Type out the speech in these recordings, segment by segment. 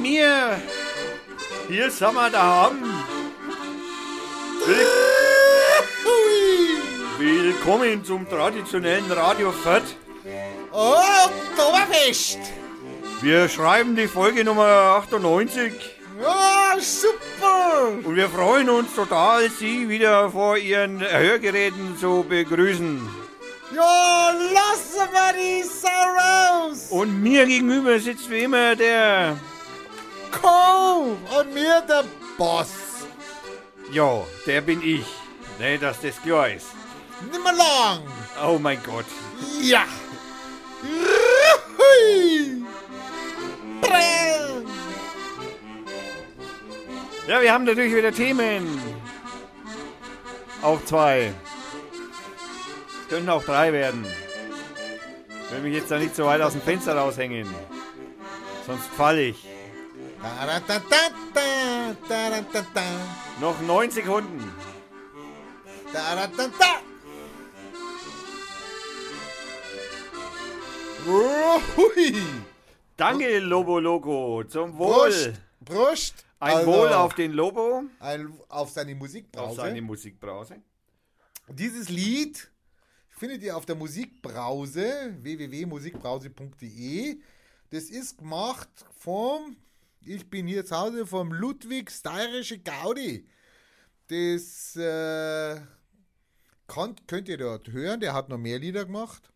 mir. Hier sind wir daheim. Will Willkommen zum traditionellen Radio Fett. Oh, Oktoberfest! Wir schreiben die Folge Nummer 98 Ja, super! und wir freuen uns total, Sie wieder vor Ihren Hörgeräten zu begrüßen. Ja, lassen wir die Sau raus! Und mir gegenüber sitzt wie immer der... Komm! Und mir der Boss! Ja, der bin ich. Ne, dass das klar ist. Nimmer lang! Oh mein Gott. Ja! Ja, wir haben natürlich wieder Themen. Auch zwei. Es könnten auch drei werden. Ich will mich jetzt da nicht so weit aus dem Fenster raushängen. Sonst falle ich. Noch neun Sekunden. da-da-da-da. Hui! Danke, Lobo Loco. Zum Wohl. Prost! Ein Also, Wohl auf den Lobo. ein, auf seine Auf Musikbrause. seine Musikbrause. Dieses Lied findet ihr auf der Musikbrause www.musikbrause.de. Das ist gemacht vom, ich bin hier zu Hause, vom Ludwig Steirische Gaudi. Das äh, könnt, könnt ihr dort hören. Der hat noch mehr Lieder gemacht.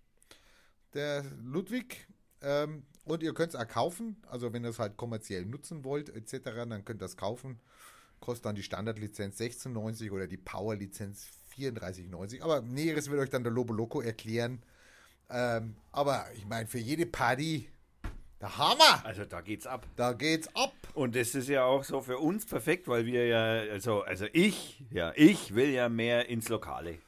Der Ludwig. Ähm, und ihr könnt es auch kaufen. Also wenn ihr es halt kommerziell nutzen wollt, etc., dann könnt ihr das kaufen. Kostet dann die Standardlizenz 16,90 oder die Power-Lizenz 34,90. Aber Näheres wird euch dann der Lobo Loco erklären. Ähm, aber ich meine, für jede Party, der Hammer! Also da geht's ab. Da geht's ab. Und das ist ja auch so für uns perfekt, weil wir ja, also, also ich, ja, ich will ja mehr ins Lokale.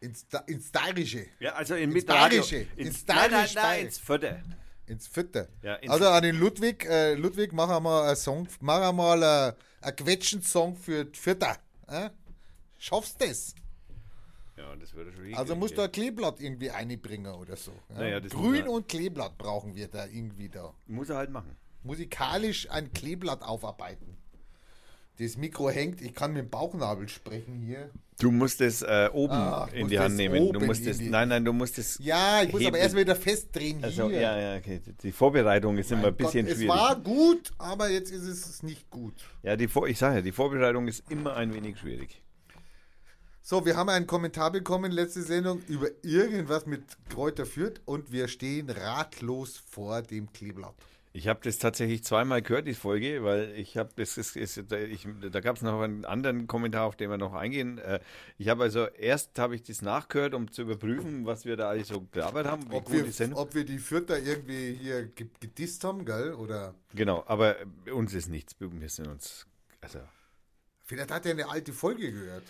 Ins, Da- ins Steirische. Ja, also in Ins. Bayerische. Ins, Ins nein, ins Vierte. Ins Vierte. Ja, ins- also an den Ludwig. Äh, Ludwig, mach einmal einen Song. Mach einmal äh, einen Quetschen-Song für die Vierte. Äh? Schaffst das? Ja, das würde schon Also musst du ein Kleeblatt irgendwie einbringen oder so. Ja? Naja, muss Grün und Kleeblatt brauchen wir da irgendwie da. Muss er halt machen. Musikalisch ein Kleeblatt aufarbeiten. Das Mikro hängt, ich kann mit dem Bauchnabel sprechen hier. Du musst es äh, oben Ah, in muss die Hand nehmen. Du musst es, nein, nein, du musst es. Ja, ich muss aber Hebel. erst wieder festdrehen Also, hier. ja, ja, okay. Die Vorbereitung ist immer ein Mein bisschen Gott, es schwierig. war gut, aber jetzt ist es nicht gut. Ja, die Vor ich sage ja, die Vorbereitung ist immer ein wenig schwierig. So, wir haben einen Kommentar bekommen, letzte Sendung, über irgendwas mit Kräuter Fürth und wir stehen ratlos vor dem Kleeblatt. Ich habe das tatsächlich zweimal gehört, die Folge, weil ich habe, das ist, ist, da, da gab es noch einen anderen Kommentar, auf den wir noch eingehen. Äh, Ich habe also erst habe ich das nachgehört, um zu überprüfen, was wir da alles so gelabert haben, Ob wir, ob wir die Fürther irgendwie hier ge- gedisst haben, gell? Oder Genau, aber uns ist nichts, wir sind uns also vielleicht hat er eine alte Folge gehört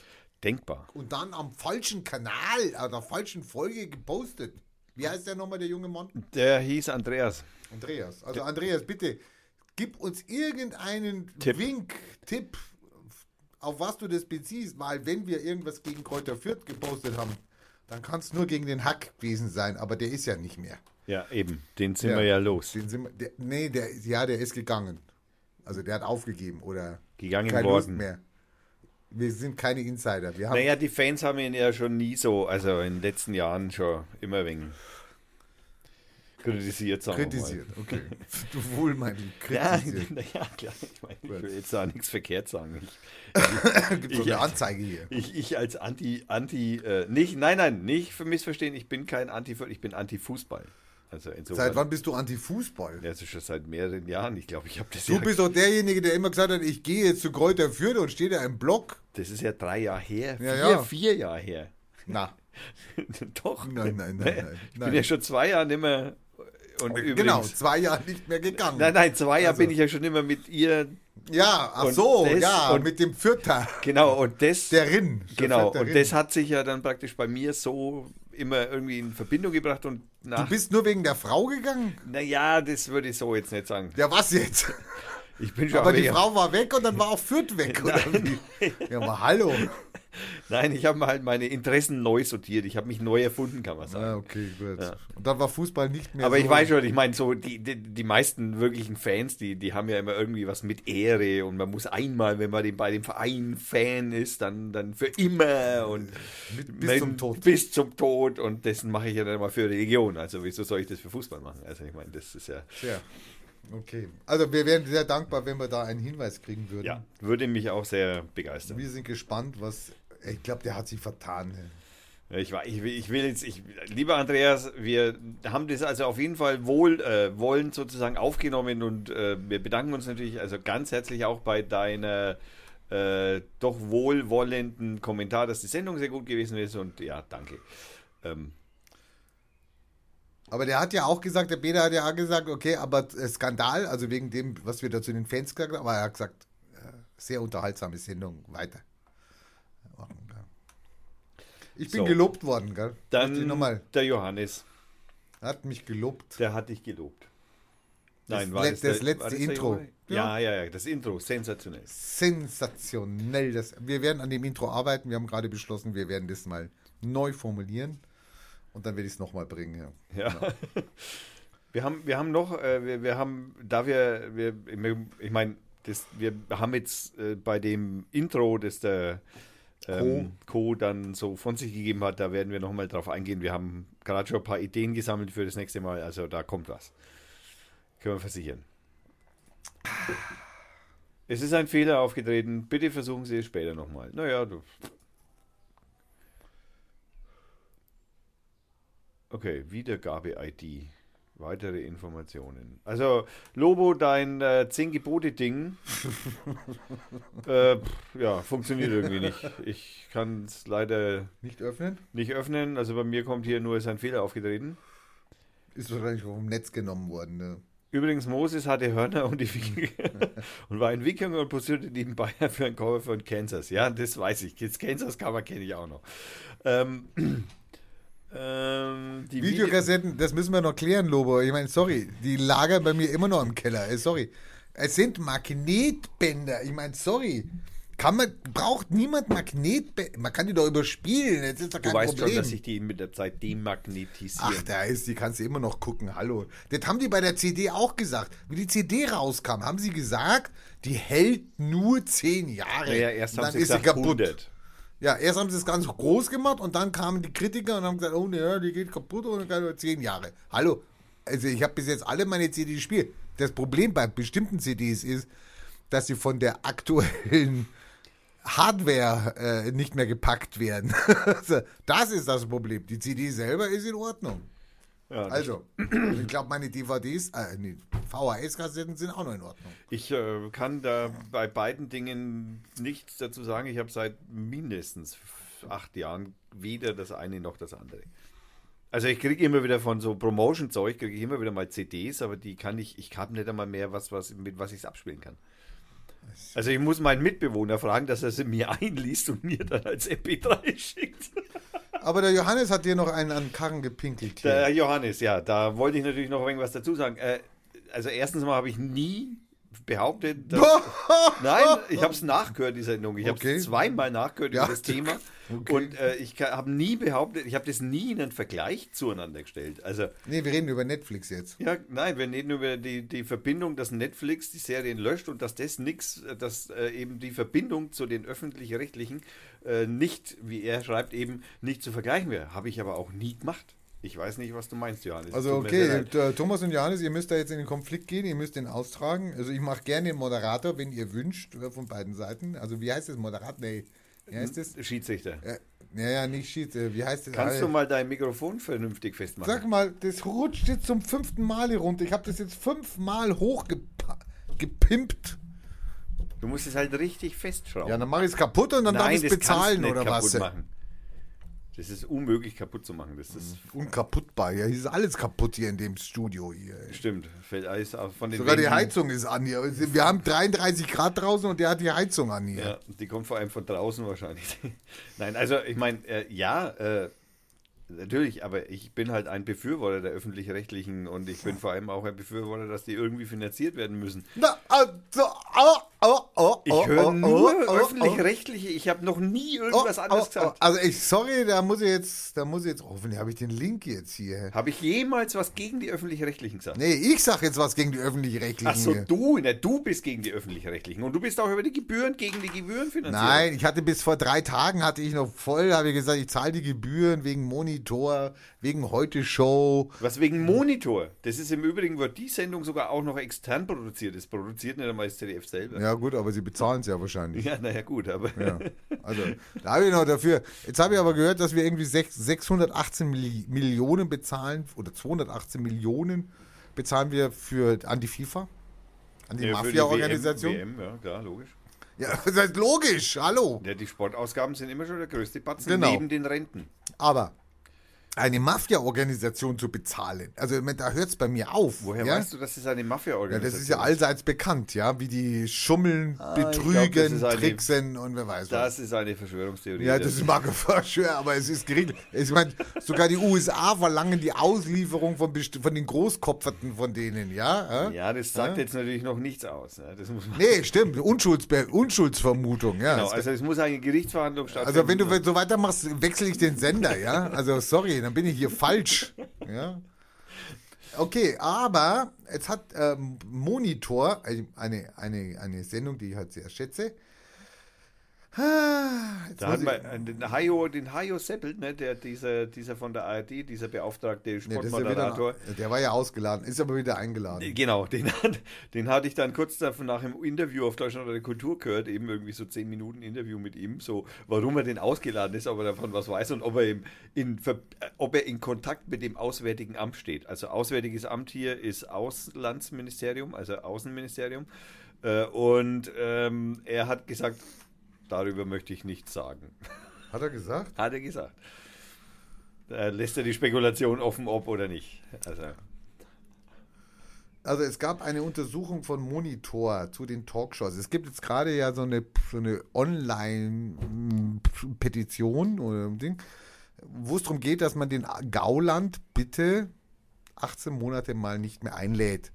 denkbar. und dann am falschen Kanal, an der falschen Folge gepostet. Wie heißt der nochmal, der junge Mann? Der hieß Andreas. Andreas. Also Andreas, bitte, gib uns irgendeinen Tipp. Wink, Tipp, auf was du das beziehst, weil wenn wir irgendwas gegen Kräuter Fürth gepostet haben, dann kann es nur gegen den Hack gewesen sein, aber der ist ja nicht mehr. Ja, eben, den sind Ja. wir ja los. Den sind wir, der, nee, der, ja, der ist gegangen. Also der hat aufgegeben oder Gegangen keine Lust worden. mehr. Wir sind keine Insider. Wir haben Naja, die Fans haben ihn ja schon nie so, also in den letzten Jahren schon immer wegen kritisiert, sagen kritisiert. Okay. Du wohl, mein wir mal. Ja, kritisiert. naja, klar. Ich, meine, ich will jetzt da nichts verkehrt sagen. Ich, Gibt so Ich- eine Anzeige hier. ich, ich als Anti, Anti, äh, nicht, nein, nein, nicht für missverstehen, ich bin kein Anti, ich bin Anti-Fußball. Also insofern. Seit wann bist du Anti-Fußball? Ja, Das ist schon seit mehreren Jahren. Ich glaube, ich habe das Du ja, bist doch derjenige, der immer gesagt hat, ich gehe jetzt zu Kräuter Fürth und steht da im Block. das ist ja drei Jahre her. Ja, vier, ja. vier Jahre her. Na, Doch. Nein, nein, nein, nein, Ich nein. bin ja schon zwei Jahre nicht mehr. Und übrigens, genau, zwei Jahre nicht mehr gegangen. Nein, nein, zwei Jahre Also. bin ich ja schon immer mit ihr. Ja, ach so, das ja, und- mit dem Fürther. Genau, und das. Der Rinn. genau, Der und Rinn. das hat sich ja dann praktisch bei mir so immer irgendwie in Verbindung gebracht und Du nach. bist nur wegen der Frau gegangen? Naja, das würde ich so jetzt nicht sagen. Ja, was jetzt? Ich bin schon Aber die Frau war weg und dann war auch Fürth weg, oder wie? Ja, aber hallo. Nein, ich habe halt meine Interessen neu sortiert. Ich habe mich neu erfunden, kann man sagen. Ah, okay, gut. Ja. Und dann war Fußball nicht mehr Aber so. ich weiß schon, ich meine, so die, die, die meisten wirklichen Fans, die, die haben ja immer irgendwie was mit Ehre und man muss einmal, wenn man dem, bei dem Verein Fan ist, dann, dann für immer und Mit- bis man- zum Tod. Bis zum Tod und dessen mache ich ja dann mal für Religion. Also wieso soll ich das für Fußball machen? Also ich meine, das ist ja, Ja. Okay. Also wir wären sehr dankbar, wenn wir da einen Hinweis kriegen würden. ja, würde mich auch sehr begeistern. Wir sind gespannt, was. Ich glaube, der hat sich vertan. Ich, war- ich, will, ich will jetzt, ich, lieber Andreas, wir haben das also auf jeden Fall wohl äh, wollend sozusagen aufgenommen und äh, wir bedanken uns natürlich also ganz herzlich auch bei deiner äh, doch wohlwollenden Kommentar, dass die Sendung sehr gut gewesen ist und ja, danke. Ähm, Aber der hat ja auch gesagt, der Peter hat ja auch gesagt, okay, aber äh, Skandal, also wegen dem, was wir da zu den Fans gesagt haben, aber er hat gesagt, äh, sehr unterhaltsame Sendung, weiter. Ich bin So. gelobt worden, gell? Dann nochmal, der Johannes, hat mich gelobt. der hat dich gelobt. Das Nein, war le- das, das der, letzte war das Intro. Johannes? Ja, ja, ja, das Intro, sensationell. Sensationell. Das, wir werden an dem Intro arbeiten. Wir haben gerade beschlossen, wir werden das mal neu formulieren. Und dann werde ich es nochmal bringen. Ja. Ja. Wir haben, wir haben noch, äh, wir, wir haben, da wir, wir ich meine, das, wir haben jetzt äh, bei dem Intro, das der ähm, Co. dann so von sich gegeben hat, da werden wir nochmal drauf eingehen. Wir haben gerade schon ein paar Ideen gesammelt für das nächste Mal, also da kommt was. Können wir versichern. Es ist ein Fehler aufgetreten. Bitte versuchen Sie es später nochmal. Naja, du. Okay, Wiedergabe-ID. Weitere Informationen. Also, Lobo, dein äh, 10-Gebote-Ding äh, pff, ja, funktioniert irgendwie nicht. Ich kann es leider Nicht öffnen? nicht öffnen. Also bei mir kommt hier nur, ist ein Fehler aufgetreten. Ist wahrscheinlich vom Netz genommen worden. Ne? Übrigens, Moses hatte Hörner und, die Wikinger und war ein Wikinger und posierte nebenbei für ein Cover von Kansas. Ja, das weiß ich. Das Kansas-Cover kenne ich auch noch. Ähm, ähm, die Video- Videokassetten, das müssen wir noch klären, Lobo. Ich meine, sorry, die lagern bei mir immer noch im Keller. Äh, sorry. Es sind Magnetbänder. Ich meine, sorry. Kann man, braucht niemand Magnetbänder. Man kann die doch überspielen. Das ist doch Du kein weißt Problem. schon, dass sich die mit der Zeit demagnetisieren. Ach, da ist, die kannst du immer noch gucken. Hallo. Das haben die bei der CD auch gesagt. Wie die CD rauskam, haben sie gesagt, die hält nur zehn Jahre. naja, erst haben dann sie ist sie gesagt kaputt. 100. Ja, erst haben sie es ganz groß gemacht und dann kamen die Kritiker und haben gesagt, oh ne, die geht kaputt und dann nur zehn Jahre. Hallo, also ich habe bis jetzt alle meine CDs gespielt. Das Problem bei bestimmten CDs ist, dass sie von der aktuellen Hardware äh, nicht mehr gepackt werden. Also, das ist das Problem. Die CD selber ist in Ordnung. Ja, Also, ich glaube, meine DVDs, äh, nee, VHS-Kassetten sind auch noch in Ordnung. Ich äh, kann da bei beiden Dingen nichts dazu sagen. Ich habe seit mindestens acht Jahren weder das eine noch das andere. Also ich kriege immer wieder von so Promotion-Zeug, kriege ich immer wieder mal CDs, aber die kann ich, ich habe nicht einmal mehr was, was mit was ich es abspielen kann. Also ich muss meinen Mitbewohner fragen, dass er sie mir einliest und mir dann als MP3 schickt. Aber der Johannes hat dir noch einen an den Karren gepinkelt. Hier. Der Johannes, ja, da wollte ich natürlich noch irgendwas dazu sagen. Äh, also erstens mal habe ich nie behauptet, dass, Nein, ich habe es nachgehört, die Sendung. Ich habe Okay. es zweimal nachgehört Ja, über das Thema. Okay. Und äh, ich habe nie behauptet, ich habe das nie in einen Vergleich zueinander gestellt. Also, Nee, wir reden über Netflix jetzt. ja, nein, wir reden über die, die Verbindung, dass Netflix die Serien löscht und dass das nichts, dass äh, eben die Verbindung zu den öffentlich-rechtlichen äh, nicht, wie er schreibt, eben nicht zu vergleichen wäre. Habe ich aber auch nie gemacht. Ich weiß nicht, was du meinst, Johannes. Also okay, äh, Thomas und Johannes, ihr müsst da jetzt in den Konflikt gehen, ihr müsst den austragen. Also ich mache gerne den Moderator, wenn ihr wünscht, äh, von beiden Seiten. Also wie heißt das Moderator? Nee, wie heißt das? Schiedsrichter. Äh, ja, ja, nicht Schied, äh, wie heißt das? Kannst du mal dein Mikrofon vernünftig festmachen? Sag mal, das rutscht jetzt zum fünften Mal hier runter. Ich habe das jetzt fünfmal hochgepimpt. Du musst es halt richtig festschrauben. Ja, dann mache ich es kaputt und dann darf ich es bezahlen oder was? Machen. Das ist unmöglich kaputt zu machen. Das ist Unkaputtbar. Ja, hier ist alles kaputt hier in dem Studio hier. stimmt. Fällt alles von den Sogar die. Heizung ist an hier. Wir haben 33 Grad draußen und der hat die Heizung an hier. Ja, die kommt vor allem von draußen wahrscheinlich. Nein, also ich meine, äh, ja, äh, natürlich, aber ich bin halt ein Befürworter der öffentlich-rechtlichen und ich bin vor allem auch ein Befürworter, dass die irgendwie finanziert werden müssen. Na, also, Ich höre nur öffentlich-rechtliche. Ich habe noch nie irgendwas anderes gesagt. Also ich, sorry, da muss ich jetzt, da muss ich jetzt, hoffentlich habe ich den Link jetzt hier. Habe ich jemals was gegen die öffentlich-rechtlichen gesagt? Nee, ich sag jetzt was gegen die öffentlich-rechtlichen. Ach so, hier. du, ne, du bist gegen die öffentlich-rechtlichen und du bist auch über die Gebühren gegen die Gebührenfinanzierung. Nein, ich hatte bis vor drei Tagen hatte ich noch voll, habe ich gesagt, ich zahle die Gebühren wegen Monitor, wegen Heute Show. Was wegen Monitor? Das ist im Übrigen, wird die Sendung sogar auch noch extern produziert. Das produziert nicht einmal das ZDF selber. Ja gut, aber sie bezahlen es ja wahrscheinlich. Ja, naja, gut, aber. Ja. Also, da habe ich noch dafür. Jetzt habe ich aber gehört, dass wir irgendwie sechs- 618 Milli Millionen bezahlen oder 218 Millionen bezahlen wir für an die FIFA, an die Ja, Mafia-Organisation. WM, WM, ja, klar, logisch. Ja, das ist logisch. Hallo. Ja, die Sportausgaben sind immer schon der größte Batzen Genau. neben den Renten. Aber eine Mafia-Organisation zu bezahlen, also da hört es bei mir auf. Woher ja? weißt du, dass es eine Ja, Mafia-Organisation das ist ja allseits bekannt, ja, wie die schummeln, Ah, glaub, betrügen, ist eine- tricksen und wer weiß was. Das ist eine Verschwörungstheorie. Ja, das ist Markenverschwör, aber es ist geregelt. Ich meine, sogar die USA verlangen die Auslieferung von, von den Großkopferten von denen, ja? ja, das sagt Ja. jetzt natürlich noch nichts aus. Ne? Das muss man, Nee, stimmt. Unschuldsbe Unschuldsvermutung, ja. genau, also es muss eine Gerichtsverhandlung stattfinden. also wenn du so weitermachst, wechsle ich den Sender, ja? Also sorry, dann bin ich hier falsch, ja? Okay, aber jetzt hat ähm, Monitor, also eine, eine, eine Sendung, die ich halt sehr schätze. Ah, jetzt Da hat man äh, den Hajo, den Hajo Seppel, ne, der, dieser, dieser von der ARD, dieser beauftragte Nee, das ist ja Sportmoderator. der war ja ausgeladen, ist aber wieder eingeladen. Genau, den, hat, den hatte ich dann kurz davon nach dem Interview auf Deutschland oder Kultur gehört, eben irgendwie so 10 Minuten Interview mit ihm, so warum er denn ausgeladen ist, ob er davon was weiß und ob er, in, äh, ob er in Kontakt mit dem Auswärtigen Amt steht. Also Auswärtiges Amt hier ist Auslandsministerium, also Außenministerium. Äh, und ähm, er hat gesagt, darüber möchte ich nichts sagen. Hat er gesagt? Hat er gesagt. Da lässt er die Spekulation offen, ob oder nicht. Also, Also es gab eine Untersuchung von Monitor zu den Talkshows. Es gibt jetzt gerade ja so eine, so eine Online-Petition oder ein Ding, wo es darum geht, dass man den Gauland bitte 18 Monate mal nicht mehr einlädt.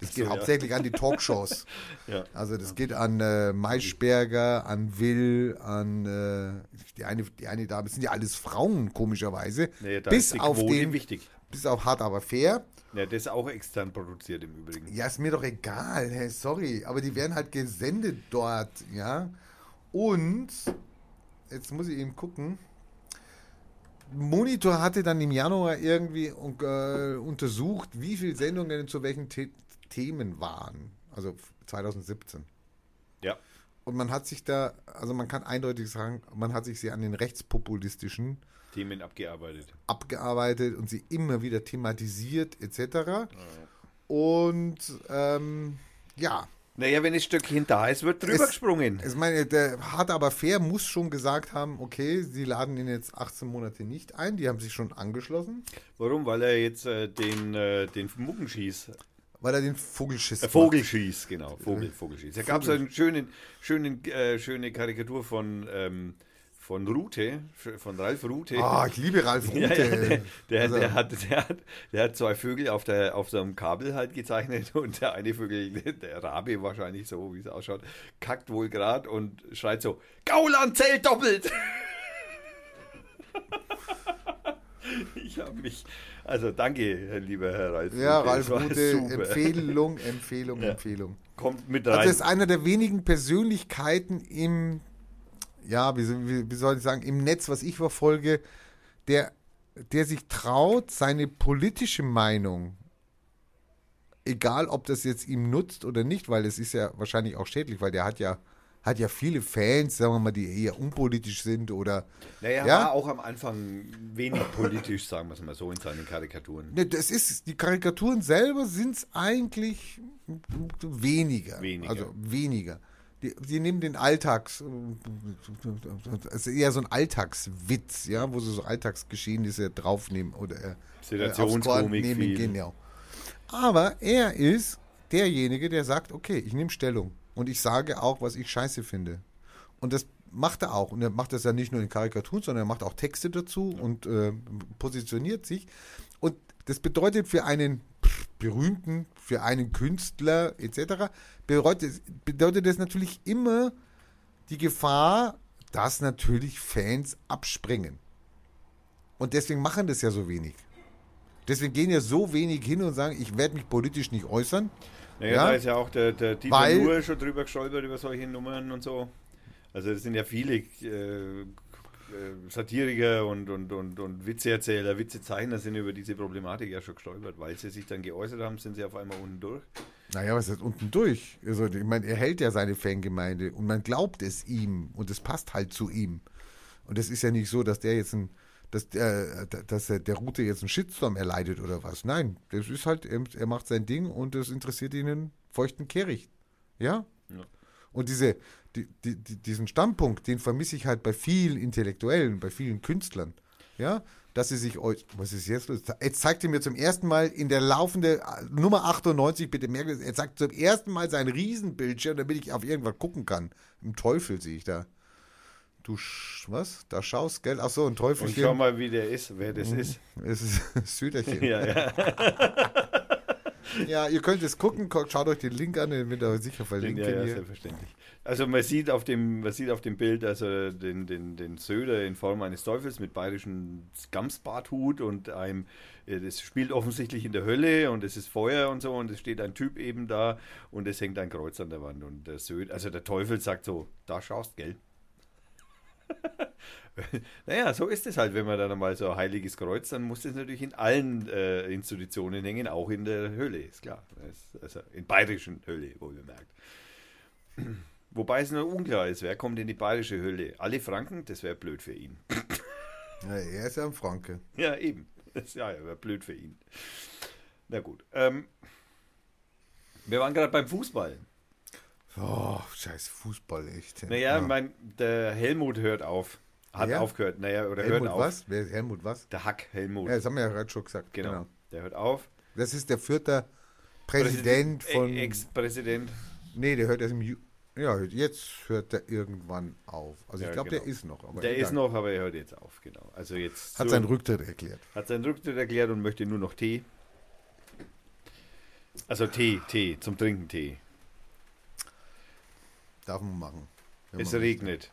Das geht ja. hauptsächlich an die Talkshows. ja. Also das geht an äh, Maischberger, an Will, an äh, die eine, die eine Dame, das sind ja alles Frauen, komischerweise. Nee, bis auf Quote den, wichtig. bis auf hart aber fair. Ja, das ist auch extern produziert im Übrigen. Ja, ist mir doch egal, hey, sorry, aber die werden halt gesendet dort, ja. Und jetzt muss ich eben gucken. Monitor hatte dann im Januar irgendwie äh, untersucht, wie viele Sendungen zu welchen The Themen waren. Also 2017. Ja. Und man hat sich da, also man kann eindeutig sagen, man hat sich sehr an den rechtspopulistischen Themen abgearbeitet. abgearbeitet und sie immer wieder thematisiert etc. Und ähm, ja, Naja, wenn das Stöckchen da ist, wird drüber Es- gesprungen. ich meine, der hart aber fair muss schon gesagt haben, okay, sie laden ihn jetzt 18 Monate nicht ein, die haben sich schon angeschlossen, Warum? Weil er jetzt äh, den, äh, den Muggenschieß, weil er den Vogelschiss äh, Vogelschieß, genau, Vogel, Vogelschieß. Da gab es einen schönen, schönen, äh, schöne Karikatur von, ähm, von Rute, von Ralf Rute. macht. Ah, ich liebe Ralf Rute. Ja, ja, der, der, Also- der, hat, der, hat, der hat zwei Vögel auf, der, auf so einem Kabel halt gezeichnet und der eine Vögel, der Rabe wahrscheinlich so, wie es ausschaut, kackt wohl gerade und schreit so, Gauland zählt doppelt! ich habe mich, also danke, lieber Herr Ralf Ja, Ralf super. Empfehlung, Empfehlung, Ja. Empfehlung. Kommt mit Also rein. er ist einer der wenigen Persönlichkeiten im, ja, wie, wie soll ich sagen, im Netz, was ich verfolge, der, der sich traut, seine politische Meinung, egal ob das jetzt ihm nutzt oder nicht, weil es ist ja wahrscheinlich auch schädlich, weil der hat ja, hat ja viele Fans, sagen wir mal, die eher unpolitisch sind oder naja, ja? war auch am Anfang wenig politisch, sagen wir es mal so, in seinen Karikaturen. Ne, das ist, die Karikaturen selber sind es eigentlich weniger. Weniger. Also weniger. Die, die nehmen den Alltags, es ist eher so ein Alltagswitz, ja, wo sie so Alltagsgeschehnisse draufnehmen oder äh, Situationskomik nehmen, viel. genau. Aber er ist derjenige, der sagt, okay, ich nehme Stellung und ich sage auch, was ich scheiße finde. Und das macht er auch. Und er macht das ja nicht nur in Karikaturen, sondern er macht auch Texte dazu und äh, positioniert sich. Und das bedeutet für einen berühmten, für einen Künstler etc., bedeutet, bedeutet das natürlich immer die Gefahr, dass natürlich Fans abspringen. Und deswegen machen das ja so wenig. Deswegen gehen ja so wenig hin und sagen, ich werde mich politisch nicht äußern. Naja, Ja. da ist ja auch der, der Dieter Weil- Nuhr schon drüber gestolpert über solche Nummern und so. Also es sind ja viele äh, äh, Satiriker und, und, und, und Witzeerzähler, Witzezeichner sind über diese Problematik ja schon gestolpert, weil sie sich dann geäußert haben, sind sie auf einmal unten durch. Naja, was ist unten durch? Also, ich meine, er hält ja seine Fangemeinde und man glaubt es ihm und es passt halt zu ihm. Und es ist ja nicht so, dass der jetzt ein, dass der, dass er der Route jetzt einen Shitstorm erleidet oder was. Nein, das ist halt, er, macht sein Ding und das interessiert ihn einen feuchten Kehricht. Ja? Ja. Und diese, die, die, die, diesen Standpunkt, den vermisse ich halt bei vielen Intellektuellen, bei vielen Künstlern. Ja, dass sie sich, was ist jetzt los? Jetzt zeigt er mir zum ersten Mal in der laufende äh, Nummer 98, bitte merkt es, er zeigt zum ersten Mal sein Riesenbildschirm, damit ich auf irgendwas gucken kann. Im Teufel sehe ich da. Du, was? Da schaust, gell? Ach so, ein Und schau Teufelchen. mal, wie der ist, wer das ist. Es ist Süderchen. Ja, ja, Ja, ihr könnt es gucken, schaut euch den Link an, den wird er sicher verlinken ja, ja hier. selbstverständlich. Also man sieht auf dem, man sieht auf dem Bild also den, den, den Söder in Form eines Teufels mit bayerischem Gamsbarthut und einem, äh, das spielt offensichtlich in der Hölle und es ist Feuer und so und es steht ein Typ eben da und es hängt ein Kreuz an der Wand und der Söder, also der Teufel sagt so, da schaust, gell? naja, so ist es halt, wenn man dann einmal so ein heiliges Kreuz, dann muss das natürlich in allen äh, Institutionen hängen, auch in der Hölle, ist klar. Also in bayerischen Hölle, wohlbemerkt. Wobei es nur unklar ist, wer kommt in die bayerische Hölle? Alle Franken? Das wäre blöd für ihn. Ja, er ist ja ein Franke. Ja, eben. Das ja, ja, wäre blöd für ihn. Na gut. Ähm, wir waren gerade beim Fußball. Oh, scheiß Fußball, echt. Naja, mein, der Helmut hört auf. Hat Wer? aufgehört. Naja, oder Helmut hört auf. was? Wer ist Helmut was? Der Hack Helmut. Ja, das haben wir ja gerade schon gesagt. genau. Der hört auf. Das ist der vierte Präsident von. Äh, Ex-Präsident. nee, der hört erst im Ju Ja, jetzt hört er irgendwann auf. Also Ja, ich glaube, genau. der ist noch. Aber Der ist noch, aber er hört jetzt auf, genau. Also jetzt Hat so- seinen Rücktritt erklärt. hat seinen Rücktritt erklärt und möchte nur noch Tee. Also Tee, Tee, zum Trinken Tee. Darf man machen. Es man regnet.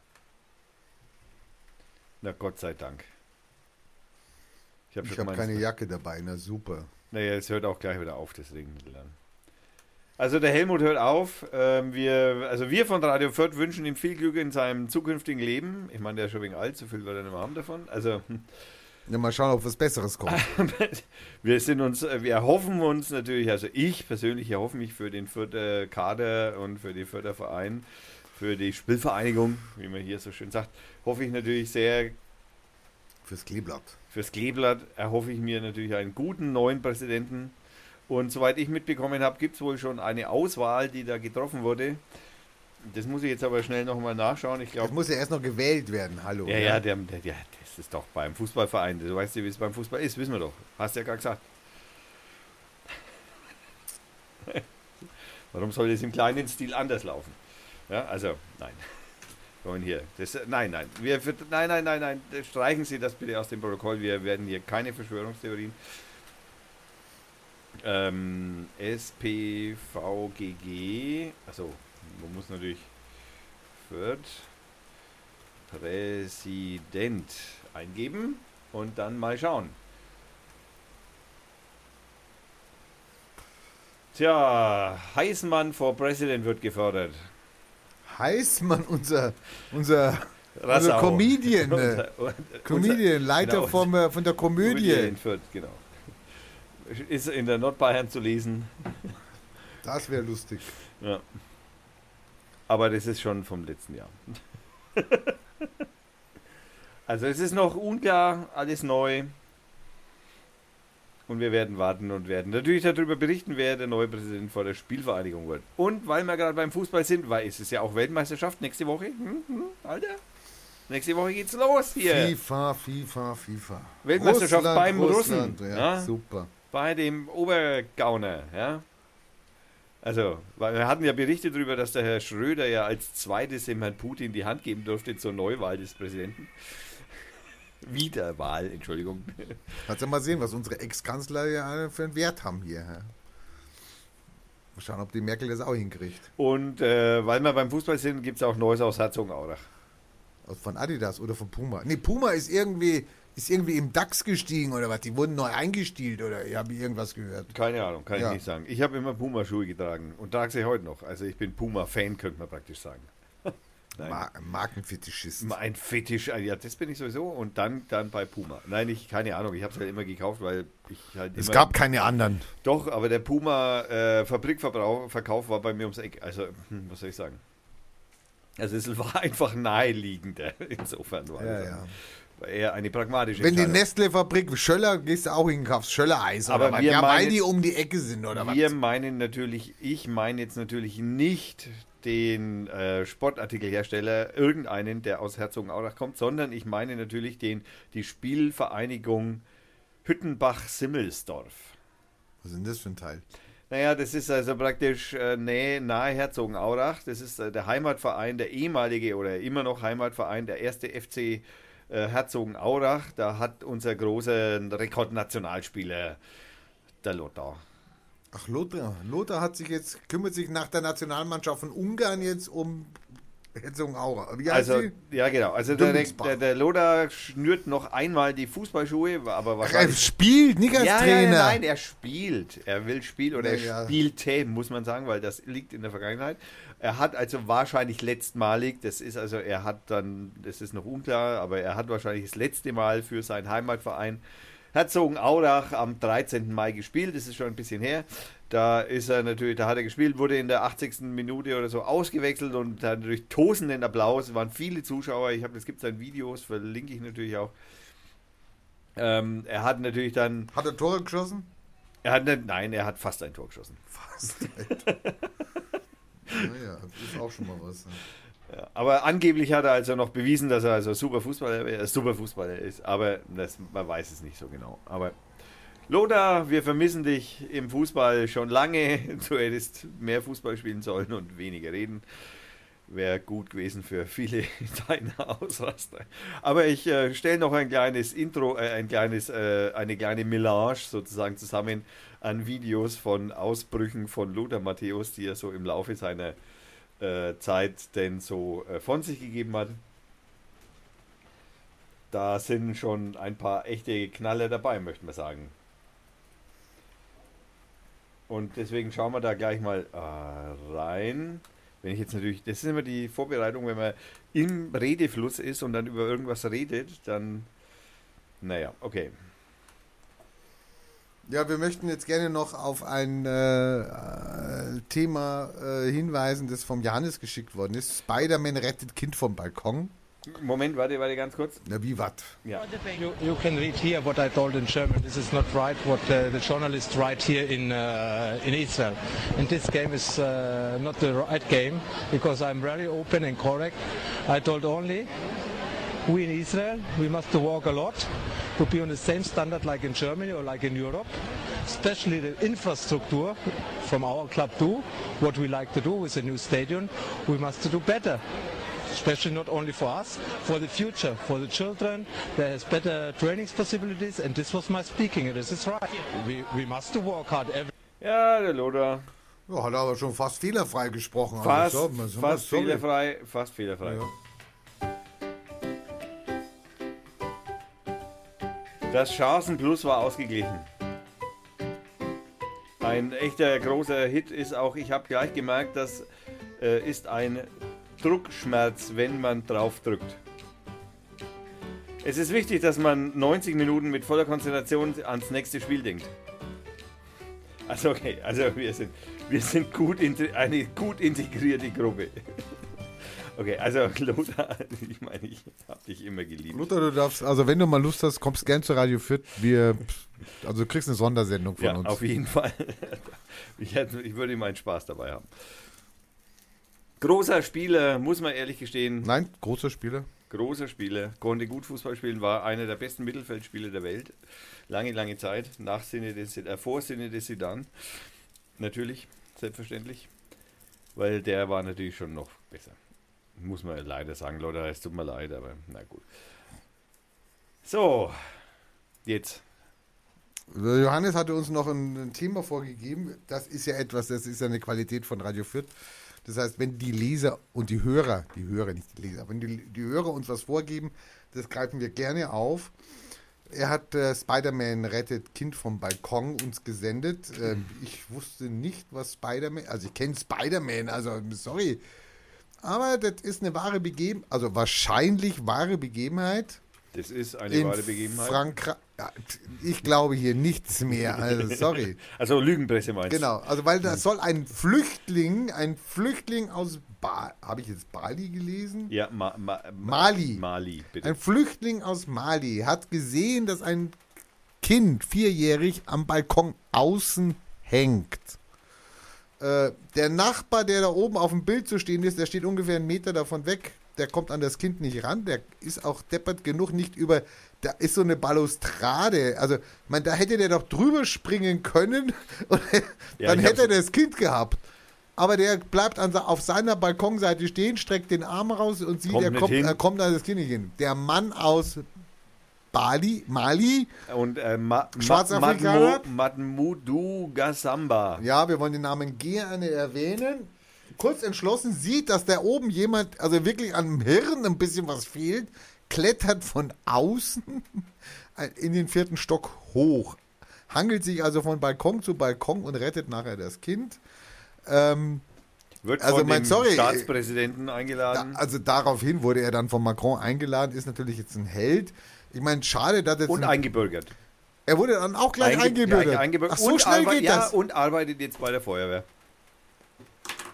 Na Gott sei Dank. Ich habe gemeint, keine Jacke dabei, na super. Naja, es hört auch gleich wieder auf, das regnet dann. Also der Helmut hört auf. Ähm, wir, also wir von Radio Fürth wünschen ihm viel Glück in seinem zukünftigen Leben. Ich meine, der ist schon wegen alt, so viel wird er nicht mehr haben davon. Also Ja, mal schauen, ob was Besseres kommt. wir sind uns, äh, wir erhoffen uns natürlich, also ich persönlich erhoffe mich für den Fürther Kader und für den Fürther Verein, für die Spielvereinigung, wie man hier so schön sagt, hoffe ich natürlich sehr, Fürs Kleeblatt. Fürs Kleeblatt erhoffe ich mir natürlich einen guten neuen Präsidenten. Und soweit ich mitbekommen habe, gibt es wohl schon eine Auswahl, die da getroffen wurde. Das muss ich jetzt aber schnell nochmal nachschauen. Ich Das glaube, muss ja erst noch gewählt werden, hallo. ja, ja, der, der, der, das ist doch beim Fußballverein. Du weißt ja, wie es beim Fußball ist, wissen wir doch. Hast ja gerade gesagt. Warum soll das im kleinen Stil anders laufen? Ja, also, nein. Wollen hier. Das, nein, nein. Wir, nein, nein, nein, nein. Streichen Sie das bitte aus dem Protokoll. Wir werden hier keine Verschwörungstheorien. Ähm, SPVGG. Also, man muss natürlich Fürth Präsident eingeben und dann mal schauen. Tja, Heißmann for President wird gefördert. Heißmann, unser, unser, unser. Comedian, äh, Unser- Comedian, Leiter genau, vom, äh, von der Komödie Komödie. in Fürth, genau. Ist in der Nordbayern zu lesen. Das wäre lustig. Ja. Aber das ist schon vom letzten Jahr. also es ist noch unklar, alles neu. Und wir werden warten und werden natürlich darüber berichten, wer der neue Präsident vor der Spielvereinigung wird. Und weil wir gerade beim Fußball sind, weil es ist ja auch Weltmeisterschaft nächste Woche. Hm, hm, Alter. Nächste Woche geht's los hier. FIFA, FIFA, FIFA. Weltmeisterschaft Russland, beim Russland, Russen. Ja, Ja. super. bei dem Obergauner, ja. Also, wir hatten ja Berichte darüber, dass der Herr Schröder ja als zweites dem Herrn Putin die Hand geben durfte zur Neuwahl des Präsidenten. Wiederwahl, Entschuldigung. Kannst ja mal sehen, was unsere Ex-Kanzler ja für einen Wert haben hier. Mal schauen, ob die Merkel das auch hinkriegt. Und äh, weil wir beim Fußball sind, gibt es auch Neues aus Herzogenaurach. Von Adidas oder von Puma. Nee, Puma ist irgendwie, ist irgendwie im DAX gestiegen oder was. Die wurden neu eingestielt oder ich habe irgendwas gehört. Keine Ahnung, kann Ja. ich nicht sagen. Ich habe immer Puma-Schuhe getragen und trage sie heute noch. Also ich bin Puma-Fan, könnte man praktisch sagen. Nein. Ma Markenfetischist. Ein Fetisch, äh, ja, das bin ich sowieso. Und dann, dann bei Puma. Nein, ich, keine Ahnung, ich habe es halt immer gekauft, weil ich halt Es gab keine anderen. Doch, aber der Puma-Fabrikverkauf war bei mir ums Eck. Also, hm, was soll ich sagen? Also es war einfach naheliegender. Insofern war Ja, das ja. Eher eine pragmatische Wenn die. Nestle-Fabrik Schöller, gehst du auch hin kaufst Schöller-Eis. Aber oder wir Ja, weil die um die Ecke sind oder Wir was? meinen natürlich, ich meine jetzt natürlich nicht den äh, Sportartikelhersteller, irgendeinen, der aus Herzogenaurach kommt, sondern ich meine natürlich den, die Spielvereinigung Hüttenbach-Simmelsdorf. Was ist denn das für ein Teil? Naja, das ist also praktisch äh, nahe, nahe Herzogenaurach. Das ist äh, der Heimatverein, der ehemalige oder immer noch Heimatverein, der erste FC äh, Herzogenaurach. Da hat unser großer Rekordnationalspieler, der Lothar. Ach, Lothar. Lothar hat sich jetzt, kümmert sich nach der Nationalmannschaft von Ungarn jetzt um Herzogenaurach. Wie heißt Also, sie? ja, genau. Also, der, der, der Lothar schnürt noch einmal die Fußballschuhe, aber Ach, er spielt, nicht als ja, Trainer. ja, nein, er spielt. Er will spielen oder Ja, ja. er spielte, muss man sagen, weil das liegt in der Vergangenheit. Er hat also wahrscheinlich letztmalig, das ist also, er hat dann, das ist noch unklar, aber er hat wahrscheinlich das letzte Mal für seinen Heimatverein Herzogenaurach am 13. Mai gespielt. Das ist schon ein bisschen her. Da ist er natürlich, da hat er gespielt, wurde in der 80. Minute oder so ausgewechselt und hat durch tosenden Applaus, es waren viele Zuschauer. Ich habe, das gibt es in Videos, verlinke ich natürlich auch. Ähm, er hat natürlich dann Hat er Tore geschossen? er hat nein, er hat fast ein Tor geschossen. Fast. Alter. naja, das ist auch schon mal was. Ja, aber angeblich hat er also noch bewiesen, dass er also super Fußballer, äh, super Fußballer ist. Aber das, man weiß es nicht so genau. Aber Lothar, wir vermissen dich im Fußball schon lange. Du hättest mehr Fußball spielen sollen und weniger reden. Wäre gut gewesen für viele deiner Ausraster. Aber ich äh, stelle noch ein kleines Intro, äh, ein kleines, äh, eine kleine Melange sozusagen zusammen an Videos von Ausbrüchen von Lothar Matthäus, die er so im Laufe seiner äh, Zeit denn so äh, von sich gegeben hat. Da sind schon ein paar echte Knaller dabei, möchte man sagen. Und deswegen schauen wir da gleich mal äh, rein. Wenn ich jetzt natürlich, das ist immer die Vorbereitung, wenn man im Redefluss ist und dann über irgendwas redet, dann, naja, okay. Ja, wir möchten jetzt gerne noch auf ein äh, äh, Thema äh, hinweisen, das vom Johannes geschickt worden ist. Spider-Man rettet Kind vom Balkon. Moment, warte, warte ganz kurz. Na, wie wat? Ja. You, you can read here what I told in German. This is not right what uh, the journalists write here in uh, in Israel. And this game is uh, not the right game because I'm very open and correct. I told only we in Israel we must to walk a lot to be on the same standard like in Germany or like in Europe. Especially the infrastructure from our club too. What we like to do with a new stadium, we must to do better especially not only for us, for the future, for the children. There is better training possibilities, and this was my speaking. This is right. We, we must work hard every Ja, der Lothar. Ja, hat er aber schon fast fehlerfrei gesprochen. Fast, Also, so, so, fast fehlerfrei, fast fehlerfrei. Ja. Das Chancen Plus war ausgeglichen. Ein echter großer Hit ist auch, ich habe gleich gemerkt, das äh, ist ein Druckschmerz, wenn man drauf drückt. Es ist wichtig, dass man 90 Minuten mit voller Konzentration ans nächste Spiel denkt. Also okay, also wir sind, wir sind gut eine gut integrierte Gruppe. Okay, also Lothar, ich meine, ich habe dich immer geliebt. Luther, du darfst, also wenn du mal Lust hast, kommst gern zu Radio Fürth. Wir, also du kriegst eine Sondersendung von Ja, uns. auf jeden Fall. Ich, hätte, ich würde meinen Spaß dabei haben. Großer Spieler, muss man ehrlich gestehen. Nein, großer Spieler. Großer Spieler, konnte gut Fußball spielen, war einer der besten Mittelfeldspieler der Welt. Lange, lange Zeit. Nach Sinne des, äh, vor Sinne des Sidan. Natürlich, selbstverständlich. Weil der war natürlich schon noch besser. Muss man leider sagen, Leute, es tut mir leid, aber na gut. So, jetzt. Johannes hatte uns noch ein, ein, Thema vorgegeben. Das ist ja etwas, das ist ja eine Qualität von Radio Fürth. Das heißt, wenn die Leser und die Hörer, die Hörer, nicht die Leser, wenn die, die Hörer uns was vorgeben, das greifen wir gerne auf. Er hat äh, Spider-Man rettet Kind vom Balkon uns gesendet. Äh, ich wusste nicht, was Spider-Man, also ich kenne Spider-Man, also sorry. Aber das ist eine wahre Begebenheit, also wahrscheinlich wahre Begebenheit. Das ist eine wahre Begebenheit. Frankreich. Ja, ich glaube hier nichts mehr. Also sorry. also Lügenpresse meinst du? Genau, also weil da soll ein Flüchtling, ein Flüchtling aus habe ich jetzt Bali gelesen? Ja, Ma Ma Mali. Mali, bitte. Ein Flüchtling aus Mali hat gesehen, dass ein Kind vierjährig am Balkon außen hängt. Äh, der Nachbar, der da oben auf dem Bild zu stehen ist, der steht ungefähr einen Meter davon weg der kommt an das Kind nicht ran, der ist auch deppert genug nicht über, da ist so eine Balustrade, also, man, da hätte der doch drüber springen können und ja, dann hätte er das Kind gehabt. Aber der bleibt an, auf seiner Balkonseite stehen, streckt den Arm raus und sieht, kommt er kommt, er kommt an das Kind nicht hin. Der Mann aus Bali, Mali. Und äh, Ma Schwarzafrikaner. Matmudu Gasamba. Ja, wir wollen den Namen gerne erwähnen kurz entschlossen sieht, dass da oben jemand, also wirklich am Hirn ein bisschen was fehlt, klettert von außen in den vierten Stock hoch. Hangelt sich also von Balkon zu Balkon und rettet nachher das Kind. Ähm, wird also von mein, dem sorry, Staatspräsidenten eingeladen. Da, also daraufhin wurde er dann von Macron eingeladen, ist natürlich jetzt ein Held. Ich meine, schade, dass jetzt. Und ein, eingebürgert. Er wurde dann auch gleich Einge eingebürgert. Eingebürgert. Ach, so schnell geht ja, das. und arbeitet jetzt bei der Feuerwehr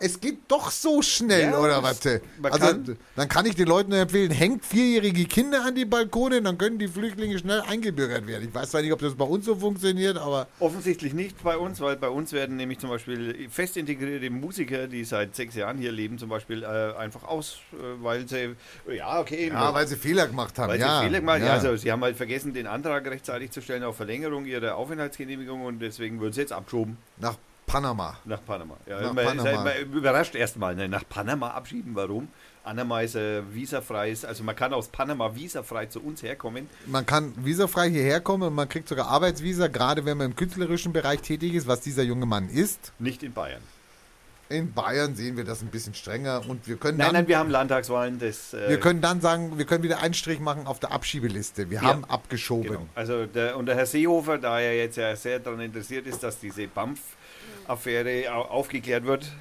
es geht doch so schnell, ja, oder was? Also, kann dann kann ich den Leuten empfehlen, hängt vierjährige Kinder an die Balkone, dann können die Flüchtlinge schnell eingebürgert werden. Ich weiß zwar nicht, ob das bei uns so funktioniert, aber. Offensichtlich nicht bei uns, weil bei uns werden nämlich zum Beispiel fest integrierte Musiker, die seit sechs Jahren hier leben, zum Beispiel äh, einfach aus, äh, weil sie, ja, okay. Ja, weil sie Fehler gemacht haben, weil ja. Sie Fehler gemacht, ja. Also, sie haben halt vergessen, den Antrag rechtzeitig zu stellen auf Verlängerung ihrer Aufenthaltsgenehmigung und deswegen wird es jetzt abgeschoben. Nach Panama. Nach Panama. Ja, Nach man, Panama. Man überrascht erstmal, ne? nach Panama abschieben. Warum? Panama ist äh, visafreies, also man kann aus Panama visafrei zu uns herkommen. Man kann visafrei hierher kommen und man kriegt sogar Arbeitsvisa, gerade wenn man im künstlerischen Bereich tätig ist, was dieser junge Mann ist. Nicht in Bayern. In Bayern sehen wir das ein bisschen strenger und wir können nein, dann, nein, wir haben Landtagswahlen. Das, äh, wir können dann sagen, wir können wieder einen Strich machen auf der Abschiebeliste. Wir ja, haben abgeschoben. Genau. Also der, und der Herr Seehofer, da er jetzt ja sehr daran interessiert ist, dass diese BAMF Affäre aufgeklärt wird?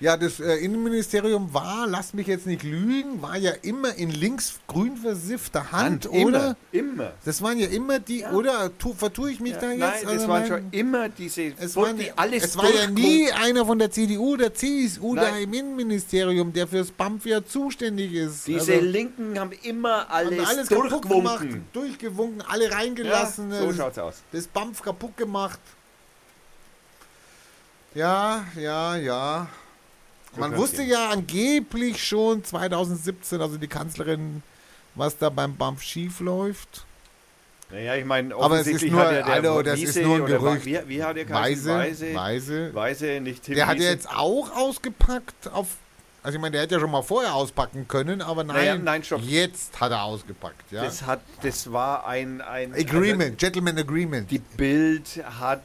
Ja, das äh, Innenministerium war, lasst mich jetzt nicht lügen, war ja immer in links-grün versiffter Hand, Hand oder? Immer, immer. Das waren ja immer die, ja. oder tu, vertue ich mich ja, da jetzt? Nein, also das waren schon immer diese, es, waren, die alles es war ja nie einer von der CDU oder CSU nein. da im Innenministerium, der fürs BAMF ja zuständig ist. Diese also, Linken haben immer alles, haben alles durchgewunken. Gemacht, durchgewunken, alle reingelassen. Ja, so schaut's aus. Das BAMF kaputt gemacht. Ja, ja, ja. Man wusste ja angeblich schon 2017, also die Kanzlerin, was da beim BAMF schief läuft. Naja, ich meine, aber es ist nur, hat ja Alter, das Wiese ist nur ein Gerücht. Wie, wie, hat der Weise, Weise, Weise, Weise, nicht Tim Der hat ja jetzt auch ausgepackt auf, also ich meine, der hätte ja schon mal vorher auspacken können, aber nein, naja, nein jetzt hat er ausgepackt. Ja? Das, hat, das war ein... ein Agreement, also, Gentleman Agreement. Die Bild hat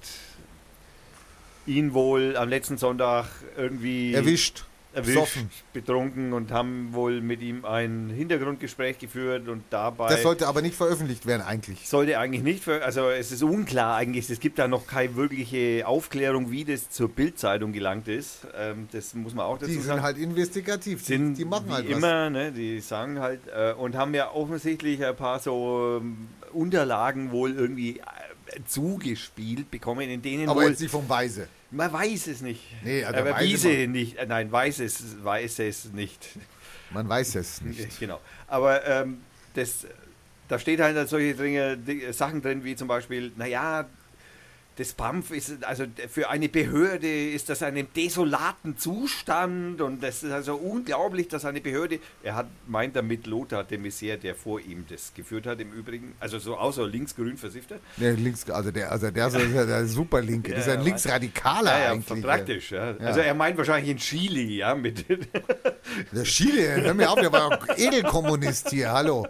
ihn wohl am letzten Sonntag irgendwie erwischt, erwischt Soffen. betrunken und haben wohl mit ihm ein Hintergrundgespräch geführt und dabei. Das sollte aber nicht veröffentlicht werden eigentlich. Sollte eigentlich nicht, also es ist unklar eigentlich, es gibt da noch keine wirkliche Aufklärung, wie das zur Bildzeitung gelangt ist. Ähm, das muss man auch dazu die sagen. Die sind halt investigativ, sind die machen halt immer, ne, die sagen halt äh, und haben ja offensichtlich ein paar so ähm, Unterlagen wohl irgendwie zugespielt bekommen, in denen Aber wohl, jetzt nicht vom Weise. Man weiß es nicht. Nee, also Aber Wiese nicht. Äh, nein, weiß es, weiß es nicht. Man weiß es nicht. Genau. Aber ähm, das, da steht halt solche Dinge, Sachen drin, wie zum Beispiel, naja, das BAMF ist, also für eine Behörde ist das einem desolaten Zustand und das ist also unglaublich, dass eine Behörde, er hat, meint damit Lothar de Maizière, der vor ihm das geführt hat im Übrigen, also so außer links-grün versiffter. Der links, also der, also der ist ja der Superlinke, das ist ein Linksradikaler ja, ja, eigentlich. Praktisch, ja. ja. Also er meint wahrscheinlich in Chile, ja, mit. Der Chile, hör mir auf, der war auch Edelkommunist hier, hallo.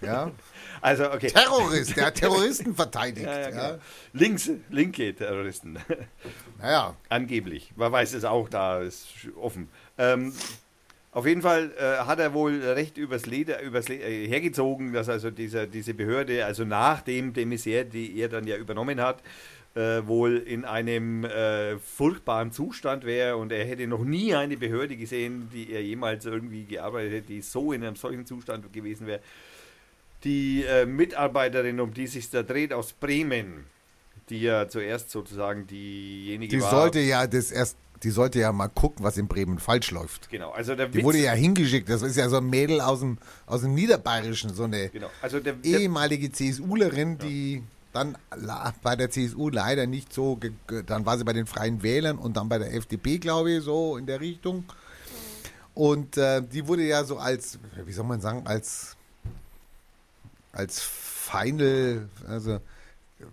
Ja. Also, okay. Terrorist, der hat Terroristen verteidigt. Ja, ja, ja. genau. Links, linke Terroristen. Naja, Angeblich. Man weiß es auch, da ist offen. Ähm, auf jeden Fall äh, hat er wohl recht übers Leder, übers Leder äh, hergezogen, dass also dieser, diese Behörde, also nach dem Demisier, die er dann ja übernommen hat, äh, wohl in einem äh, furchtbaren Zustand wäre und er hätte noch nie eine Behörde gesehen, die er jemals irgendwie gearbeitet hätte, die so in einem solchen Zustand gewesen wäre. Die äh, Mitarbeiterin, um die sich da dreht, aus Bremen, die ja zuerst sozusagen diejenige die war. sollte ja das erst, die sollte ja mal gucken, was in Bremen falsch läuft. Genau, also der Die Witz, wurde ja hingeschickt. Das ist ja so ein Mädel aus dem, aus dem Niederbayerischen, so eine genau, also der, der, ehemalige CSUlerin, die dann bei der CSU leider nicht so, dann war sie bei den Freien Wählern und dann bei der FDP, glaube ich, so in der Richtung. Und äh, die wurde ja so als, wie soll man sagen, als, als Final, also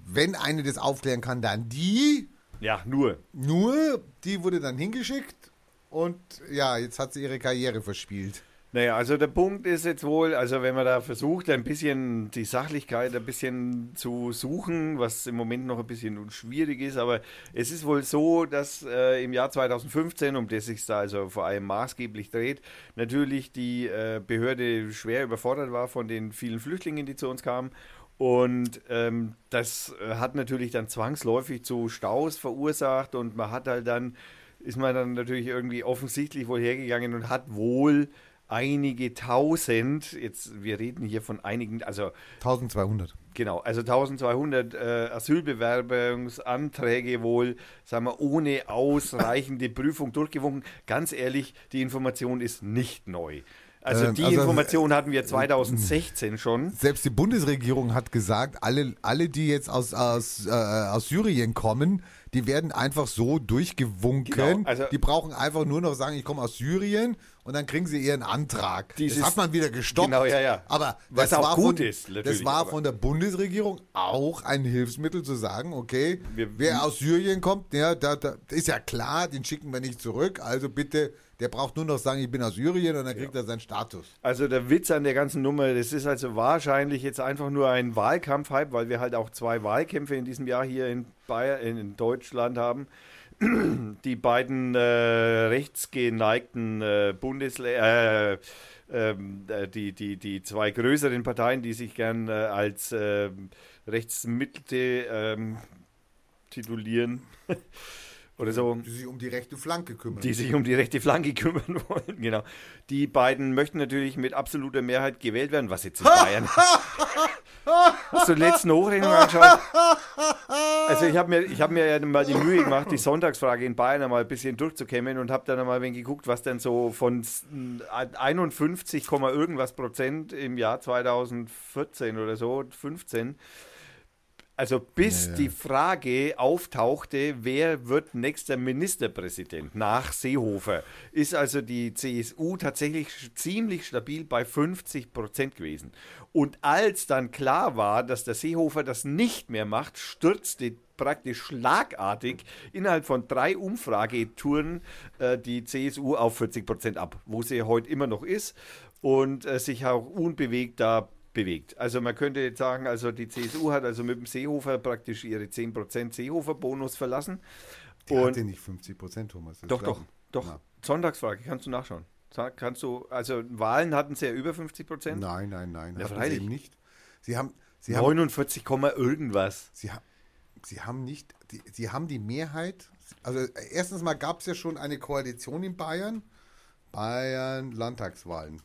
wenn eine das aufklären kann, dann die. ja, nur. Nur, die wurde dann hingeschickt und ja, jetzt hat sie ihre Karriere verspielt. Naja, also der Punkt ist jetzt wohl, also wenn man da versucht, ein bisschen die Sachlichkeit ein bisschen zu suchen, was im Moment noch ein bisschen schwierig ist, aber es ist wohl so, dass äh, im Jahr 2015, um das sich da also vor allem maßgeblich dreht, natürlich die äh, Behörde schwer überfordert war von den vielen Flüchtlingen, die zu uns kamen. Und ähm, das äh, hat natürlich dann zwangsläufig zu Staus verursacht und man hat halt dann, ist man dann natürlich irgendwie offensichtlich wohl hergegangen und hat wohl einige tausend, jetzt wir reden hier von einigen, also 1200. genau, also 1200 äh, Asylbewerbungsanträge wohl, sagen wir, ohne ausreichende Prüfung durchgewunken. Ganz ehrlich, die Information ist nicht neu. Also Ähm, die also, Information hatten wir 2016 schon. Selbst die Bundesregierung hat gesagt, alle, alle die jetzt aus, aus, äh, aus Syrien kommen, die werden einfach so durchgewunken. Genau, also- die brauchen einfach nur noch sagen, ich komme aus Syrien und dann kriegen sie ihren Antrag. Dieses- das hat man wieder gestoppt. Genau, ja, ja. Aber Was das auch war gut von, ist, Das war von der Bundesregierung auch ein Hilfsmittel zu sagen, okay, Wir- wer aus Syrien kommt, ja, da, da ist ja klar, den schicken wir nicht zurück. Also bitte, der braucht nur noch sagen, ich bin aus Syrien und dann kriegt er seinen Status. Also der Witz an der ganzen Nummer, das ist also wahrscheinlich jetzt einfach nur ein Wahlkampfhype, weil wir halt auch zwei Wahlkämpfe in diesem Jahr hier in Bayern, in Deutschland haben. Die beiden äh, rechtsgeneigten äh, Bundesländer, äh, ähm, äh, die, die, die zwei größeren Parteien, die sich gern äh, als äh, Rechtsmitte ähm, titulieren oder so, Die sich um die rechte Flanke kümmern. die sich um die rechte Flanke kümmern wollen. Genau. Die beiden möchten natürlich mit absoluter Mehrheit gewählt werden, was jetzt in Bayern. Hast du die letzten Hochrechnungen angeschaut? Also ich habe mir, ich hab mir ja mal die Mühe gemacht, die Sonntagsfrage in Bayern einmal ein bisschen durchzukämmen und habe dann einmal geguckt, was denn so von s- 51, Komma irgendwas Prozent im Jahr 2014 oder so, 15, also bis Ja, ja. die Frage auftauchte, wer wird nächster Ministerpräsident nach Seehofer, ist also die CSU tatsächlich ziemlich stabil bei 50 Prozent gewesen. Und als dann klar war, dass der Seehofer das nicht mehr macht, stürzte praktisch schlagartig innerhalb von drei Umfragetouren äh, die CSU auf 40 Prozent ab, wo sie heute immer noch ist und äh, sich auch unbewegt da bewegt. Also man könnte jetzt sagen, also die CSU hat also mit dem Seehofer praktisch ihre 10% Seehofer-Bonus verlassen. Der Und hatte nicht 50 Prozent, Thomas. das doch, doch, doch. Na. Sonntagsfrage, kannst du nachschauen. Kannst du, also Wahlen hatten sie ja über 50 Prozent. Nein, nein, nein. Ja, hatten sie eben nicht. Sie haben, sie haben, 49, Komma irgendwas. sie haben, sie haben nicht, die, sie haben die Mehrheit. Also erstens mal gab es ja schon eine Koalition in Bayern. Bayern Landtagswahlen.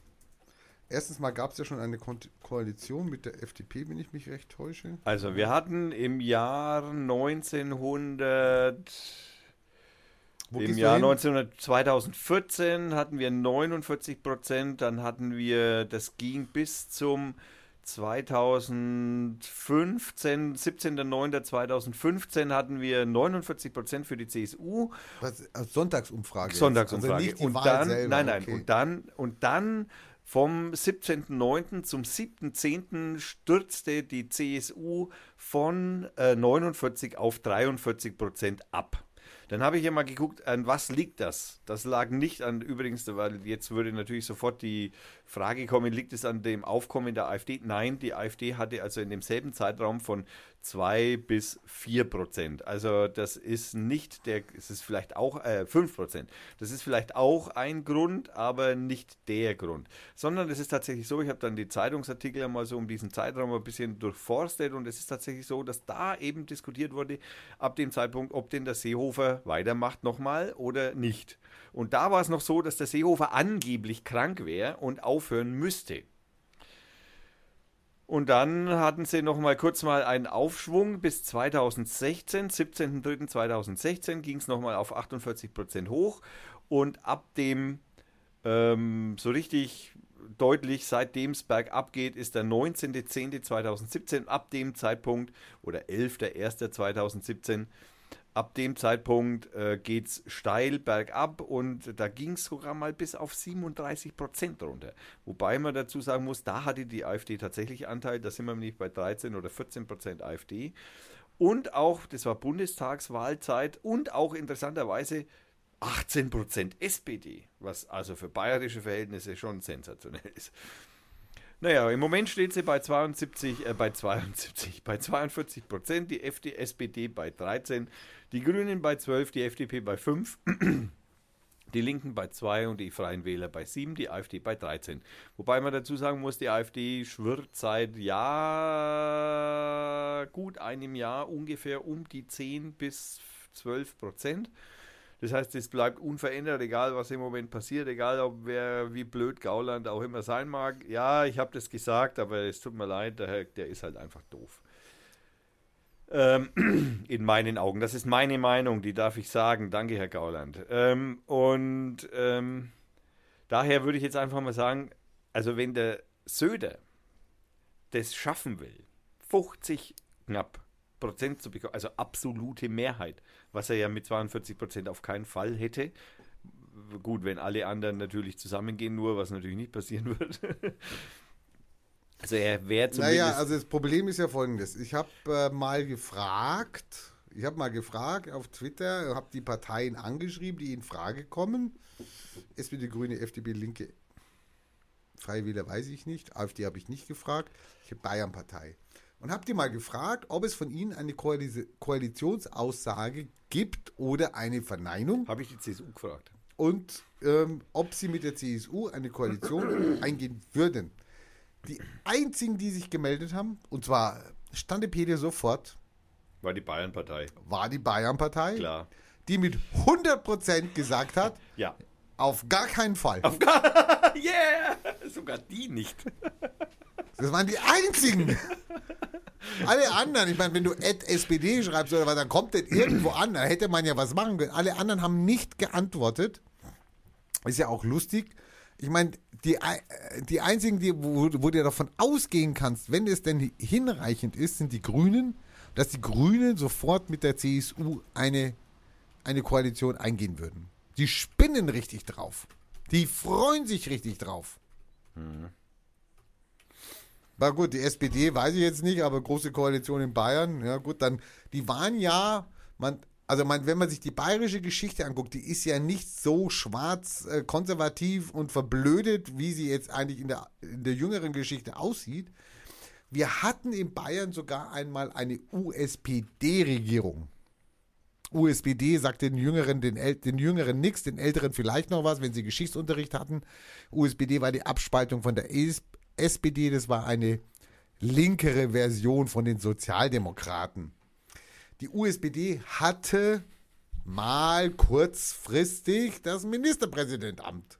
Erstens mal gab es ja schon eine Kon Koalition mit der FDP, wenn ich mich recht täusche. Also wir hatten im Jahr 1900, Wo im Jahr hin? 1900, 2014 hatten wir 49 Prozent, dann hatten wir, das ging bis zum 2015, 17.09.2015 hatten wir 49 Prozent für die CSU. Was, äh, Sonntagsumfrage. Sonntagsumfrage. Also und Wahl dann, selber. nein, nein, okay. und dann, und dann vom 17.09. zum 7.10. stürzte die CSU von äh, 49 auf 43 Prozent ab. Dann habe ich ja mal geguckt, an was liegt das? Das lag nicht an, übrigens, weil jetzt würde natürlich sofort die Frage kommen, liegt es an dem Aufkommen der AfD? Nein, die AfD hatte also in demselben Zeitraum von 2 bis 4 Prozent. Also das ist nicht der, es ist vielleicht auch äh, 5 Prozent. Das ist vielleicht auch ein Grund, aber nicht der Grund. Sondern es ist tatsächlich so, ich habe dann die Zeitungsartikel einmal so um diesen Zeitraum ein bisschen durchforstet und es ist tatsächlich so, dass da eben diskutiert wurde, ab dem Zeitpunkt, ob denn der Seehofer weitermacht nochmal oder nicht. Und da war es noch so, dass der Seehofer angeblich krank wäre und aufhören müsste. Und dann hatten sie noch mal kurz mal einen Aufschwung. Bis 2016, 17.03.2016 ging es noch mal auf 48 Prozent hoch. Und ab dem ähm, so richtig deutlich, seitdem es bergab geht, ist der 19.10.2017 ab dem Zeitpunkt oder 11.01.2017 ab dem Zeitpunkt äh, geht es steil bergab und da ging es sogar mal bis auf 37 Prozent runter. Wobei man dazu sagen muss, da hatte die AfD tatsächlich Anteil, da sind wir nämlich bei 13 oder 14 Prozent AfD. Und auch, das war Bundestagswahlzeit und auch interessanterweise 18 Prozent SPD, was also für bayerische Verhältnisse schon sensationell ist. Naja, im Moment steht sie bei 72, äh, bei 72, bei 42 Prozent, die FD, SPD bei 13, die Grünen bei 12, die FDP bei 5, die Linken bei 2 und die Freien Wähler bei 7, die AfD bei 13. Wobei man dazu sagen muss, die AfD schwirrt seit Jahr, gut einem Jahr ungefähr um die 10 bis 12 Prozent. Das heißt, es bleibt unverändert, egal was im Moment passiert, egal ob wer wie blöd Gauland auch immer sein mag. Ja, ich habe das gesagt, aber es tut mir leid, der, der ist halt einfach doof. Ähm, in meinen Augen. Das ist meine Meinung, die darf ich sagen. Danke, Herr Gauland. Ähm, und ähm, daher würde ich jetzt einfach mal sagen, also wenn der Söder das schaffen will, 50 knapp Prozent zu bekommen, also absolute Mehrheit, was er ja mit 42 Prozent auf keinen Fall hätte. Gut, wenn alle anderen natürlich zusammengehen, nur was natürlich nicht passieren wird. Also er wäre zumindest. Naja, also das Problem ist ja folgendes. Ich habe äh, mal gefragt, ich habe mal gefragt auf Twitter, habe die Parteien angeschrieben, die in Frage kommen. SPD, Grüne, FDP, Linke, Freie Wähler weiß ich nicht, AfD habe ich nicht gefragt. Ich habe Bayern-Partei und habe die mal gefragt, ob es von Ihnen eine Koalitionsaussage gibt oder eine Verneinung. Habe ich die CSU gefragt. Und ähm, ob Sie mit der CSU eine Koalition eingehen würden. Die einzigen, die sich gemeldet haben, und zwar stande Peter sofort, war die Bayern-Partei. War die Bayern-Partei. Klar. Die mit 100% gesagt hat, ja. auf gar keinen Fall. Auf gar Yeah! Sogar die nicht. Das waren die einzigen. Alle anderen, ich meine, wenn du SPD schreibst oder was, dann kommt das irgendwo an, da hätte man ja was machen können. Alle anderen haben nicht geantwortet. Ist ja auch lustig. Ich meine, die, die einzigen, die, wo, wo du davon ausgehen kannst, wenn es denn hinreichend ist, sind die Grünen, dass die Grünen sofort mit der CSU eine, eine Koalition eingehen würden. Die spinnen richtig drauf. Die freuen sich richtig drauf. Mhm. Na gut, die SPD weiß ich jetzt nicht, aber große Koalition in Bayern, ja gut, dann, die waren ja, man, also man, wenn man sich die bayerische Geschichte anguckt, die ist ja nicht so schwarz, äh, konservativ und verblödet, wie sie jetzt eigentlich in der, in der jüngeren Geschichte aussieht. Wir hatten in Bayern sogar einmal eine USPD-Regierung. USPD sagt den Jüngeren, den, den Jüngeren nichts, den Älteren vielleicht noch was, wenn sie Geschichtsunterricht hatten. USPD war die Abspaltung von der SPD, das war eine linkere Version von den Sozialdemokraten. Die USPD hatte mal kurzfristig das Ministerpräsidentamt.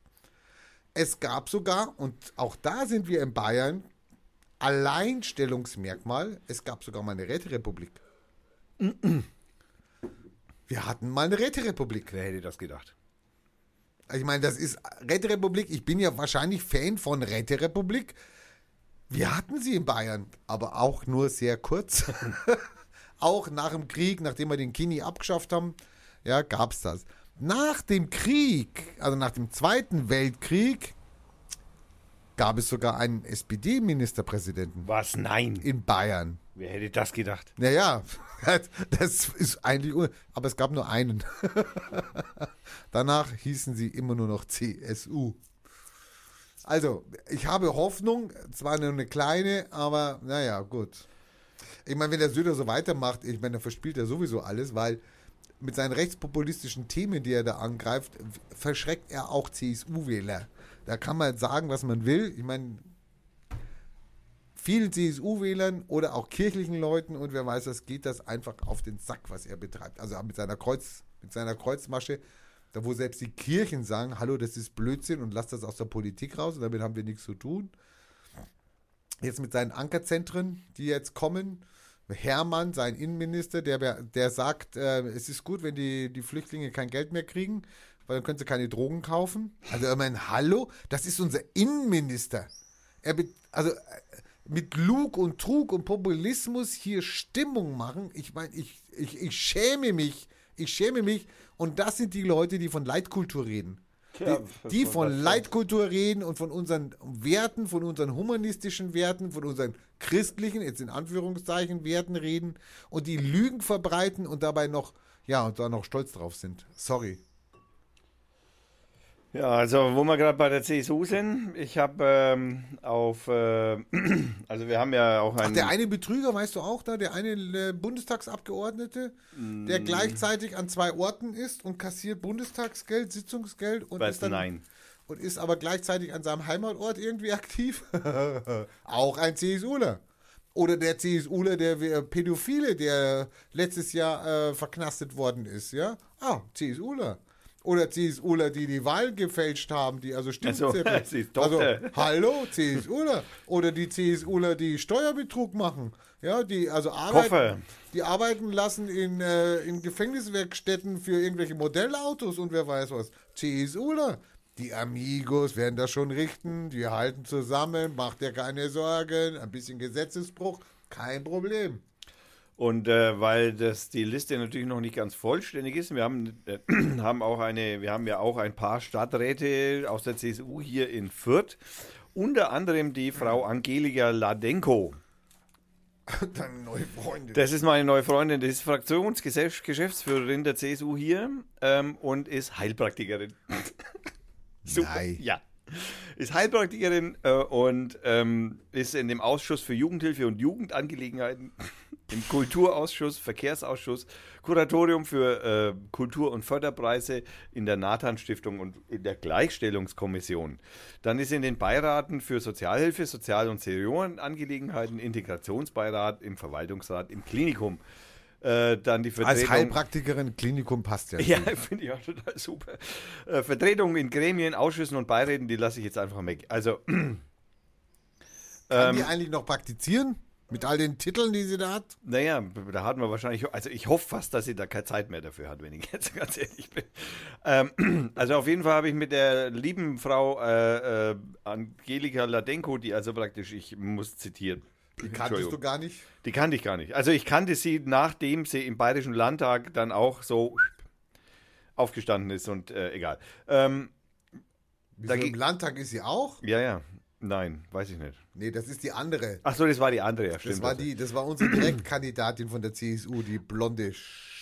Es gab sogar, und auch da sind wir in Bayern, Alleinstellungsmerkmal, es gab sogar mal eine Räterepublik. Wir hatten mal eine Räterepublik. Wer hätte das gedacht? Ich meine, das ist Räterepublik. Ich bin ja wahrscheinlich Fan von Räterepublik. Wir hatten sie in Bayern, aber auch nur sehr kurz. auch nach dem Krieg, nachdem wir den Kini abgeschafft haben, ja, gab es das. Nach dem Krieg, also nach dem Zweiten Weltkrieg, gab es sogar einen SPD-Ministerpräsidenten Was? Nein. in Bayern. Wer hätte das gedacht? Naja, das ist eigentlich, aber es gab nur einen. Danach hießen sie immer nur noch CSU. Also, ich habe Hoffnung, zwar nur eine kleine, aber naja, gut. Ich meine, wenn der Söder so weitermacht, ich meine, dann verspielt er sowieso alles, weil mit seinen rechtspopulistischen Themen, die er da angreift, verschreckt er auch CSU-Wähler. Da kann man sagen, was man will. Ich meine, vielen CSU-Wählern oder auch kirchlichen Leuten und wer weiß, das geht das einfach auf den Sack, was er betreibt. Also mit seiner Kreuz, mit seiner Kreuzmasche, da wo selbst die Kirchen sagen, hallo, das ist Blödsinn und lasst das aus der Politik raus und damit haben wir nichts zu tun. Jetzt mit seinen Ankerzentren, die jetzt kommen, Hermann, sein Innenminister, der, der sagt, äh, es ist gut, wenn die, die Flüchtlinge kein Geld mehr kriegen, weil dann können sie keine Drogen kaufen. Also ich meine, hallo, das ist unser Innenminister. Er also äh, mit Lug und Trug und Populismus hier Stimmung machen. Ich meine, ich, ich, ich schäme mich. Ich schäme mich. Und das sind die Leute, die von Leitkultur reden. Tja, die, die von? Leitkultur reden und von unseren Werten, von unseren humanistischen Werten, von unseren christlichen, jetzt in Anführungszeichen, Werten reden und die Lügen verbreiten und dabei noch, ja, und da noch stolz drauf sind. Sorry. Ja, also wo wir gerade bei der CSU sind, ich habe ähm, auf, äh, also wir haben ja auch Ach, einen, der eine Betrüger, weißt du auch da, der eine äh, Bundestagsabgeordnete, der Mm. gleichzeitig an zwei Orten ist und kassiert Bundestagsgeld, Sitzungsgeld und weiß ist dann nein. und ist aber gleichzeitig an seinem Heimatort irgendwie aktiv. auch ein CSUler. Oder der CSUler, der wir- Pädophile, der letztes Jahr äh, verknastet worden ist, ja? Ah, CSUler. Oder CSUler, die die Wahlen gefälscht haben, die also Stimmen Ach so, Also, hallo, CSUler. Oder die CSUler, die Steuerbetrug machen. Ja, die also arbeiten, die arbeiten lassen in, äh, in Gefängniswerkstätten für irgendwelche Modellautos und wer weiß was. CSUler. Die Amigos werden das schon richten, die halten zusammen, macht dir keine Sorgen, ein bisschen Gesetzesbruch, kein Problem. Und äh, weil das die Liste natürlich noch nicht ganz vollständig ist, wir haben, äh, haben auch eine, wir haben ja auch ein paar Stadträte aus der CSU hier in Fürth, unter anderem die Frau Angelika Ladenko. Deine neue Freundin. Das ist meine neue Freundin, das ist Fraktionsgeschäftsführerin der CSU hier ähm, und ist Heilpraktikerin. Super. Nein. Ja. Ist Heilpraktikerin äh, und ähm, ist in dem Ausschuss für Jugendhilfe und Jugendangelegenheiten, im Kulturausschuss, Verkehrsausschuss, Kuratorium für äh, Kultur- und Förderpreise in der Nathan-Stiftung und in der Gleichstellungskommission. Dann ist sie in den Beiraten für Sozialhilfe, Sozial- und Seniorenangelegenheiten, Integrationsbeirat, im Verwaltungsrat, im Klinikum. Äh, dann die Vertretung. Als Heilpraktikerin Klinikum passt ja. Ja, finde ich auch total super. Äh, Vertretungen in Gremien, Ausschüssen und Beiräten, die lasse ich jetzt einfach weg. Also, Kann ähm, die eigentlich noch praktizieren? Mit all den Titeln, die sie da hat? naja, da hatten wir wahrscheinlich, also ich hoffe fast, dass sie da keine Zeit mehr dafür hat, wenn ich jetzt ganz ehrlich bin. Ähm, also auf jeden Fall habe ich mit der lieben Frau äh, äh, Angelika Ladenko, die also praktisch, ich muss zitieren. Die kanntest du gar nicht. Die kannte ich gar nicht. Also ich kannte sie, nachdem sie im Bayerischen Landtag dann auch so aufgestanden ist und äh, egal. Ähm, Wieso, Im Landtag ist sie auch? ja, ja. Nein, weiß ich nicht. Nee, das ist die andere. Ach so, das war die andere, ja, stimmt. Das war die, das war unsere Direktkandidatin von der CSU, die blonde Sch-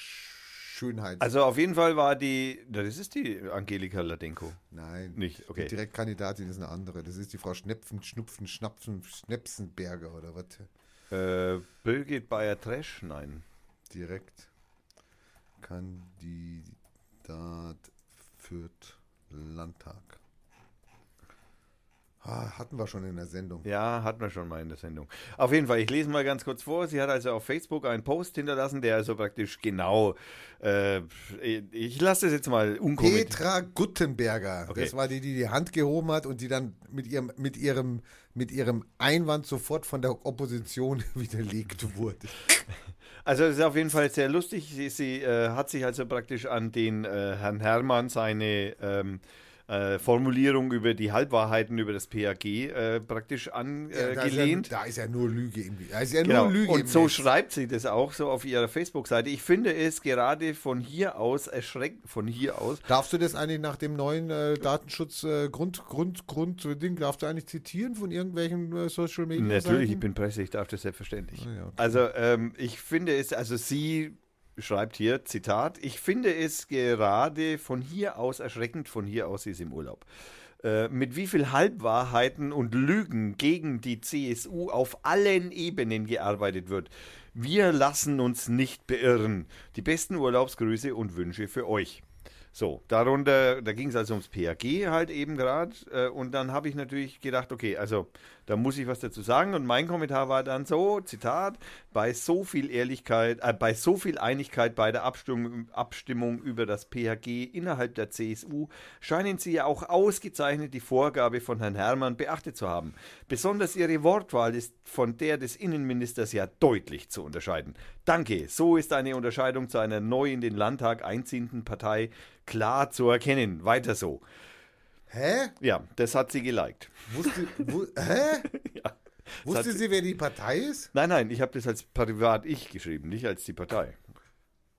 Schönheit. Also auf jeden Fall war die, das ist die Angelika Ladenko. Nein, Nicht, okay. die Direktkandidatin ist eine andere. Das ist die Frau Schnepfen, Schnupfen, Schnapfen, Schnepsenberger oder was? Äh, Birgit Bayer-Tresch? Nein. Direkt Kandidat Fürth Landtag. Ah, hatten wir schon in der Sendung. Ja, hatten wir schon mal in der Sendung. Auf jeden Fall, ich lese mal ganz kurz vor. Sie hat also auf Facebook einen Post hinterlassen, der also praktisch genau, äh, ich lasse das jetzt mal unkommentiert. Petra Guttenberger. Okay. Das war die, die die Hand gehoben hat und die dann mit ihrem, mit ihrem, mit ihrem Einwand sofort von der Opposition widerlegt wurde. Also es ist auf jeden Fall sehr lustig. Sie, sie äh, hat sich also praktisch an den äh, Herrn Herrmann seine ähm, äh, Formulierung über die Halbwahrheiten über das PAG äh, praktisch Ja, da, ist ja, angelehnt. da ist ja nur Lüge im Da ist ja Genau. nur Lüge Und so Netz. schreibt sie das auch so auf ihrer Facebook-Seite. Ich finde es gerade von hier aus erschreckend, von hier aus. Darfst du das eigentlich nach dem neuen äh, Datenschutz äh, Grund, Grund, Grund Ding, darfst du eigentlich zitieren von irgendwelchen äh, Social Media? Natürlich, ich bin Presse, ich darf das selbstverständlich. Ah, ja, okay. Also ähm, ich finde es, also sie schreibt hier, Zitat, ich finde es gerade von hier aus erschreckend, von hier aus ist im Urlaub. Äh, mit wie viel Halbwahrheiten und Lügen gegen die CSU auf allen Ebenen gearbeitet wird. Wir lassen uns nicht beirren. Die besten Urlaubsgrüße und Wünsche für euch. So, darunter, da ging es also ums PAG halt eben gerade. Äh, und dann habe ich natürlich gedacht, okay, also da muss ich was dazu sagen. Und mein Kommentar war dann so, Zitat, bei so viel Ehrlichkeit, äh, bei so viel Einigkeit bei der Abstimmung, Abstimmung über das PHG innerhalb der CSU scheinen sie ja auch ausgezeichnet die Vorgabe von Herrn Herrmann beachtet zu haben. Besonders ihre Wortwahl ist von der des Innenministers ja deutlich zu unterscheiden. Danke, so ist eine Unterscheidung zu einer neu in den Landtag einziehenden Partei klar zu erkennen. Weiter so. Hä? Ja, das hat sie geliked. Wusste, wu, hä? Ja. Wusste sie, wer die Partei ist? Nein, nein, ich habe das als privat ich geschrieben, nicht als die Partei.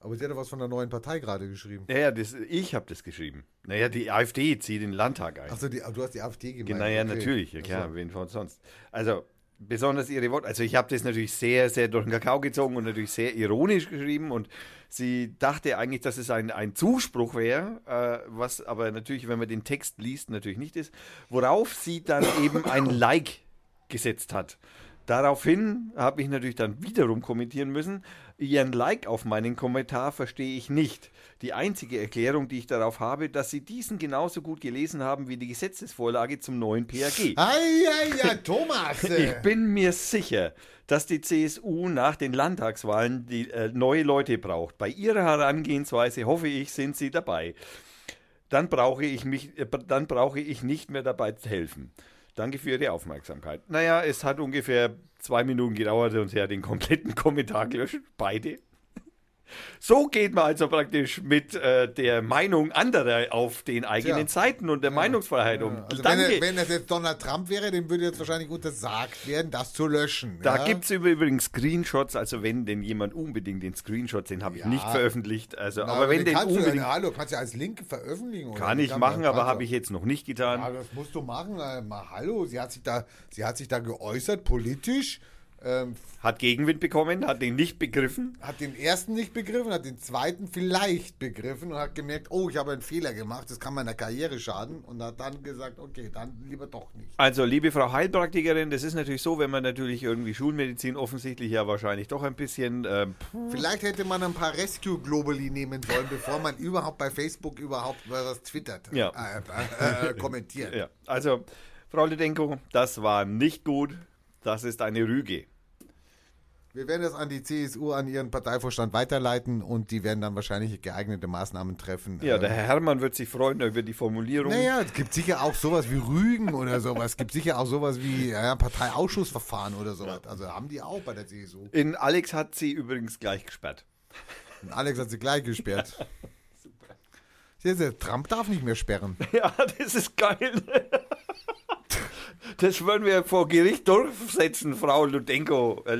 Aber sie hat doch was von der neuen Partei gerade geschrieben. Naja, das, ich habe das geschrieben. Naja, die AfD zieht den Landtag ein. Achso, du hast die AfD gemeint. Naja, okay. natürlich, ja klar, wen von sonst. Also, besonders ihre Worte. Also, ich habe das natürlich sehr, sehr durch den Kakao gezogen und natürlich sehr ironisch geschrieben und sie dachte eigentlich, dass es ein, ein Zuspruch wäre, äh, was aber natürlich, wenn man den Text liest, natürlich nicht ist, worauf sie dann eben ein Like gesetzt hat. Daraufhin habe ich natürlich dann wiederum kommentieren müssen, ihren Like auf meinen Kommentar verstehe ich nicht. Die einzige Erklärung, die ich darauf habe, dass sie diesen genauso gut gelesen haben wie die Gesetzesvorlage zum neuen PAG. Ja, Thomas. Ich bin mir sicher, dass die CSU nach den Landtagswahlen die, äh, neue Leute braucht. Bei ihrer Herangehensweise hoffe ich, sind sie dabei. Dann brauche ich mich, äh, dann brauche ich nicht mehr dabei zu helfen. Danke für Ihre Aufmerksamkeit. Naja, es hat ungefähr zwei Minuten gedauert und sie hat den kompletten Kommentar gelöscht. Beide. So geht man also praktisch mit äh, der Meinung anderer auf den eigenen Tja. Seiten und der Meinungsfreiheit um. also wenn, er, wenn das jetzt Donald Trump wäre, dem würde jetzt wahrscheinlich untersagt werden, das zu löschen. Da ja? gibt es übrigens Screenshots, also wenn denn jemand unbedingt den Screenshot, den habe ich Ja. nicht veröffentlicht, also Na, aber wenn den kannst du, unbedingt, ja, hallo, kannst du als Link veröffentlichen. oder? kann ich machen, aber habe du. ich jetzt noch nicht getan. Ja, das musst du machen. äh, Mal hallo, sie hat sich da, sie hat sich da geäußert, politisch. Ähm, Hat Gegenwind bekommen, hat den nicht begriffen. hat den ersten nicht begriffen, hat den zweiten vielleicht begriffen und hat gemerkt, oh, ich habe einen Fehler gemacht, das kann meiner Karriere schaden und hat dann gesagt, okay, dann lieber doch nicht. Also, liebe Frau Heilpraktikerin, das ist natürlich so, wenn man natürlich irgendwie Schulmedizin offensichtlich ja wahrscheinlich doch ein bisschen ähm, Vielleicht hätte man ein paar Rescue Globally nehmen sollen, bevor man überhaupt bei Facebook überhaupt was twittert, Ja. äh, äh, äh, kommentiert. ja. Also, Frau Ledenko, das war nicht gut. Das ist eine Rüge. Wir werden das an die CSU, an ihren Parteivorstand weiterleiten und die werden dann wahrscheinlich geeignete Maßnahmen treffen. Ja, Ähm, der Herr Herrmann wird sich freuen über die Formulierung. Naja, es gibt sicher auch sowas wie Rügen oder sowas. Es gibt sicher auch sowas wie ja, Parteiausschussverfahren oder sowas. Also haben die auch bei der CSU. In Alex hat sie übrigens gleich gesperrt. Und Alex hat sie gleich gesperrt. Sehr, sehr, Trump darf nicht mehr sperren. Ja, das ist geil. Das würden wir vor Gericht durchsetzen, Frau Ludenko. Äh,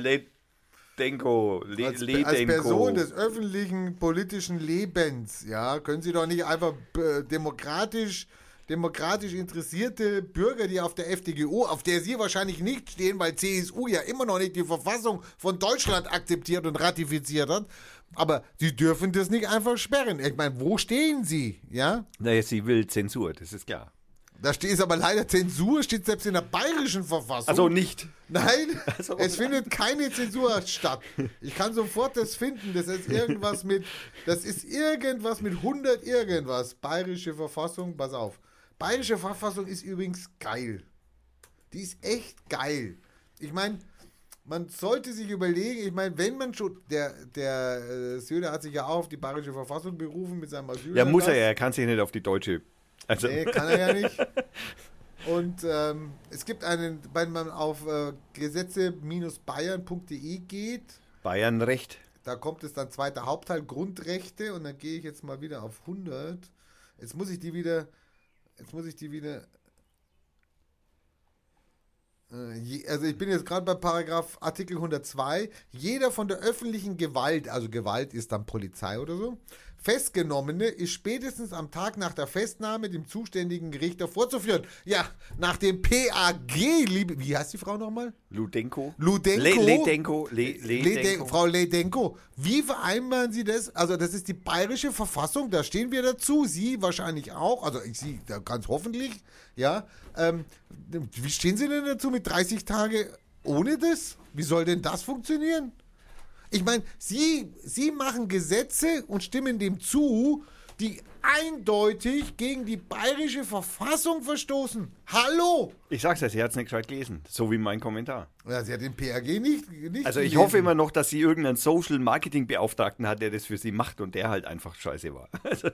Ledenko. Le Als, als Person des öffentlichen politischen Lebens, ja, können Sie doch nicht einfach äh, demokratisch, demokratisch interessierte Bürger, die auf der FDGO, auf der Sie wahrscheinlich nicht stehen, weil CSU ja immer noch nicht die Verfassung von Deutschland akzeptiert und ratifiziert hat, aber Sie dürfen das nicht einfach sperren. Ich meine, wo stehen Sie, ja? Naja, sie will Zensur, das ist klar. Da steht es aber leider Zensur, steht selbst in der bayerischen Verfassung. Also nicht. Nein, Also- es findet keine Zensur statt. Ich kann sofort das finden. Das ist irgendwas mit, das ist irgendwas mit 100 irgendwas. Bayerische Verfassung, pass auf. Bayerische Verfassung ist übrigens geil. Die ist echt geil. Ich meine, man sollte sich überlegen, ich meine, wenn man schon, der, der äh, Söder hat sich ja auch auf die Bayerische Verfassung berufen mit seinem Asyl. Ja, muss er ja, er kann sich nicht auf die deutsche. Also, Nee, kann er ja nicht. Und ähm, es gibt einen, wenn man auf äh, gesetze-bayern.de geht, Bayern recht. da kommt es dann zweiter Hauptteil Grundrechte und dann gehe ich jetzt mal wieder auf 100. Jetzt muss ich die wieder, Jetzt muss ich die wieder. Äh, je- Also ich bin jetzt gerade bei Paragraph Artikel 102. Jeder von der öffentlichen Gewalt, also Gewalt ist dann Polizei oder so, Festgenommene ist spätestens am Tag nach der Festnahme dem zuständigen Gericht vorzuführen. Ja, nach dem PAG, liebe, wie heißt die Frau nochmal? Ludenko. Ludenko. Le Ledenko. Le Lede, Ledenko. Frau Ledenko, wie vereinbaren Sie das? Also, das ist die bayerische Verfassung, da stehen wir dazu. Sie wahrscheinlich auch, also ich Sie da ganz hoffentlich, ja. Ähm, wie stehen Sie denn dazu mit 30 Tage ohne das? Wie soll denn das funktionieren? Ich meine, Sie, Sie machen Gesetze und stimmen dem zu, die eindeutig gegen die bayerische Verfassung verstoßen. Hallo! Ich sag's ja, sie hat's nicht gescheit gelesen. So wie mein Kommentar. Ja, sie hat den PAG nicht, nicht Also ich gelesen. hoffe immer noch, dass sie irgendeinen Social Marketing Beauftragten hat, der das für sie macht und der halt einfach scheiße war. Also,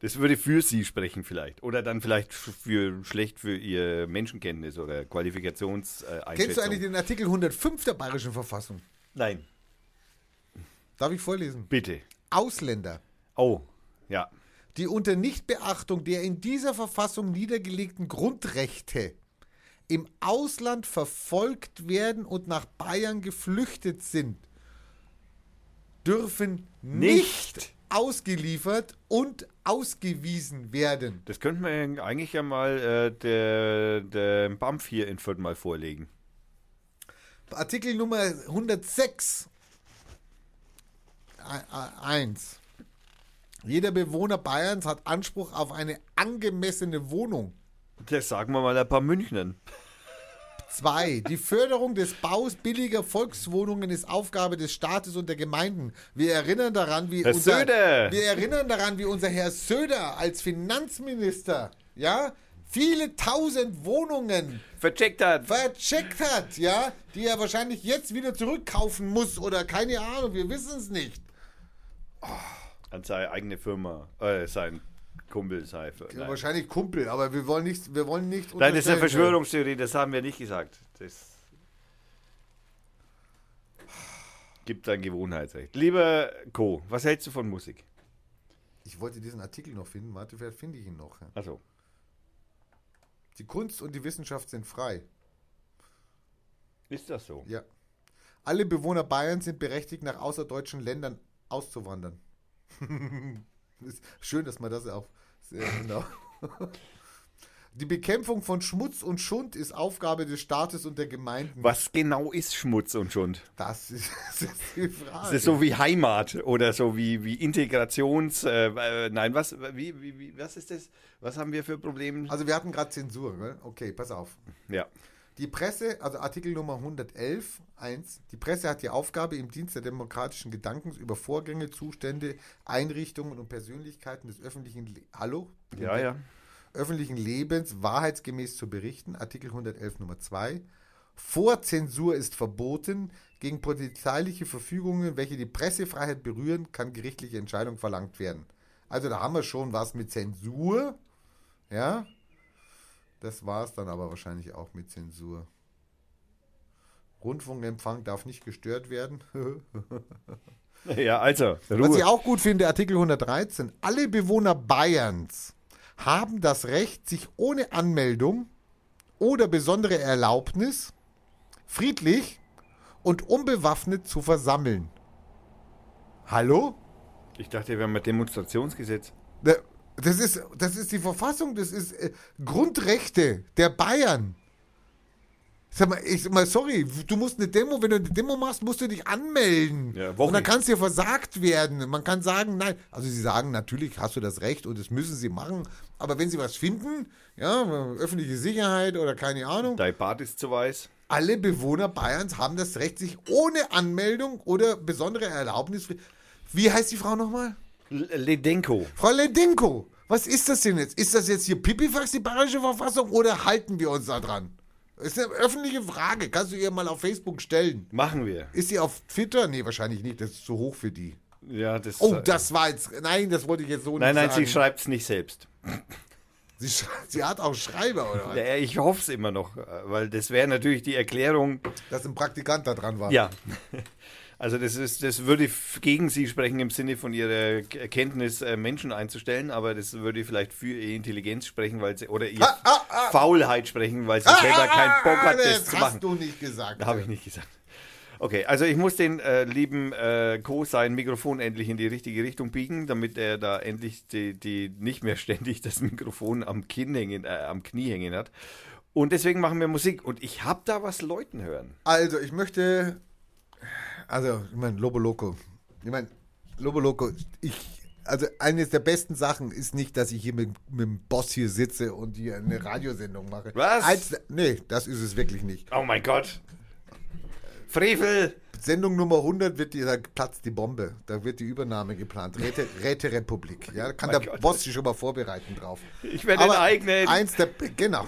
das würde für sie sprechen vielleicht. Oder dann vielleicht für schlecht für ihr Menschenkenntnis oder Qualifikationseinschätzung. Kennst du eigentlich den Artikel 105 der bayerischen Verfassung? Nein, Darf ich vorlesen? bitte. Ausländer, Oh, ja. die unter Nichtbeachtung der in dieser Verfassung niedergelegten Grundrechte im Ausland verfolgt werden und nach Bayern geflüchtet sind, dürfen nicht, Nicht. ausgeliefert und ausgewiesen werden. Das könnten wir eigentlich ja mal äh, der, der BAMF hier in Fürth mal vorlegen. Artikel Nummer 106 1. Jeder Bewohner Bayerns hat Anspruch auf eine angemessene Wohnung. Das sagen wir mal ein paar Münchnern. 2. Die Förderung des Baus billiger Volkswohnungen ist Aufgabe des Staates und der Gemeinden. Wir erinnern daran, wie Herr unser, Söder! wir erinnern daran, wie unser Herr Söder als Finanzminister, ja, viele tausend Wohnungen Vercheckt hat. vercheckt hat, ja, die er wahrscheinlich jetzt wieder zurückkaufen muss oder keine Ahnung, wir wissen es nicht. An seine eigene Firma. Äh, sein Kumpel sei. für- Nein. Wahrscheinlich Kumpel, aber wir wollen nicht, wir wollen nicht Nein, das ist eine Verschwörungstheorie, das haben wir nicht gesagt. Das gibt ein Gewohnheitsrecht. Lieber Co., was hältst du von Musik? Ich wollte diesen Artikel noch finden, warte, vielleicht finde ich ihn noch. ja. Also, Die Kunst und die Wissenschaft sind frei. ist das so? Ja. Alle Bewohner Bayerns sind berechtigt, nach außerdeutschen Ländern auszuwandern. schön, dass man das auch. Sehr genau. Die Bekämpfung von Schmutz und Schund ist Aufgabe des Staates und der Gemeinden. Was genau ist Schmutz und Schund? Das ist, das ist die Frage. Ist das so wie Heimat oder so wie, wie Integrations... Äh, äh, nein, was, wie, wie, wie, was ist das? Was haben wir für Probleme? also wir hatten gerade Zensur, gell? Okay, pass auf. ja. Die Presse, also Artikel Nummer 111, 1, die Presse hat die Aufgabe, im Dienst der demokratischen Gedankens über Vorgänge, Zustände, Einrichtungen und Persönlichkeiten des öffentlichen, Le Hallo? Ja, ja. Öffentlichen Lebens wahrheitsgemäß zu berichten. Artikel 111 Nummer 2. Vorzensur ist verboten. Gegen polizeiliche Verfügungen, welche die Pressefreiheit berühren, kann gerichtliche Entscheidung verlangt werden. Also da haben wir schon was mit Zensur. Ja. Das war es dann aber wahrscheinlich auch mit Zensur. Rundfunkempfang darf nicht gestört werden. Ja, also, Was Ruhe. ich auch gut finde, Artikel 113. Alle Bewohner Bayerns haben das Recht, sich ohne Anmeldung oder besondere Erlaubnis friedlich und unbewaffnet zu versammeln. Hallo? Ich dachte, wir haben ein Demonstrationsgesetz. Da- Das ist, das ist die Verfassung, das ist äh, Grundrechte der Bayern. Sag mal, ich mal, sorry, du musst eine Demo, wenn du eine Demo machst, musst du dich anmelden. Ja, und dann kann es dir versagt werden. Man kann sagen, nein. Also sie sagen, natürlich hast du das Recht und das müssen sie machen. Aber wenn sie was finden, ja, öffentliche Sicherheit oder keine Ahnung, Dein Bart ist zu weiß. alle Bewohner Bayerns haben das Recht, sich ohne Anmeldung oder besondere Erlaubnis. Wie heißt die Frau nochmal? Ledenko. Frau Ledinko, was ist das denn jetzt? Ist das jetzt hier Pipifax, die bayerische Verfassung, oder halten wir uns da dran? Das ist eine öffentliche Frage. Kannst du ihr mal auf Facebook stellen? Machen wir. Ist sie auf Twitter? Nee, wahrscheinlich nicht. Das ist zu hoch für die. Ja, das. Oh, das war jetzt. Nein, das wollte ich jetzt so Nein, nicht nein, sagen. sie schreibt es nicht selbst. sie, sie hat auch Schreiber, oder was? Ja, ich hoffe es immer noch, äh, weil das wäre natürlich die Erklärung. Dass ein Praktikant da dran war. Ja. Also das ist, das würde gegen Sie sprechen im Sinne von Ihrer Erkenntnis, äh, Menschen einzustellen, aber das würde vielleicht für Ihre Intelligenz sprechen, weil sie oder Ihre Ah, ah, ah. Faulheit sprechen, weil sie selber keinen Bock hat, das, das zu hast machen. du nicht gesagt. Habe ich nicht gesagt. Okay, also ich muss den äh, lieben äh, Co sein Mikrofon endlich in die richtige Richtung biegen, damit er da endlich die, die nicht mehr ständig das Mikrofon am Kinn hängen, äh, am Knie hängen hat. Und deswegen machen wir Musik. Und ich habe da was Leuten hören. Also, ich möchte. Also, ich meine, Lobo Loco. Ich meine, Lobo Loco, ich. Also, eines der besten Sachen ist nicht, dass ich hier mit, mit dem Boss hier sitze und hier eine Radiosendung mache. Was? Eins, nee, das ist es wirklich nicht. Oh mein Gott. Frevel. Sendung Nummer 100 wird die, da platzt die Bombe. Da wird die Übernahme geplant. Räte, Räterepublik. Ja, da kann Mein der Gott. Boss sich schon mal vorbereiten drauf. Ich werde enteignet. Eins der, genau,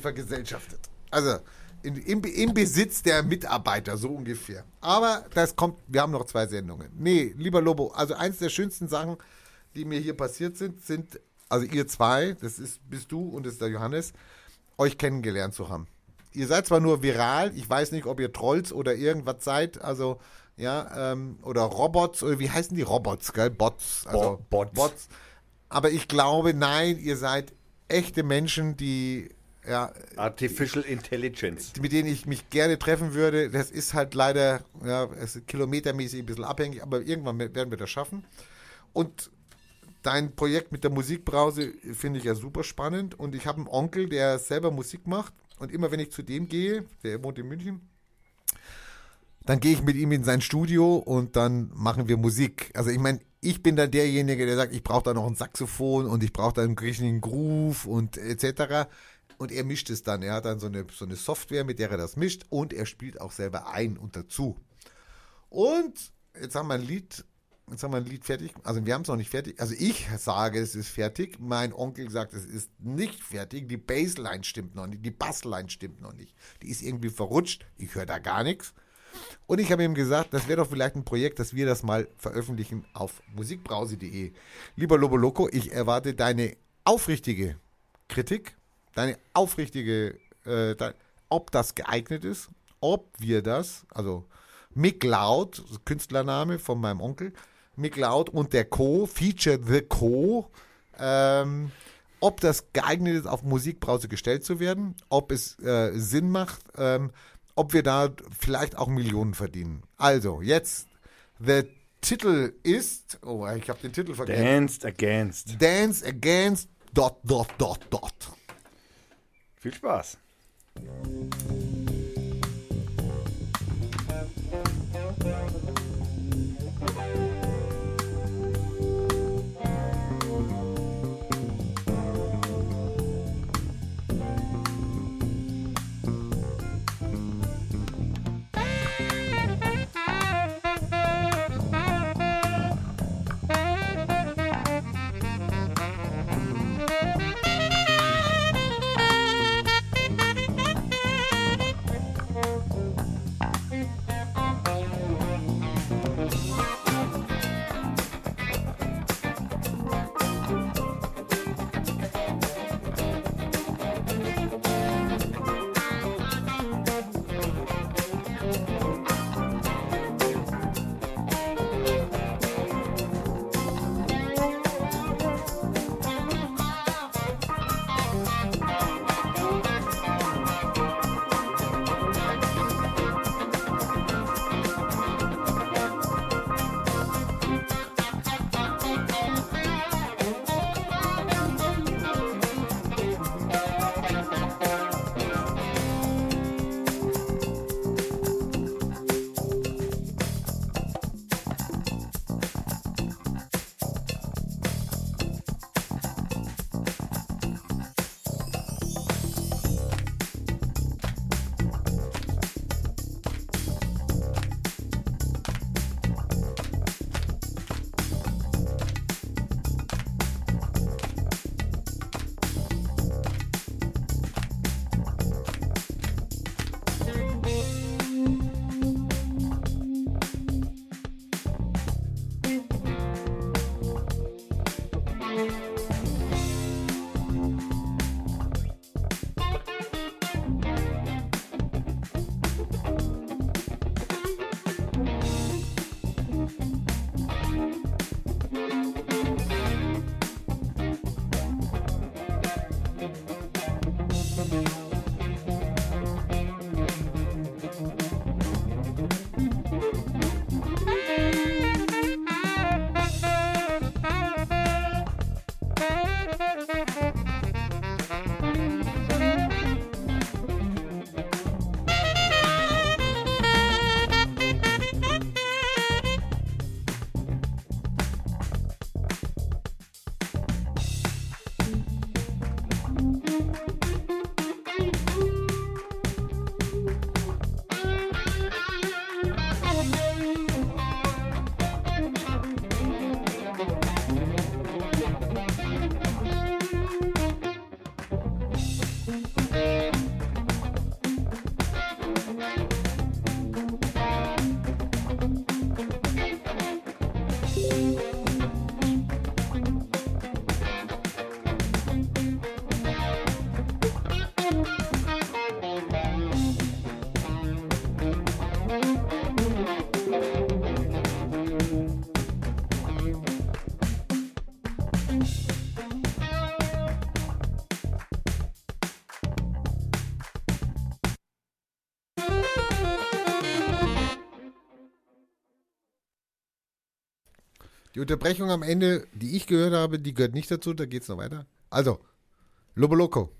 vergesellschaftet. Also, in, im, im Besitz der Mitarbeiter, so ungefähr. Aber das kommt, wir haben noch zwei Sendungen. Nee, lieber Lobo, also eins der schönsten Sachen, die mir hier passiert sind, sind, also ihr zwei, das ist, bist du und das ist der Johannes, euch kennengelernt zu haben. Ihr seid zwar nur viral, ich weiß nicht, ob ihr Trolls oder irgendwas seid, also, ja, ähm, oder Robots, oder wie heißen die Robots, gell? Bots. Also, Bo- Bots. Aber ich glaube, nein, ihr seid echte Menschen, die, ja, Artificial Intelligence. mit denen ich mich gerne treffen würde. Das ist halt leider, ja, kilometermäßig ein bisschen abhängig, aber irgendwann werden wir das schaffen. Und dein Projekt mit der Musikbrause finde ich ja super spannend. Und ich habe einen Onkel, der selber Musik macht. Und immer wenn ich zu dem gehe, der wohnt in München, dann gehe ich mit ihm in sein Studio und dann machen wir Musik. Also ich meine, ich bin dann derjenige, der sagt, ich brauche da noch ein Saxophon und ich brauche da einen richtigen Groove und etc. Und er mischt es dann. Er hat dann so eine, so eine Software, mit der er das mischt und er spielt auch selber ein und dazu. Und jetzt haben wir ein Lied, jetzt haben wir ein Lied fertig. Also wir haben es noch nicht fertig. Also ich sage, es ist fertig. Mein Onkel sagt, es ist nicht fertig. Die Bassline stimmt noch nicht, die Bassline stimmt noch nicht. Die ist irgendwie verrutscht. Ich höre da gar nichts. Und ich habe ihm gesagt, das wäre doch vielleicht ein Projekt, dass wir das mal veröffentlichen auf musikbrause.de. Lieber Lobo Loco, ich erwarte deine aufrichtige Kritik, deine aufrichtige, äh, dein, ob das geeignet ist, ob wir das, also Mick Loud, Künstlername von meinem Onkel, Mick Loud und der Co, Feature The Co, ähm, ob das geeignet ist, auf Musikbrause gestellt zu werden, ob es äh, Sinn macht, ähm, ob wir da vielleicht auch Millionen verdienen. Also, jetzt, der Titel ist, oh, ich habe den Titel vergessen. Danced Against. Dance Against dot dot dot dot. Viel Spaß. Unterbrechung am Ende, die ich gehört habe, die gehört nicht dazu, da geht es noch weiter. Also, Lobo Loco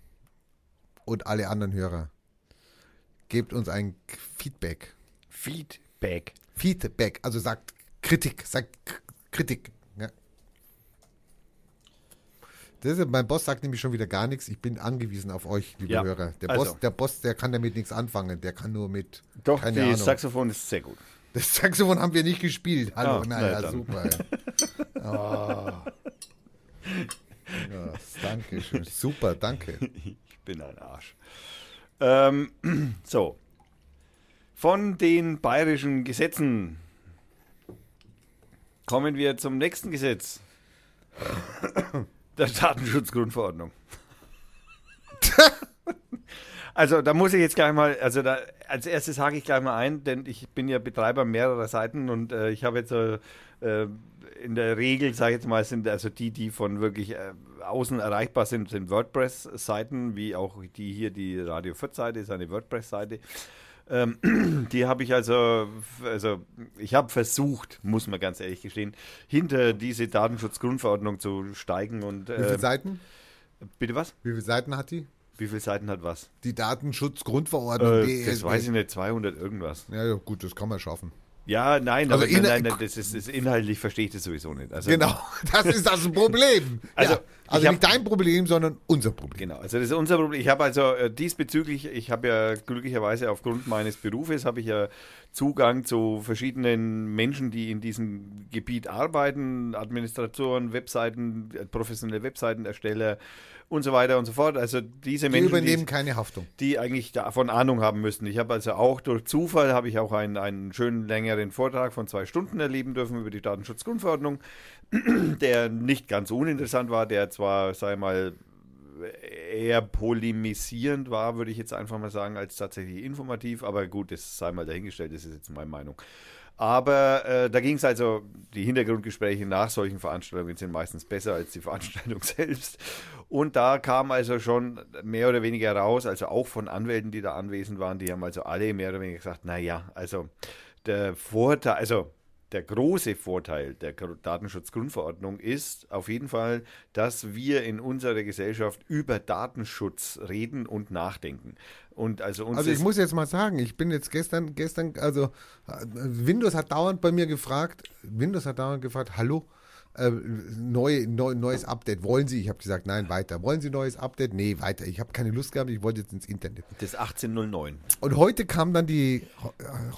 und alle anderen Hörer, gebt uns ein Feedback. Feedback. Feedback, also sagt Kritik, sagt Kritik. Ja. Das ist, mein Boss sagt nämlich schon wieder gar nichts. Ich bin angewiesen auf euch, liebe Ja, Hörer. Der, also. Boss, der Boss, der kann damit nichts anfangen. Der kann nur mit. Doch, die Ahnung. Saxophon ist sehr gut. Das Saxophon haben wir nicht gespielt. Hallo, Ah, naja, na super. Oh. Ja, danke schön. Super, danke. Ich bin ein Arsch. Ähm, so. Von den bayerischen Gesetzen kommen wir zum nächsten Gesetz. Der Datenschutzgrundverordnung. Also da muss ich jetzt gleich mal, also da, als erstes hake ich gleich mal ein, denn ich bin ja Betreiber mehrerer Seiten und äh, ich habe jetzt äh, äh, in der Regel, sage ich jetzt mal, sind also die, die von wirklich äh, außen erreichbar sind, sind WordPress-Seiten, wie auch die hier, die Radio Fürth-Seite ist eine WordPress-Seite. Ähm, die habe ich also, also ich habe versucht, muss man ganz ehrlich gestehen, hinter diese Datenschutzgrundverordnung zu steigen und Wie viele äh, Seiten? bitte was? Wie viele Seiten hat die? Wie viele Seiten hat was? Die Datenschutzgrundverordnung. Äh, das weiß ich nicht, 200 irgendwas. Ja, ja, gut, das kann man schaffen. Ja, nein, Also aber nein, nein, nein, das ist, ist inhaltlich verstehe ich das sowieso nicht. Also, Genau, das ist das Problem. Also, ja, also hab- nicht dein Problem, sondern unser Problem. Genau, also das ist unser Problem. Ich habe also äh, diesbezüglich, ich habe ja glücklicherweise aufgrund meines Berufes, habe ich ja Zugang zu verschiedenen Menschen, die in diesem Gebiet arbeiten, Administratoren, Webseiten, äh, professionelle Webseitenersteller und so weiter und so fort. Also diese Die Menschen, übernehmen die, keine Haftung. die eigentlich davon Ahnung haben müssten. Ich habe also auch durch Zufall habe ich auch einen, einen schönen längeren Vortrag von zwei Stunden erleben dürfen über die Datenschutzgrundverordnung, der nicht ganz uninteressant war, der zwar, sei mal, eher polemisierend war, würde ich jetzt einfach mal sagen, als tatsächlich informativ, aber gut, das sei mal dahingestellt, das ist jetzt meine Meinung. Aber äh, da ging es also, die Hintergrundgespräche nach solchen Veranstaltungen sind meistens besser als die Veranstaltung selbst. Und da kam also schon mehr oder weniger raus, also auch von Anwälten, die da anwesend waren, die haben also alle mehr oder weniger gesagt, naja, also der Vorteil, also der große Vorteil der Gr- Datenschutzgrundverordnung ist auf jeden Fall, dass wir in unserer Gesellschaft über Datenschutz reden und nachdenken. Und also uns Also ich muss jetzt mal sagen, ich bin jetzt gestern, gestern, also äh, Windows hat dauernd bei mir gefragt, Windows hat dauernd gefragt, hallo, äh, neu, neu, neues Update, wollen Sie? Ich habe gesagt, nein, weiter. Wollen Sie neues Update? Nee, weiter. Ich habe keine Lust gehabt, ich wollte jetzt ins Internet. das 1809. Und heute kam dann die,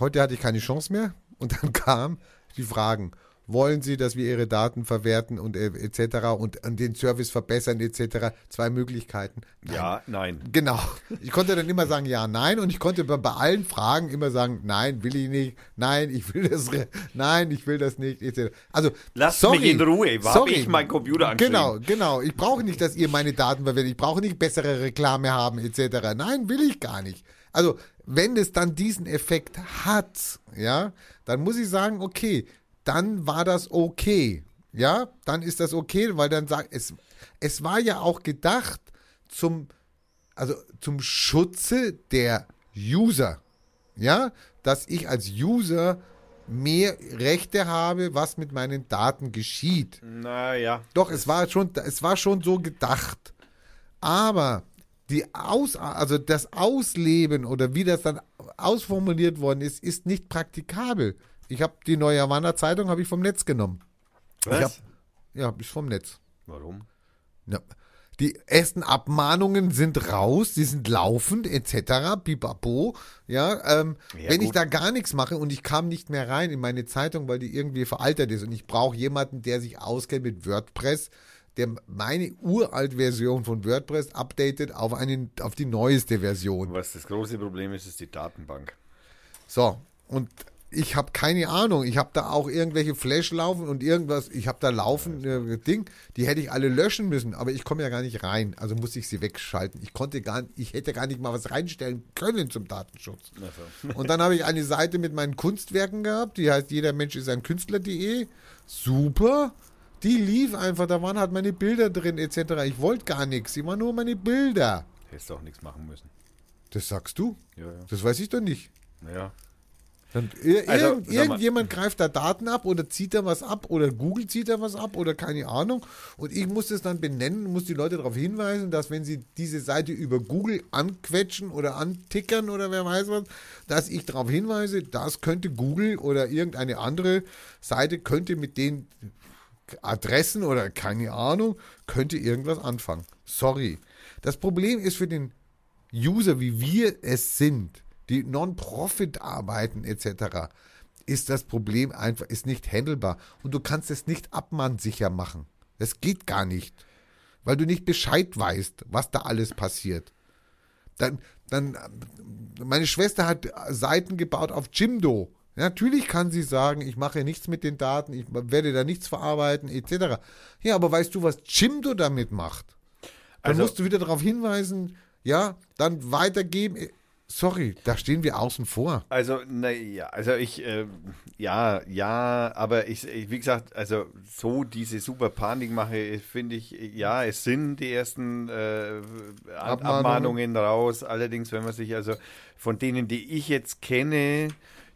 heute hatte ich keine Chance mehr und dann kam die Fragen. Wollen Sie, dass wir Ihre Daten verwerten und äh, etc. Und, und den Service verbessern etc. Zwei Möglichkeiten. Nein. Ja, nein. Genau. Ich konnte dann immer sagen ja, nein und ich konnte bei, bei allen Fragen immer sagen nein, will ich nicht, nein, ich will das, nein, ich will das nicht. etc. Also Lasst sorry, mich in Ruhe. Wo sorry. ich meinen Computer angeschrieben? Genau, genau. Ich brauche nicht, dass ihr meine Daten verwendet. Ich brauche nicht bessere Reklame haben etc. Nein, will ich gar nicht. Also wenn es dann diesen Effekt hat, ja, dann muss ich sagen, okay, dann war das okay. Ja, dann ist das okay, weil dann sagt es, es war ja auch gedacht zum, also zum Schutze der User. Ja, dass ich als User mehr Rechte habe, was mit meinen Daten geschieht. Naja. Doch, es war schon, es war schon so gedacht. Aber die Aus, also das Ausleben oder wie das dann ausformuliert worden ist, ist nicht praktikabel. Ich habe die neue Havanna Zeitung habe ich vom Netz genommen. Was? Ich hab, ja, ist vom Netz. Warum? Ja. Die ersten Abmahnungen sind raus, die sind laufend, etc. Bipapo. Ja, ähm, Ja, wenn ich gut. da gar nichts mache und ich kam nicht mehr rein in meine Zeitung, weil die irgendwie veraltet ist und ich brauche jemanden, der sich auskennt mit WordPress, der meine uralt Version von WordPress updatet auf, einen, auf die neueste Version. Was das große Problem ist, ist die Datenbank. So, und ich habe keine Ahnung. Ich habe da auch irgendwelche Flash laufen und irgendwas. Ich habe da laufen äh, Ding, die hätte ich alle löschen müssen, aber ich komme ja gar nicht rein. Also musste ich sie wegschalten. Ich konnte gar ich hätte gar nicht mal was reinstellen können zum Datenschutz. Also. Und dann habe ich eine Seite mit meinen Kunstwerken gehabt, die heißt jeder Mensch ist ein Künstler.de. Super. Die lief einfach, da waren halt meine Bilder drin etc. Ich wollte gar nichts, ich war nur meine Bilder. Hättest du auch nichts machen müssen. Das sagst du? Ja, ja. Das weiß ich doch nicht. Naja. Dann, ir Also, irgend, irgendjemand greift da Daten ab oder zieht da was ab oder Google zieht da was ab oder keine Ahnung. Und ich muss das dann benennen, muss die Leute darauf hinweisen, dass wenn sie diese Seite über Google anquetschen oder antickern oder wer weiß was, dass ich darauf hinweise, das könnte Google oder irgendeine andere Seite könnte mit den Adressen oder keine Ahnung, könnte irgendwas anfangen. Sorry. Das Problem ist für den User, wie wir es sind, die Non-Profit arbeiten etc., ist das Problem einfach, ist nicht handelbar. Und du kannst es nicht abmannsicher machen. Das geht gar nicht. Weil du nicht Bescheid weißt, was da alles passiert. Dann, dann, meine Schwester hat Seiten gebaut auf Jimdo. Natürlich kann sie sagen, ich mache nichts mit den Daten, ich werde da nichts verarbeiten, etc. Ja, aber weißt du, was Jimdo damit macht? Dann Also- musst du wieder darauf hinweisen, ja, dann weitergeben. Sorry, da stehen wir außen vor. Also, naja, also ich, äh, ja, ja, aber ich, ich, wie gesagt, also so diese super Panik mache, finde ich, ja, es sind die ersten äh, Abmahnungen. Abmahnungen raus. Allerdings, wenn man sich, also von denen, die ich jetzt kenne,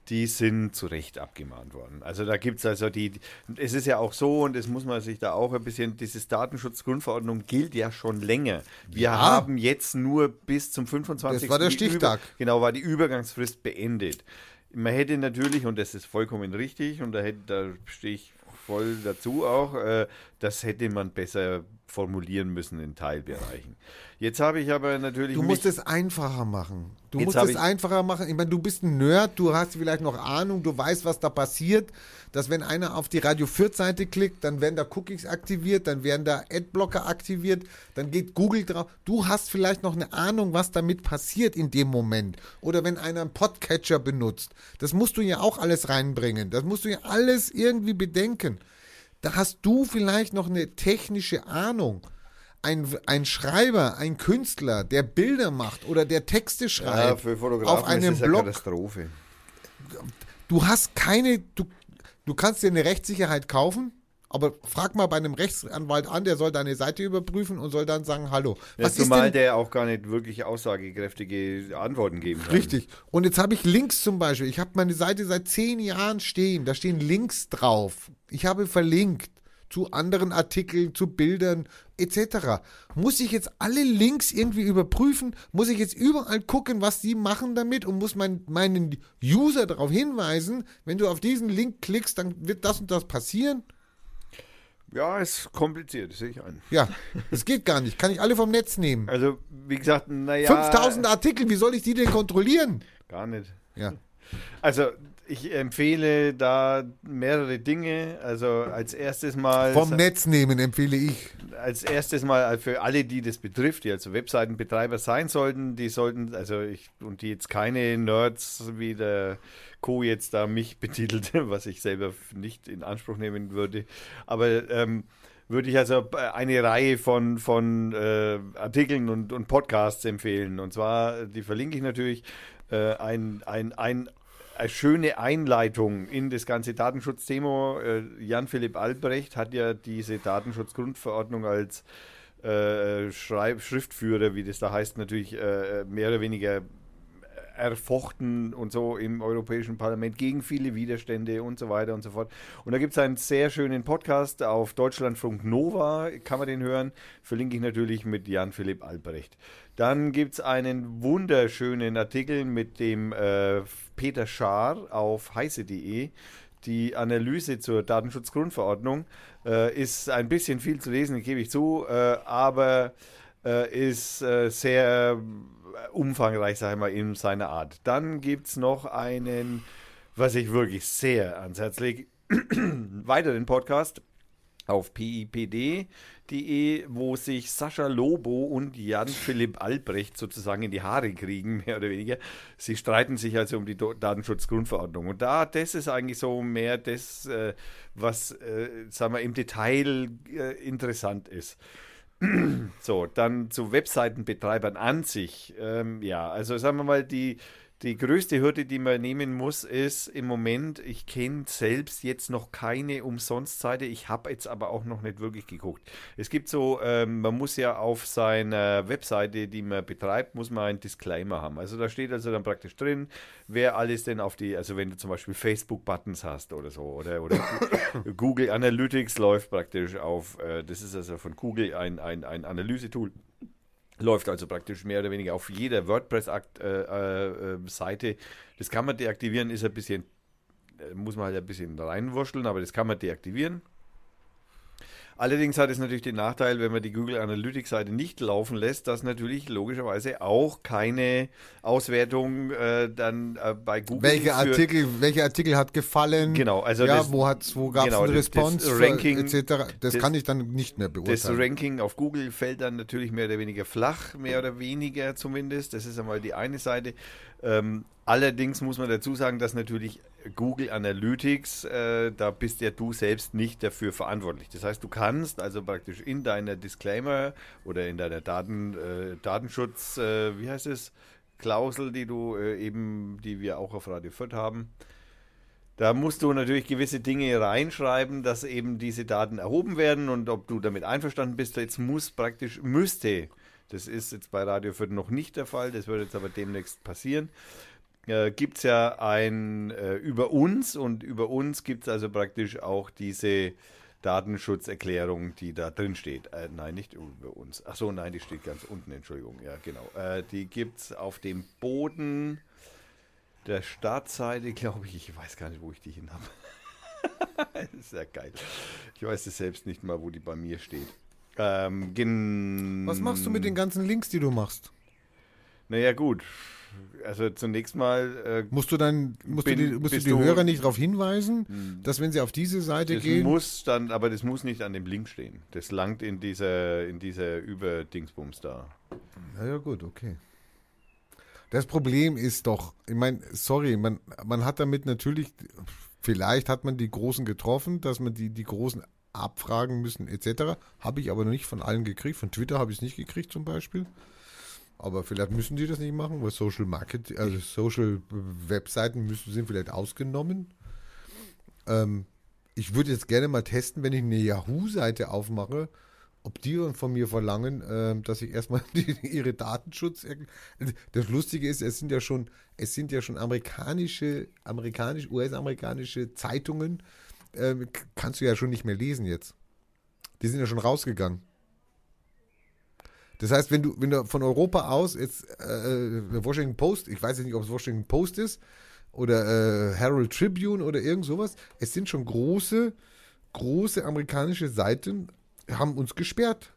die sind zu Recht abgemahnt worden. Also da gibt es also die, es ist ja auch so und das muss man sich da auch ein bisschen, dieses Datenschutzgrundverordnung gilt ja schon länger. Wir Ja. haben jetzt nur bis zum 25. Das war der Stichtag. Über, genau, war die Übergangsfrist beendet. Man hätte natürlich, und das ist vollkommen richtig, und da, hätte, da stehe ich voll dazu auch, äh, das hätte man besser formulieren müssen in Teilbereichen. Jetzt habe ich aber natürlich. Du musst es einfacher machen. Du musst es einfacher machen. Ich meine, du bist ein Nerd, du hast vielleicht noch Ahnung, du weißt, was da passiert. Dass wenn einer auf die Radio Fürth Seite klickt, dann werden da Cookies aktiviert, dann werden da Adblocker aktiviert, dann geht Google drauf. Du hast vielleicht noch eine Ahnung, was damit passiert in dem Moment. Oder wenn einer einen Podcatcher benutzt. Das musst du ja auch alles reinbringen. Das musst du ja alles irgendwie bedenken. Da hast du vielleicht noch eine technische Ahnung. Ein, ein Schreiber, ein Künstler, der Bilder macht oder der Texte ja, schreibt Fotografen auf einem ist es eine Blog. Katastrophe. Du hast keine, du, du kannst dir eine Rechtssicherheit kaufen, aber frag mal bei einem Rechtsanwalt an, der soll deine Seite überprüfen und soll dann sagen, hallo. Ja, Was ist zumal der auch gar nicht wirklich aussagekräftige Antworten geben kann. Richtig. Und jetzt habe ich Links zum Beispiel. Ich habe meine Seite seit zehn Jahren stehen. Da stehen Links drauf. Ich habe verlinkt zu anderen Artikeln, zu Bildern etc. Muss ich jetzt alle Links irgendwie überprüfen? Muss ich jetzt überall gucken, was die machen damit und muss mein, meinen User darauf hinweisen, wenn du auf diesen Link klickst, dann wird das und das passieren? Ja, ist kompliziert, sehe ich ein. Ja, das geht gar nicht. Kann ich alle vom Netz nehmen? Also, wie gesagt, naja. 5000 Artikel, wie soll ich die denn kontrollieren? Gar nicht. Ja. Also, ich empfehle da mehrere Dinge. Also, als erstes mal. Vom Netz nehmen empfehle ich. als erstes mal für alle, die das betrifft, die also Webseitenbetreiber sein sollten, die sollten, also ich, und die jetzt keine Nerds wie der Co. jetzt da mich betitelt, was ich selber nicht in Anspruch nehmen würde, aber ähm, würde ich also eine Reihe von, von äh, Artikeln und, und Podcasts empfehlen. Und zwar, die verlinke ich natürlich, äh, ein, ein, ein, eine schöne Einleitung in das ganze Datenschutzthema. Äh, Jan-Philipp Albrecht hat ja diese Datenschutzgrundverordnung als äh, Schreib Schriftführer, wie das da heißt, natürlich äh, mehr oder weniger erfochten und so im Europäischen Parlament gegen viele Widerstände und so weiter und so fort. Und da gibt es einen sehr schönen Podcast auf Deutschlandfunk Nova, kann man den hören, verlinke ich natürlich mit Jan-Philipp Albrecht. Dann gibt es einen wunderschönen Artikel mit dem äh, Peter Schaar auf heiße.de. Die Analyse zur Datenschutzgrundverordnung äh, ist ein bisschen viel zu lesen, gebe ich zu, äh, aber äh, ist äh, sehr umfangreich, sage ich mal, in seiner Art. Dann gibt es noch einen, was ich wirklich sehr ans Herz lege, weiteren Podcast auf pipd.de, wo sich Sascha Lobo und Jan-Philipp Albrecht sozusagen in die Haare kriegen, mehr oder weniger. Sie streiten sich also um die Datenschutzgrundverordnung. Und da, das ist eigentlich so mehr das, äh, was, äh, sagen wir, im Detail äh, interessant ist. So, dann zu Webseitenbetreibern an sich. Ähm, ja, also sagen wir mal, die, die größte Hürde, die man nehmen muss, ist im Moment, ich kenne selbst jetzt noch keine Umsonstseite. Ich habe jetzt aber auch noch nicht wirklich geguckt. Es gibt so, ähm, man muss ja auf seiner Webseite, die man betreibt, muss man einen Disclaimer haben. Also da steht also dann praktisch drin, wer alles denn auf die, also wenn du zum Beispiel Facebook-Buttons hast oder so, oder, oder Google Analytics läuft praktisch auf, äh, das ist also von Google ein, ein, ein Analysetool Läuft also praktisch mehr oder weniger auf jeder WordPress-Seite. Äh, äh, das kann man deaktivieren, ist ein bisschen, äh, muss man halt ein bisschen reinwurschteln, aber das kann man deaktivieren. Allerdings hat es natürlich den Nachteil, wenn man die Google Analytics Seite nicht laufen lässt, dass natürlich logischerweise auch keine Auswertung äh, dann äh, bei Google. Welche Artikel, welche Artikel hat gefallen? Genau, also ja, das, wo hat, wo gab es genau, eine das- Response das Ranking- etc. Das, das- kann ich dann nicht mehr Das beurteilen. Ranking auf Google fällt dann natürlich mehr oder weniger flach, mehr oder weniger zumindest. Das ist einmal die eine Seite. Ähm, allerdings muss man dazu sagen, dass natürlich Google Analytics, äh, da bist ja du selbst nicht dafür verantwortlich. Das heißt, du kannst also praktisch in deiner Disclaimer oder in deiner Daten, äh, Datenschutz, äh, wie heißt es, Klausel, die du äh, eben, die wir auch auf Radio Fürth haben, da musst du natürlich gewisse Dinge reinschreiben, dass eben diese Daten erhoben werden und ob du damit einverstanden bist. Jetzt muss praktisch, müsste, das ist jetzt bei Radio Fürth noch nicht der Fall, das wird jetzt aber demnächst passieren, äh, gibt es ja ein äh, über uns und über uns gibt es also praktisch auch diese Datenschutzerklärung, die da drin steht. Äh, nein, nicht über uns. Ach so, nein, die steht ganz unten, Entschuldigung. Ja, genau. Äh, die gibt es auf dem Boden der Startseite, glaube ich. Ich weiß gar nicht, wo ich die hin habe. ist ja geil. Ich weiß es selbst nicht mal, wo die bei mir steht. Ähm, Was machst du mit den ganzen Links, die du machst? Naja, gut. Also zunächst mal äh, Musst du dann, musst du Bin- die, musst du die du- Hm. Hörer nicht darauf hinweisen, dass wenn sie auf diese Seite Das gehen, muss dann, aber das muss nicht an dem Link stehen. Das langt in dieser, in dieser Überdingsbums da. Na ja, gut, okay. Das Problem ist doch, ich meine, sorry, man, man hat damit natürlich, vielleicht hat man die Großen getroffen, dass man die, die Großen abfragen müssen, etc. Habe ich aber noch nicht von allen gekriegt. Von Twitter habe ich es nicht gekriegt zum Beispiel. Aber vielleicht müssen die das nicht machen, weil Social Marketing, also Social Webseiten müssen, sind vielleicht ausgenommen. Ähm, ich würde jetzt gerne mal testen, wenn ich eine Yahoo-Seite aufmache, ob die von mir verlangen, ähm, dass ich erstmal die, ihre Datenschutz. Das Lustige ist, es sind ja schon, es sind ja schon amerikanische, amerikanisch, US-amerikanische Zeitungen, k- kannst du ja schon nicht mehr lesen jetzt. Die sind ja schon rausgegangen. Das heißt, wenn du, wenn du von Europa aus jetzt äh, Washington Post, ich weiß jetzt nicht, ob es Washington Post ist oder äh, Herald Tribune oder irgend sowas, es sind schon große, große amerikanische Seiten, haben uns gesperrt.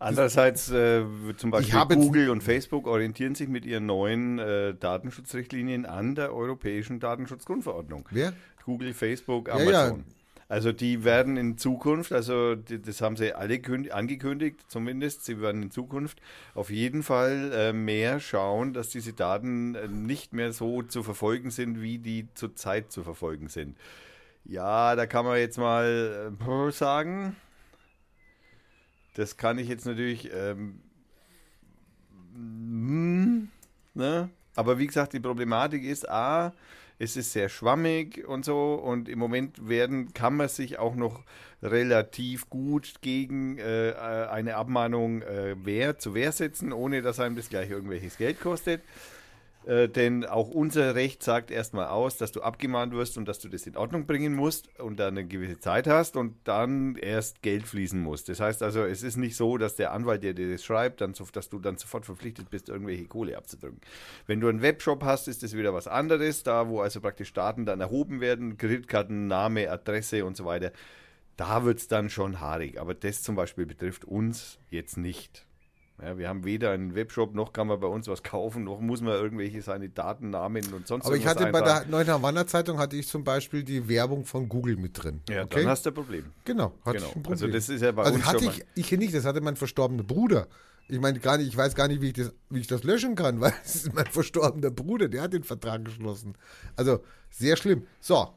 Andererseits, äh, zum Beispiel Google und Facebook orientieren sich mit ihren neuen äh, Datenschutzrichtlinien an der Europäischen Datenschutzgrundverordnung. Wer? Google, Facebook, Ja, Amazon. ja. Also die werden in Zukunft, also die, das haben sie alle künd- angekündigt, zumindest, sie werden in Zukunft auf jeden Fall äh, mehr schauen, dass diese Daten äh, nicht mehr so zu verfolgen sind, wie die zurzeit zu verfolgen sind. Ja, da kann man jetzt mal äh, sagen, das kann ich jetzt natürlich, ähm, mm, ne? aber wie gesagt, die Problematik ist, a, es ist sehr schwammig und so und im Moment werden, kann man sich auch noch relativ gut gegen äh, eine Abmahnung äh, wehr, zu Wehr setzen, ohne dass einem das gleich irgendwelches Geld kostet. Äh, denn auch unser Recht sagt erstmal aus, dass du abgemahnt wirst und dass du das in Ordnung bringen musst und dann eine gewisse Zeit hast und dann erst Geld fließen muss. Das heißt also, es ist nicht so, dass der Anwalt, der dir das schreibt, dann dass du dann sofort verpflichtet bist, irgendwelche Kohle abzudrücken. Wenn du einen Webshop hast, ist das wieder was anderes, da wo also praktisch Daten dann erhoben werden, Kreditkarten, Name, Adresse und so weiter. Da wird es dann schon haarig. Aber das zum Beispiel betrifft uns jetzt nicht. Ja, wir haben weder einen Webshop, noch kann man bei uns was kaufen, noch muss man irgendwelche seine Daten, Namen und sonst Aber ich hatte bei eintragen. der Neuen Havanna Zeitung hatte ich zum Beispiel die Werbung von Google mit drin. Ja, okay? dann hast du ein Problem. genau, hatte Genau. ich ein Problem. Also das ist ja bei also uns hatte schon ich, ich hier nicht, das hatte mein verstorbener Bruder. Ich meine, gar nicht, ich weiß gar nicht, wie ich das, wie ich das löschen kann, weil es ist mein verstorbener Bruder, der hat den Vertrag geschlossen. Also sehr schlimm. So,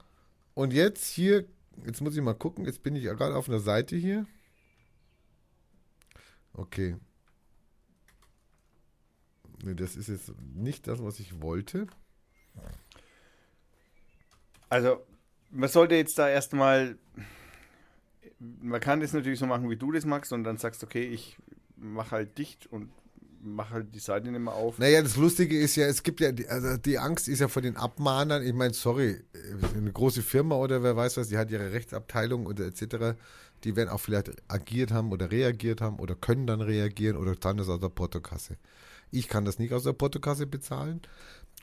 und jetzt hier, jetzt muss ich mal gucken, jetzt bin ich ja gerade auf einer Seite hier. Okay. Das ist jetzt nicht das, was ich wollte. Also, man sollte jetzt da erstmal. Man kann das natürlich so machen, wie du das magst, und dann sagst, okay, ich mache halt dicht und mache halt die Seite nicht mehr auf. Naja, das Lustige ist ja, es gibt ja, die, also die Angst ist ja vor den Abmahnern. Ich meine, sorry, eine große Firma oder wer weiß was, die hat ihre Rechtsabteilung oder etc. Die werden auch vielleicht agiert haben oder reagiert haben oder können dann reagieren oder zahlen das aus der Portokasse. Ich kann das nicht aus der Portokasse bezahlen.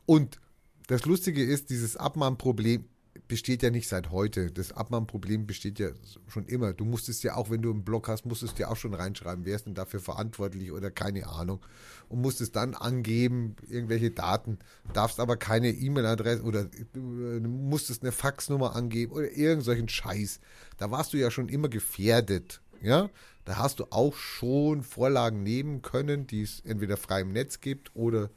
Und das Lustige ist, dieses Abmahnproblem besteht ja nicht seit heute. Das Abmahnproblem besteht ja schon immer. Du musstest ja auch, wenn du einen Blog hast, musstest du ja auch schon reinschreiben, wer ist denn dafür verantwortlich oder keine Ahnung. Und musstest dann angeben, irgendwelche Daten, darfst aber keine E-Mail-Adresse oder du musstest eine Faxnummer angeben oder irgendeinen Scheiß. Da warst du ja schon immer gefährdet. Ja, da hast du auch schon Vorlagen nehmen können, die es entweder frei im Netz gibt oder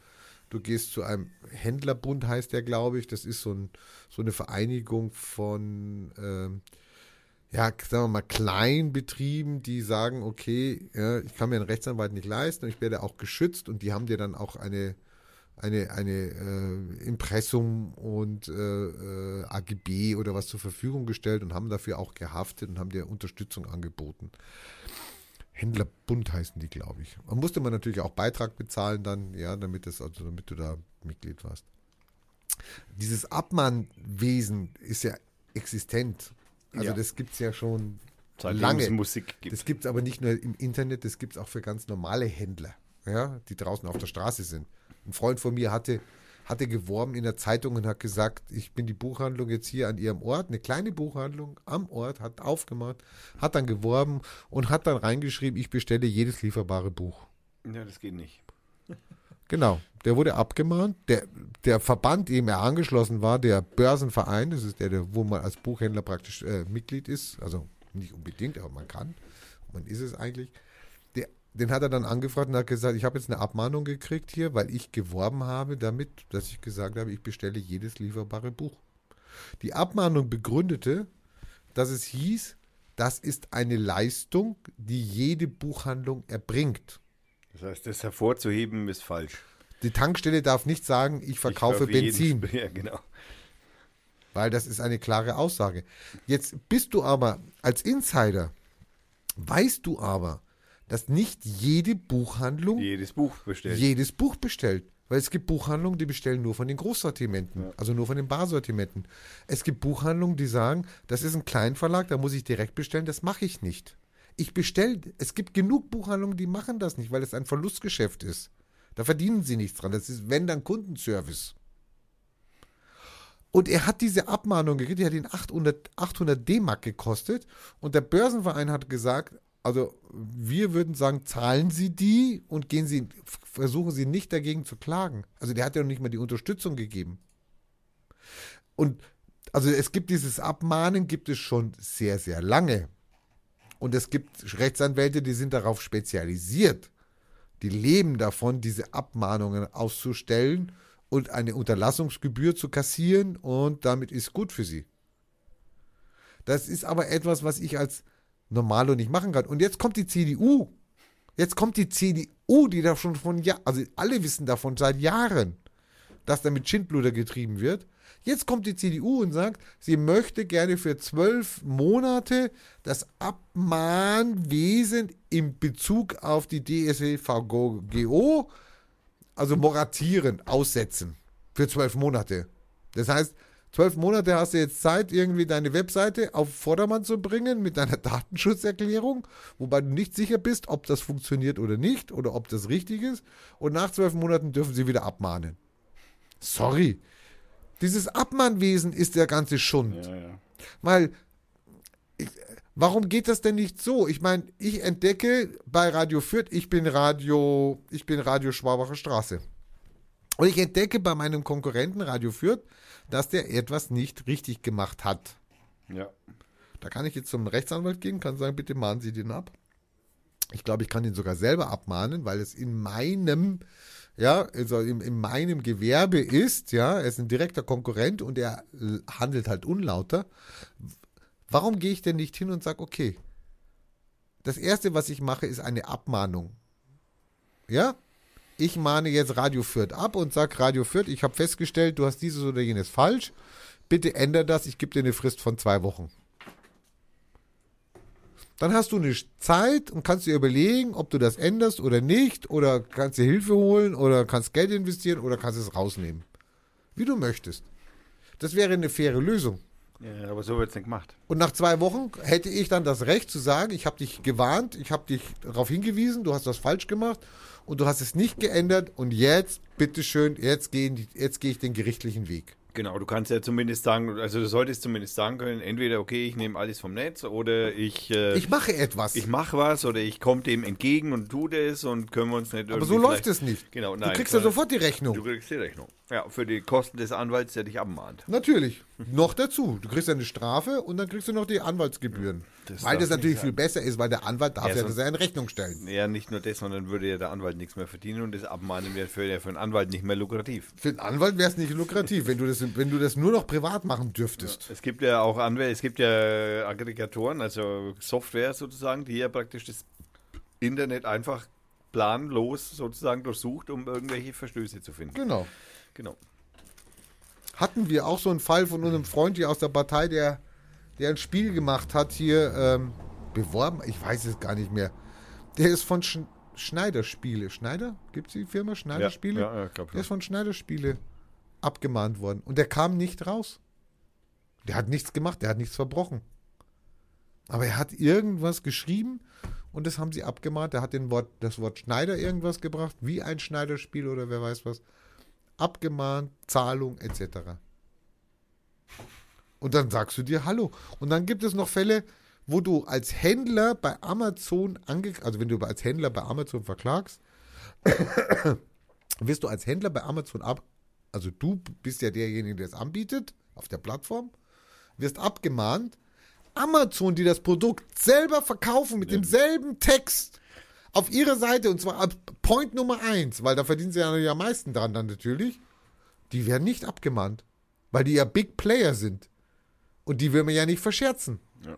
du gehst zu einem Händlerbund, heißt der, glaube ich. Das ist so, ein, so eine Vereinigung von, ähm, ja, sagen wir mal, Kleinbetrieben, die sagen, okay, ja, ich kann mir einen Rechtsanwalt nicht leisten und ich werde auch geschützt und die haben dir dann auch eine, eine, eine äh, Impressum und äh, äh, AGB oder was zur Verfügung gestellt und haben dafür auch gehaftet und haben dir Unterstützung angeboten. Händlerbund heißen die, glaube ich. Man musste man natürlich auch Beitrag bezahlen dann, ja, damit das, also damit du da Mitglied warst. Dieses Abmahnwesen ist ja existent. Also Ja. das gibt es ja schon Seitdem lange. Musik gibt. Das gibt es aber nicht nur im Internet, das gibt es auch für ganz normale Händler, ja, die draußen auf der Straße sind. Ein Freund von mir hatte, hatte geworben in der Zeitung und hat gesagt, ich bin die Buchhandlung jetzt hier an ihrem Ort, eine kleine Buchhandlung am Ort, hat aufgemacht, hat dann geworben und hat dann reingeschrieben, ich bestelle jedes lieferbare Buch. ja, das geht nicht. Genau, der wurde abgemahnt. Der, der Verband, dem er angeschlossen war, der Börsenverein, das ist der, der wo man als Buchhändler praktisch äh, Mitglied ist, also nicht unbedingt, aber man kann, man ist es eigentlich. Den hat er dann angefragt und hat gesagt, ich habe jetzt eine Abmahnung gekriegt hier, weil ich geworben habe damit, dass ich gesagt habe, ich bestelle jedes lieferbare Buch. Die Abmahnung begründete, dass es hieß, das ist eine Leistung, die jede Buchhandlung erbringt. Das heißt, das hervorzuheben ist falsch. Die Tankstelle darf nicht sagen, ich verkaufe Ich Benzin, jeden- Ja, genau. weil das ist eine klare Aussage. Jetzt bist du aber als Insider, weißt du aber, dass nicht jede Buchhandlung Jedes Buch bestellt. jedes Buch bestellt. Weil es gibt Buchhandlungen, die bestellen nur von den Großsortimenten, also nur von den Barsortimenten. Es gibt Buchhandlungen, die sagen, das ist ein Kleinverlag, da muss ich direkt bestellen, das mache ich nicht. Ich bestelle, es gibt genug Buchhandlungen, die machen das nicht, weil es ein Verlustgeschäft ist. Da verdienen sie nichts dran. Das ist, wenn dann Kundenservice. Und er hat diese Abmahnung gekriegt, die hat ihn 800, 800 D-Mark gekostet. Und der Börsenverein hat gesagt, also wir würden sagen, zahlen Sie die und gehen Sie, versuchen Sie nicht dagegen zu klagen. Also der hat ja noch nicht mal die Unterstützung gegeben. Und also es gibt dieses Abmahnen, gibt es schon sehr, sehr lange. Und es gibt Rechtsanwälte, die sind darauf spezialisiert. Die leben davon, diese Abmahnungen auszustellen und eine Unterlassungsgebühr zu kassieren und damit ist gut für sie. Das ist aber etwas, was ich als Normalo nicht machen kann. Und jetzt kommt die CDU. Jetzt kommt die CDU, die da schon von Jahren, also alle wissen davon seit Jahren, dass da mit Schindluder getrieben wird. Jetzt kommt die CDU und sagt, sie möchte gerne für zwölf Monate das Abmahnwesen in Bezug auf die DSGVO, also moratieren, aussetzen. Für zwölf Monate. Das heißt, zwölf Monate hast du jetzt Zeit, irgendwie deine Webseite auf Vordermann zu bringen mit deiner Datenschutzerklärung, wobei du nicht sicher bist, ob das funktioniert oder nicht oder ob das richtig ist. Und nach zwölf Monaten dürfen sie wieder abmahnen. Sorry. Dieses Abmahnwesen ist der ganze Schund. Ja, ja. Weil, ich, warum geht das denn nicht so? Ich meine, ich entdecke bei Radio Fürth, ich bin Radio, ich bin Radio Schwabacher Straße. Und ich entdecke bei meinem Konkurrenten Radio Fürth, dass der etwas nicht richtig gemacht hat. ja. Da kann ich jetzt zum Rechtsanwalt gehen, kann sagen, bitte mahnen Sie den ab. Ich glaube, ich kann ihn sogar selber abmahnen, weil es in meinem, ja, also in, in meinem Gewerbe ist, ja, er ist ein direkter Konkurrent und er handelt halt unlauter. Warum gehe ich denn nicht hin und sage, okay, das erste, was ich mache, ist eine Abmahnung. Ja? Ich mahne jetzt Radio Fürth ab und sag Radio Fürth, ich habe festgestellt, du hast dieses oder jenes falsch. Bitte ändere das, ich gebe dir eine Frist von zwei Wochen. Dann hast du eine Zeit und kannst dir überlegen, ob du das änderst oder nicht, oder kannst dir Hilfe holen, oder kannst Geld investieren, oder kannst es rausnehmen. Wie du möchtest. Das wäre eine faire Lösung. Ja, aber so wird es nicht gemacht. Und nach zwei Wochen hätte ich dann das Recht zu sagen, ich habe dich gewarnt, ich habe dich darauf hingewiesen, du hast das falsch gemacht und du hast es nicht geändert und jetzt, bitteschön, jetzt gehe jetzt geh ich den gerichtlichen Weg. Genau, du kannst ja zumindest sagen, also du solltest zumindest sagen können, entweder okay, ich nehme alles vom Netz oder ich äh, Ich mache etwas. ich mache was oder ich komme dem entgegen und tu das und können wir uns nicht Aber so läuft es nicht. Genau, Du nein, kriegst ja sofort die Du Rechnung. kriegst die Rechnung. Ja, für die Kosten des Anwalts, der dich abmahnt. Natürlich. Noch dazu. Du kriegst eine Strafe und dann kriegst du noch die Anwaltsgebühren. Das weil das natürlich viel besser ist, weil der Anwalt darf Ja, ja, das ja in Rechnung stellen. Ja, nicht nur das, sondern würde ja der Anwalt nichts mehr verdienen und das Abmahnen wäre für, für einen Anwalt nicht mehr lukrativ. Für den Anwalt wäre es nicht lukrativ, wenn du, das, wenn du das nur noch privat machen dürftest. Es gibt ja auch Anwälte, es gibt ja Aggregatoren, also Software sozusagen, die ja praktisch das Internet einfach planlos sozusagen durchsucht, um irgendwelche Verstöße zu finden. Genau. Genau. hatten wir auch so einen Fall von unserem Freund hier aus der Partei, der, der ein Spiel gemacht hat, hier ähm, beworben, ich weiß es gar nicht mehr. Der ist von Sch Schneider Spiele. Schneider? Gibt es die Firma Schneider Spiele? Ja, ja, ich glaub Der ist von Schneider Spiele abgemahnt worden. Und der kam nicht raus. Der hat nichts gemacht, der hat nichts verbrochen. Aber er hat irgendwas geschrieben und das haben sie abgemahnt. Er hat den Wort, das Wort Schneider irgendwas gebracht, wie ein Schneiderspiel oder wer weiß was. Abgemahnt, Zahlung etc. Und dann sagst du dir Hallo. Und dann gibt es noch Fälle, wo du als Händler bei Amazon ange also wenn du als Händler bei Amazon verklagst, wirst du als Händler bei Amazon ab, also du bist ja derjenige, der es anbietet auf der Plattform, wirst abgemahnt. Amazon, die das Produkt selber verkaufen mit demselben Text auf ihrer Seite und zwar ab Point Nummer eins, weil da verdienen sie ja am meisten dran dann natürlich, die werden nicht abgemahnt, weil die ja Big Player sind und die will man ja nicht verscherzen. Ja.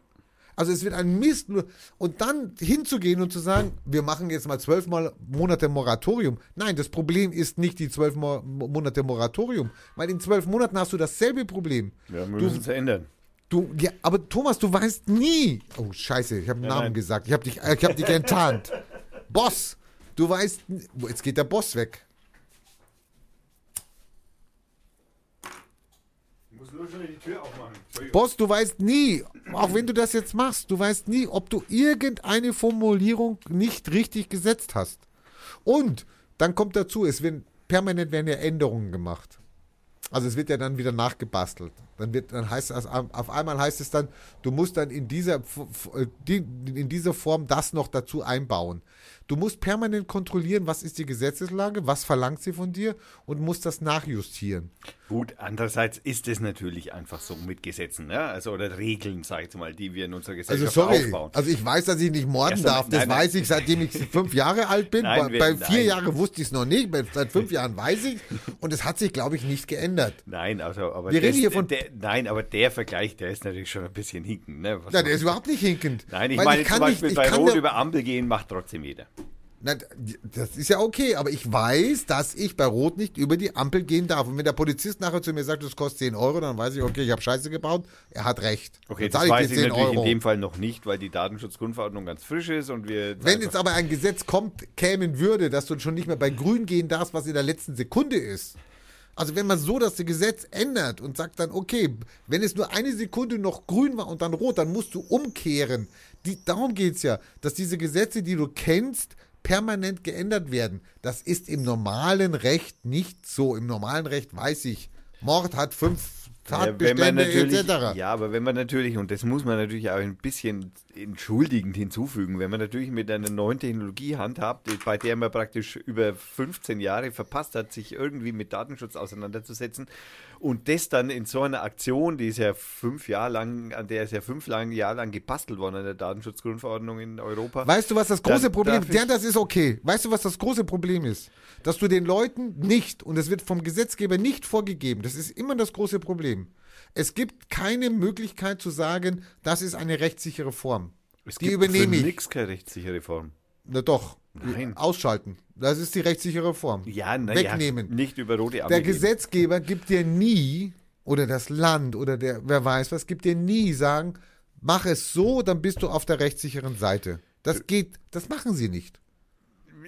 Also es wird ein Mist nur. Und dann hinzugehen und zu sagen, wir machen jetzt mal zwölf Monate Moratorium. Nein, das Problem ist nicht die zwölf Mo Monate Moratorium, weil in zwölf Monaten hast du dasselbe Problem. Ja, wir müssen es ändern. Du, ja, aber Thomas, du weißt nie. Oh Scheiße, ich habe einen Ja, Namen nein. gesagt. Ich habe dich, ich hab dich enttarnt. Boss, du weißt. Jetzt geht der Boss weg. Ich muss nur schon die Tür aufmachen. Boss, du weißt nie, auch wenn du das jetzt machst, du weißt nie, ob du irgendeine Formulierung nicht richtig gesetzt hast. Und dann kommt dazu, es werden permanent werden ja Änderungen gemacht. Also es wird ja dann wieder nachgebastelt. Dann wird, dann heißt es, auf einmal heißt es dann, du musst dann in dieser, in dieser Form das noch dazu einbauen. Du musst permanent kontrollieren, was ist die Gesetzeslage, was verlangt sie von dir und musst das nachjustieren. Gut, andererseits ist es natürlich einfach so mit Gesetzen, ne? also oder Regeln, sag ich mal, die wir in unserer Also Gesellschaft sorry, aufbauen. also ich weiß, dass ich nicht morden einmal- darf. Das nein, weiß ich, seitdem ich fünf Jahre alt bin. Nein, bei bei vier. Jahren wusste ich es noch nicht. Bei, seit fünf Jahren weiß ich. Und es hat sich, glaube ich, nicht geändert. Nein, also, aber Wir das, reden hier von- der, nein, aber der Vergleich, der ist natürlich schon ein bisschen hinken. Ne? Was soll- der ist überhaupt nicht hinkend. nein, ich Weil meine kann zum Beispiel nicht, bei ich kann Rot über Ampel gehen macht trotzdem jeder. Na, das ist ja okay, aber ich weiß, dass ich bei Rot nicht über die Ampel gehen darf. Und wenn der Polizist nachher zu mir sagt, das kostet 10 Euro, dann weiß ich, okay, ich habe Scheiße gebaut. Er hat recht. Okay, das zahle weiß ich natürlich in dem Fall noch nicht, weil die Datenschutzgrundverordnung ganz frisch ist und wir. Wenn jetzt aber ein Gesetz kommt, kämen würde, dass du schon nicht mehr bei Grün gehen darfst, was in der letzten Sekunde ist. Also wenn man so das Gesetz ändert und sagt dann, okay, wenn es nur eine Sekunde noch grün war und dann rot, dann musst du umkehren. Die, darum geht es ja, dass diese Gesetze, die du kennst, permanent geändert werden. Das ist im normalen Recht nicht so. Im normalen Recht weiß ich, Mord hat fünf Ja, Tatbestände natürlich, etc. ja, aber wenn man natürlich, und das muss man natürlich auch ein bisschen entschuldigend hinzufügen, wenn man natürlich mit einer neuen Technologie handhabt, bei der man praktisch über 15 Jahre verpasst hat, sich irgendwie mit Datenschutz auseinanderzusetzen und das dann in so einer Aktion, die ist ja fünf Jahre lang, an der ist ja fünf lang, Jahre lang gebastelt worden an der Datenschutzgrundverordnung in Europa. Weißt du, was das große Dann Problem ist? Ja, das ist okay. Weißt du, was das große Problem ist? Dass du den Leuten nicht, und es wird vom Gesetzgeber nicht vorgegeben, das ist immer das große Problem. Es gibt keine Möglichkeit zu sagen, das ist eine rechtssichere Form. es die gibt übernehme für ich. nichts keine rechtssichere Form. Na doch. Nein. Ausschalten. Das ist die rechtssichere Form. Ja, na, Wegnehmen. Ja, nicht über rote Der Ampel gehen. Gesetzgeber gibt dir nie, oder das Land, oder der, wer weiß was, gibt dir nie sagen, mach es so, dann bist du auf der rechtssicheren Seite. Das geht, das machen sie nicht.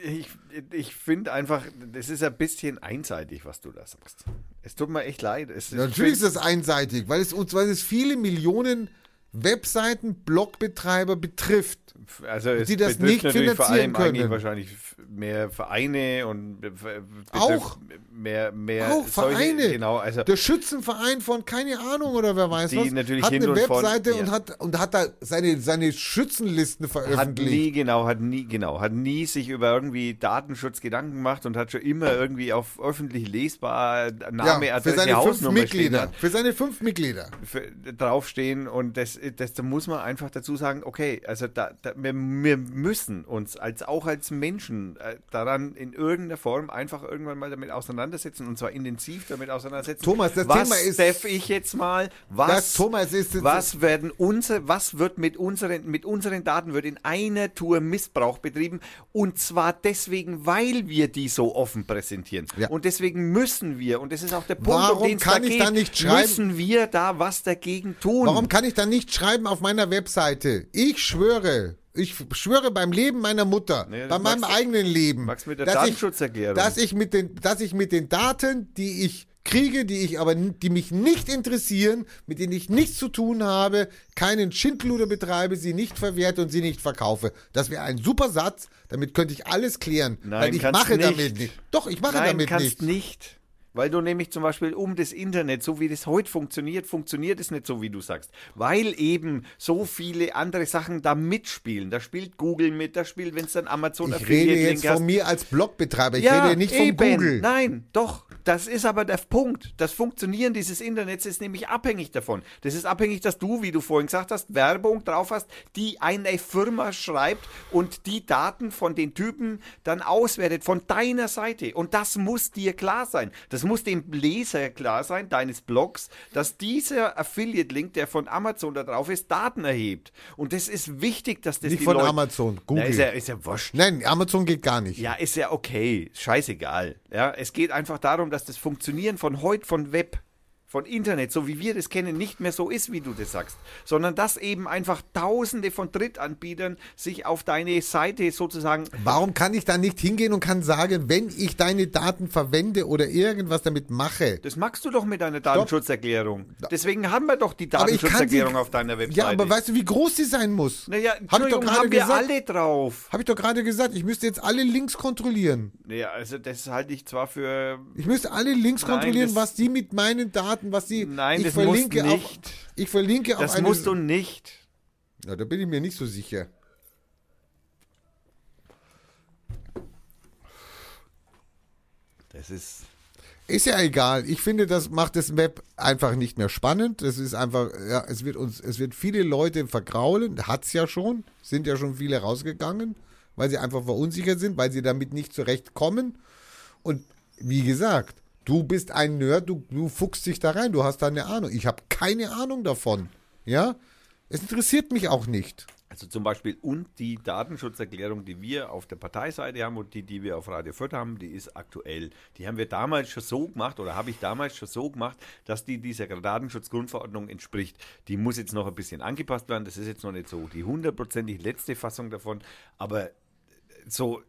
Ich, ich finde einfach, das ist ein bisschen einseitig, was du da sagst. Es tut mir echt leid. Es, Natürlich ist das einseitig, weil es uns, weil es viele Millionen Webseiten, Blogbetreiber betrifft. Also es die das nicht natürlich vor finanzieren allem eigentlich können. wahrscheinlich mehr Vereine und be- betrifft Auch. mehr, mehr Auch solche- Vereine. Genau, also Der Schützenverein von keine Ahnung oder wer weiß Die was natürlich hat hin eine und von- Webseite ja. und hat und hat da seine seine Schützenlisten hat veröffentlicht. nie genau, hat nie genau, hat nie sich über irgendwie Datenschutz Gedanken gemacht und hat schon immer irgendwie auf öffentlich lesbar Name, ja, für seine fünf Mitglieder. hat. Für seine fünf Mitglieder. für, draufstehen und das, das, da muss man einfach dazu sagen, okay, also da, wir, wir müssen uns als auch als Menschen äh, daran in irgendeiner Form einfach irgendwann mal damit auseinandersetzen und zwar intensiv damit auseinandersetzen. Thomas, das was Thema ist- darf ich jetzt mal, was, Das, Thomas, ist- was werden unsere, was wird mit unseren, mit unseren Daten wird in einer Tour Missbrauch betrieben und zwar deswegen, weil wir die so offen präsentieren Ja. und deswegen müssen wir und das ist auch der Punkt, Warum um den kann ich da nicht schreiben- müssen wir da was dagegen tun. Warum kann ich da nicht schreiben auf meiner Webseite? Ich schwöre, ich schwöre beim Leben meiner Mutter, Nee, bei meinem eigenen Leben, dass. Ich, dass, ich mit den, dass ich mit den Daten, die ich kriege, die ich aber, die mich nicht interessieren, mit denen ich nichts zu tun habe, keinen Schindluder betreibe, sie nicht verwerte und sie nicht verkaufe. Das wäre ein super Satz, damit könnte ich alles klären. Nein, weil ich mache nicht. damit nicht. Doch, ich mache Nein, damit kannst nicht. nicht. Weil du nämlich zum Beispiel um das Internet, so wie das heute funktioniert, funktioniert es nicht so, wie du sagst. Weil eben so viele andere Sachen da mitspielen. Da spielt Google mit, da spielt, wenn es dann Amazon Ich rede jetzt hast. von mir als Blogbetreiber, ich rede nicht von eben. Google. Nein, doch. Das ist aber der Punkt. Das Funktionieren dieses Internets ist nämlich abhängig davon. Das ist abhängig, dass du, wie du vorhin gesagt hast, Werbung drauf hast, die eine Firma schreibt und die Daten von den Typen dann auswertet von deiner Seite. Und das muss dir klar sein. Das muss dem Leser klar sein, deines Blogs, dass dieser Affiliate-Link, der von Amazon da drauf ist, Daten erhebt. Und das ist wichtig, dass das Nicht die von Leute... Amazon, Na, Google. ist ja, ist ja wurscht. Nein, Amazon geht gar nicht. Ja, ist ja okay. Scheißegal. Ja, es geht einfach darum, dass das Funktionieren von heute, von Web, von Internet, so wie wir das kennen, nicht mehr so ist, wie du das sagst, sondern dass eben einfach Tausende von Drittanbietern sich auf deine Seite sozusagen Warum kann ich da nicht hingehen und kann sagen, wenn ich deine Daten verwende oder irgendwas damit mache? das magst du doch mit deiner Datenschutzerklärung. Deswegen haben wir doch die Datenschutzerklärung sie- auf deiner Webseite. Ja, aber weißt du, wie groß die sein muss? naja, Hab ich doch haben wir gesagt. alle drauf. Habe ich doch gerade gesagt, ich müsste jetzt alle Links kontrollieren. Naja, also das halte ich zwar für Ich müsste alle Links Nein, kontrollieren, was die mit meinen Daten, was die. Nein, ich das verlinke musst auf. nicht. Ich verlinke auf Das musst du nicht. Ja, da bin ich mir nicht so sicher. Das ist Ist ja egal. Ich finde, das macht das Web einfach nicht mehr spannend. Es ist einfach, ja, es wird uns, es wird viele Leute vergraulen. Hat's ja schon. Sind ja schon viele rausgegangen, weil sie einfach verunsichert sind, weil sie damit nicht zurechtkommen. Und wie gesagt, du bist ein Nerd, du, du fuchst dich da rein, du hast da eine Ahnung. Ich habe keine Ahnung davon. Ja? Es interessiert mich auch nicht. Also zum Beispiel und die Datenschutzerklärung, die wir auf der Parteiseite haben und die, die wir auf Radio Fürth haben, die ist aktuell. Die haben wir damals schon so gemacht oder habe ich damals schon so gemacht, dass die dieser Datenschutzgrundverordnung entspricht. Die muss jetzt noch ein bisschen angepasst werden. Das ist jetzt noch nicht so die hundertprozentig letzte Fassung davon, aber so,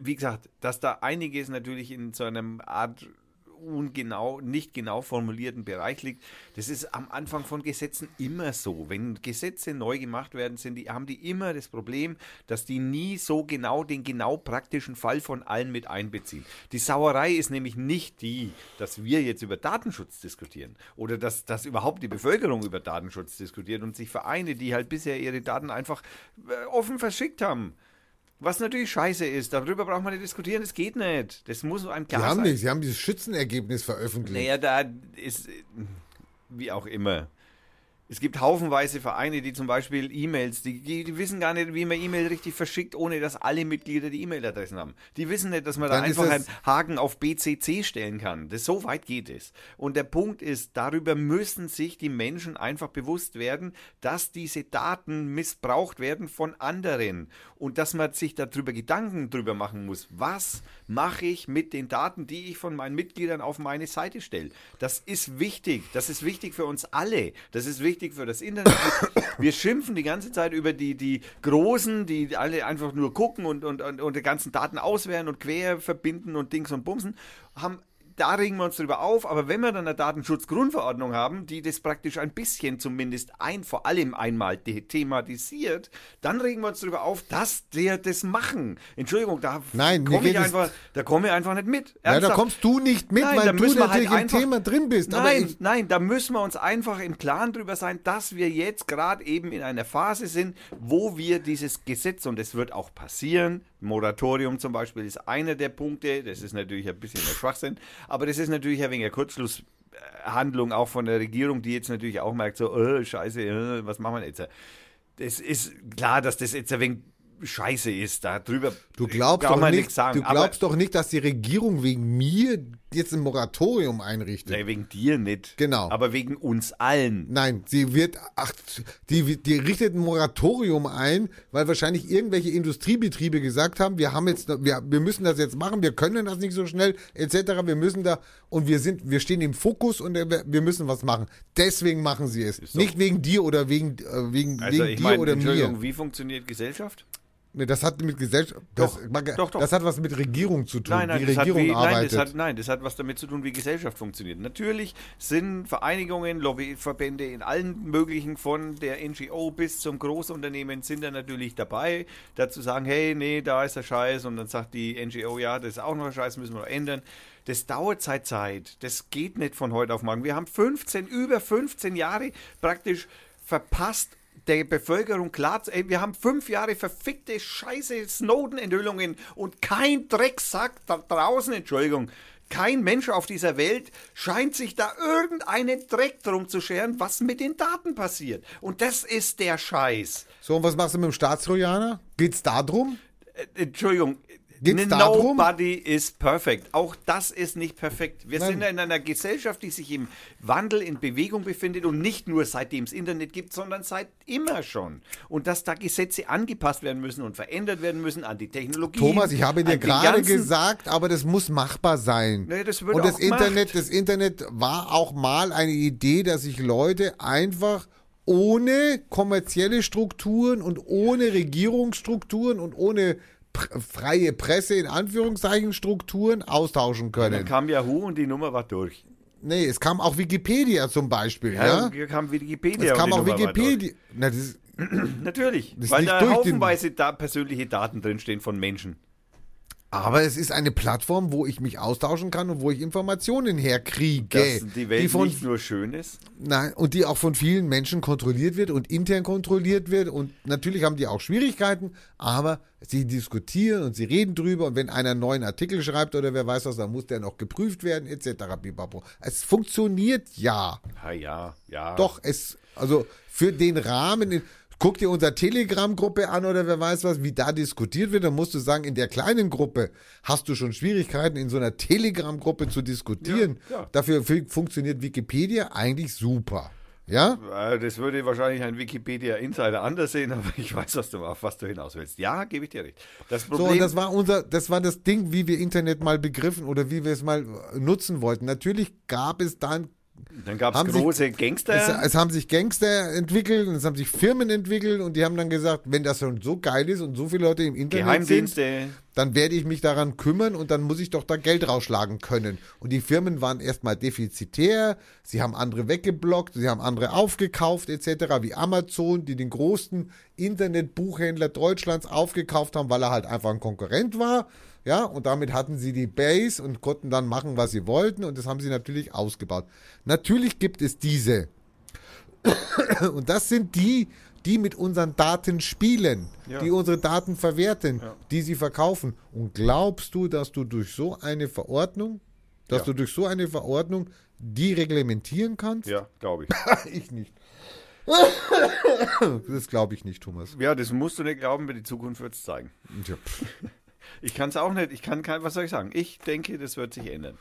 wie gesagt, dass da einiges natürlich in so einem Art ungenau, nicht genau formulierten Bereich liegt. Das ist am Anfang von Gesetzen immer so. Wenn Gesetze neu gemacht werden, sind die, haben die immer das Problem, dass die nie so genau den genau praktischen Fall von allen mit einbeziehen. Die Sauerei ist nämlich nicht die, dass wir jetzt über Datenschutz diskutieren oder dass, dass überhaupt die Bevölkerung über Datenschutz diskutiert und sich Vereine, die halt bisher ihre Daten einfach äh, offen verschickt haben. Was natürlich scheiße ist, darüber braucht man nicht diskutieren, das geht nicht. Das muss einem Sie klar haben sein. nicht, sie haben dieses Schützenergebnis veröffentlicht. Naja, da ist, äh, wie auch immer. Es gibt haufenweise Vereine, die zum Beispiel E-Mails, die, die, wissen gar nicht, wie man E-Mail richtig verschickt, ohne dass alle Mitglieder die E-Mail-Adressen haben. Die wissen nicht, dass man da Dann ist einfach einen Haken auf BCC stellen kann. Das, so weit geht es. Und der Punkt ist, darüber müssen sich die Menschen einfach bewusst werden, dass diese Daten missbraucht werden von anderen und dass man sich darüber Gedanken drüber machen muss. Was mache ich mit den Daten, die ich von meinen Mitgliedern auf meine Seite stelle? Das ist wichtig. Das ist wichtig für uns alle. Das ist wichtig für das Internet. Wir schimpfen die ganze Zeit über die, die Großen, die alle einfach nur gucken und, und, und, und die ganzen Daten auswerten und quer verbinden und Dings und Bumsen. Haben da regen wir uns drüber auf, aber wenn wir dann eine Datenschutzgrundverordnung haben, die das praktisch ein bisschen zumindest ein, vor allem einmal thematisiert, dann regen wir uns drüber auf, dass der das machen. Entschuldigung, da komme ich einfach, da komme ich einfach nicht mit. Ja, da kommst du nicht mit, Nein, weil du natürlich halt im Thema drin bist. Nein, nein, da müssen wir uns einfach im Klaren drüber sein, dass wir jetzt gerade eben in einer Phase sind, wo wir dieses Gesetz, und es wird auch passieren, Moratorium zum Beispiel ist einer der Punkte, das ist natürlich ein bisschen der Schwachsinn, aber das ist natürlich ein wenig eine Kurzschlusshandlung auch von der Regierung, die jetzt natürlich auch merkt, so, äh, scheiße, äh, was machen wir jetzt? Das ist klar, dass das jetzt ein wenig scheiße ist, da drüber du glaubst, kann doch man nicht, nichts sagen. du glaubst doch nicht, dass die Regierung wegen mir jetzt ein Moratorium einrichtet. nee, wegen dir nicht. Genau. Aber wegen uns allen. Nein, sie wird, ach, die, die richtet ein Moratorium ein, weil wahrscheinlich irgendwelche Industriebetriebe gesagt haben, wir haben jetzt, wir, wir müssen das jetzt machen, wir können das nicht so schnell, etc. Wir müssen da, und wir sind, wir stehen im Fokus und wir müssen was machen. Deswegen machen sie es. Nicht wegen dir oder wegen, äh, wegen, Also wegen ich dir meine, oder mir. wie funktioniert Gesellschaft? Nee, das hat mit Gesellschaft, das, Doch, mag- doch, doch. das hat was mit Regierung zu tun, Nein, nein, wie das hat, Regierung wie, nein, arbeitet. das hat, nein, das hat was damit zu tun, wie Gesellschaft funktioniert. Natürlich sind Vereinigungen, Lobbyverbände in allen möglichen, von der NGO bis zum Großunternehmen, sind da natürlich dabei, dazu sagen, hey, nee, da ist der Scheiß und dann sagt die NGO, ja, das ist auch noch ein Scheiß, müssen wir noch ändern. Das dauert seit Zeit, das geht nicht von heute auf morgen. Wir haben 15, über 15 Jahre praktisch verpasst, der Bevölkerung klar zu, ey, wir haben fünf Jahre verfickte Scheiße Snowden-Enthüllungen und kein Drecksack da draußen, Entschuldigung, kein Mensch auf dieser Welt scheint sich da irgendeinen Dreck drum zu scheren, was mit den Daten passiert. Und das ist der Scheiß. So, und was machst du mit dem Staatstrojaner? Geht's da drum? Äh, Entschuldigung. Geht's da drum? Nobody is perfect. Auch das ist nicht perfekt. Wir Nein. sind in einer Gesellschaft, die sich im Wandel, in Bewegung befindet und nicht nur seitdem es Internet gibt, sondern seit immer schon. Und dass da Gesetze angepasst werden müssen und verändert werden müssen an die Technologie. Thomas, ich habe dir gerade gesagt, aber das muss machbar sein. Nee, das Und das auch gemacht. Internet, das Internet war auch mal eine Idee, dass sich Leute einfach ohne kommerzielle Strukturen und ohne Regierungsstrukturen und ohne freie Presse in Anführungszeichen Strukturen austauschen Dann können. kam Yahoo und die Nummer war durch. Nee, es kam auch Wikipedia zum Beispiel, Ja, ja? Kam Wikipedia. Es kam und auch Nummer. Wikipedia. Na, das ist, Natürlich, Das weil da haufenweise da persönliche Daten drinstehen von Menschen. Aber es ist eine Plattform, wo ich mich austauschen kann und wo ich Informationen herkriege. Dass die Welt von nicht nur schön ist. Nein, und die auch von vielen Menschen kontrolliert wird und intern kontrolliert wird. Und natürlich haben die auch Schwierigkeiten, aber sie diskutieren und sie reden drüber. Und wenn einer einen neuen Artikel schreibt oder wer weiß was, dann muss der noch geprüft werden, etc. Bipapo. Es funktioniert ja. Ja, ja, ja. Doch, es, also für den Rahmen. in- Guck dir unsere Telegram-Gruppe an oder wer weiß was, wie da diskutiert wird. Dann musst du sagen, in der kleinen Gruppe hast du schon Schwierigkeiten, in so einer Telegram-Gruppe zu diskutieren. Ja, ja. Dafür fu- funktioniert Wikipedia eigentlich super. Ja? Äh, Das würde wahrscheinlich ein Wikipedia-Insider anders sehen, aber ich weiß, was du, auf was du hinaus willst. Ja, gebe ich dir recht. Das So, Problem, und das war unser, das war das Ding, wie wir Internet mal begriffen oder wie wir es mal nutzen wollten. Natürlich gab es dann dann gab es sich- große Es, Gangster. es haben sich Gangster entwickelt und es haben sich Firmen entwickelt und die haben dann gesagt, wenn das schon so geil ist und so viele Leute im Internet sind, dann werde ich mich daran kümmern und dann muss ich doch da Geld rausschlagen können. Und die Firmen waren erstmal defizitär, sie haben andere weggeblockt, sie haben andere aufgekauft etc., wie Amazon, die den größten Internetbuchhändler Deutschlands aufgekauft haben, weil er halt einfach ein Konkurrent war. Ja, und damit hatten sie die Base und konnten dann machen, was sie wollten und das haben sie natürlich ausgebaut. Natürlich gibt es diese. Und das sind die, die mit unseren Daten spielen, Ja. die unsere Daten verwerten, Ja. die sie verkaufen. Und glaubst du, dass du durch so eine Verordnung, dass Ja. du durch so eine Verordnung die reglementieren kannst? Ja, glaube ich. ich nicht. Das glaube ich nicht, Thomas. Ja, das musst du nicht glauben, aber die Zukunft wird es zeigen. Ja. Ich kann es auch nicht, ich kann kein, was soll ich sagen? Ich denke, das wird sich ändern.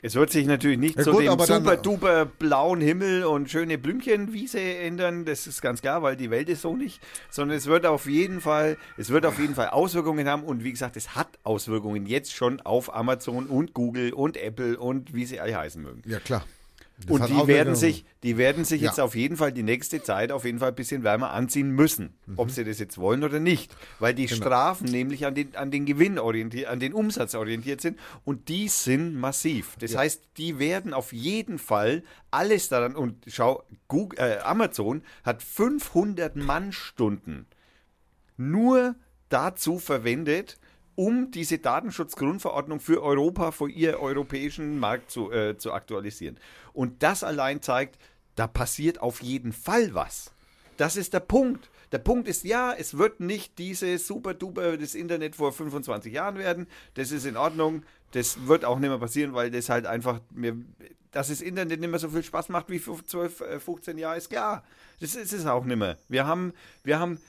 Es wird sich natürlich nicht Ja zu gut, dem super duper blauen Himmel und schöne Blümchenwiese ändern, das ist ganz klar, weil die Welt ist so nicht, sondern es wird auf jeden Fall, es wird auf jeden Fall Auswirkungen haben und wie gesagt, es hat Auswirkungen jetzt schon auf Amazon und Google und Apple und wie sie alle heißen mögen. ja klar. Das Und die werden sich, die werden sich Ja. jetzt auf jeden Fall die nächste Zeit auf jeden Fall ein bisschen wärmer anziehen müssen, Mhm. ob sie das jetzt wollen oder nicht, weil die Genau. Strafen nämlich an den an den Gewinn orientiert, an den Umsatz orientiert sind und die sind massiv. Das heißt, die werden auf jeden Fall alles daran und schau, Google, äh, Amazon hat 500 Mannstunden nur dazu verwendet, um diese Datenschutzgrundverordnung für Europa, für ihr europäischen Markt zu, äh, zu aktualisieren. Und das allein zeigt, da passiert auf jeden Fall was. Das ist der Punkt. Der Punkt ist, ja, es wird nicht diese super duper das Internet vor 25 Jahren werden. Das ist in Ordnung. Das wird auch nicht mehr passieren, weil das halt einfach mir, dass das Internet nicht mehr so viel Spaß macht wie vor 12, äh, 15 Jahren, ist klar. Das ist es auch nicht mehr. Wir haben, wir haben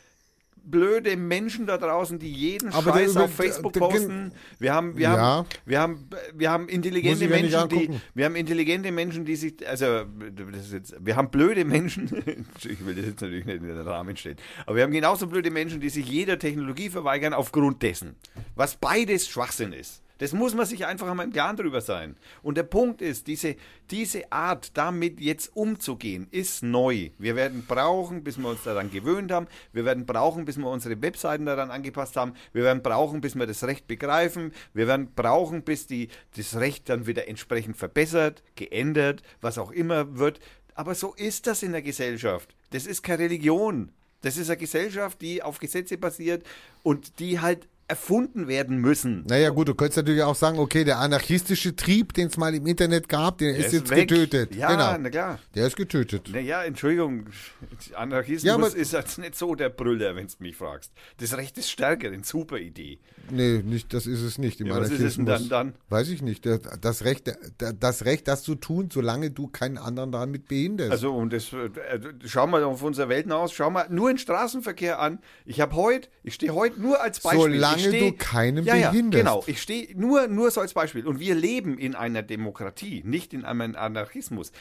blöde Menschen da draußen, die jeden Aber Scheiß der- auf Facebook der- der- posten. Wir haben, wir Ja. haben, wir haben, wir haben intelligente Menschen, die, wir haben intelligente Menschen, die sich, also das ist jetzt, wir haben blöde Menschen. ich will das jetzt natürlich nicht in den Rahmen stellen, aber wir haben genauso blöde Menschen, die sich jeder Technologie verweigern aufgrund dessen, was beides Schwachsinn ist. Das muss man sich einfach einmal im Klaren drüber sein. Und der Punkt ist, diese, diese Art, damit jetzt umzugehen, ist neu. Wir werden brauchen, bis wir uns daran gewöhnt haben. Wir werden brauchen, bis wir unsere Webseiten daran angepasst haben. Wir werden brauchen, bis wir das Recht begreifen. Wir werden brauchen, bis die, das Recht dann wieder entsprechend verbessert, geändert, was auch immer wird. Aber so ist das in der Gesellschaft. Das ist keine Religion. Das ist eine Gesellschaft, die auf Gesetze basiert und die halt erfunden werden müssen. Naja, gut, du könntest natürlich auch sagen, okay, der anarchistische Trieb, den es mal im Internet gab, der, ist jetzt weg. getötet. Ja, genau. na klar. Der ist getötet. Naja, Entschuldigung, Anarchismus Ja, aber- ist jetzt nicht so der Brüller, wenn du mich fragst. Das Recht ist stärker, eine super Idee. Nee, nicht, das ist es nicht. Im Ja, was ist es denn Anarchismus. dann, dann? Weiß ich nicht. Der- Das Recht, der- das Recht, das zu tun, solange du keinen anderen damit behinderst. Also, und das, äh, schau mal auf unsere Welt aus, schau mal nur den Straßenverkehr an. Ich habe heute, ich stehe heute nur als Beispiel. Solange ich steh, du keinen ja, ja, behinderst. Genau, ich stehe nur, nur so als Beispiel. Und wir leben in einer Demokratie, nicht in einem Anarchismus.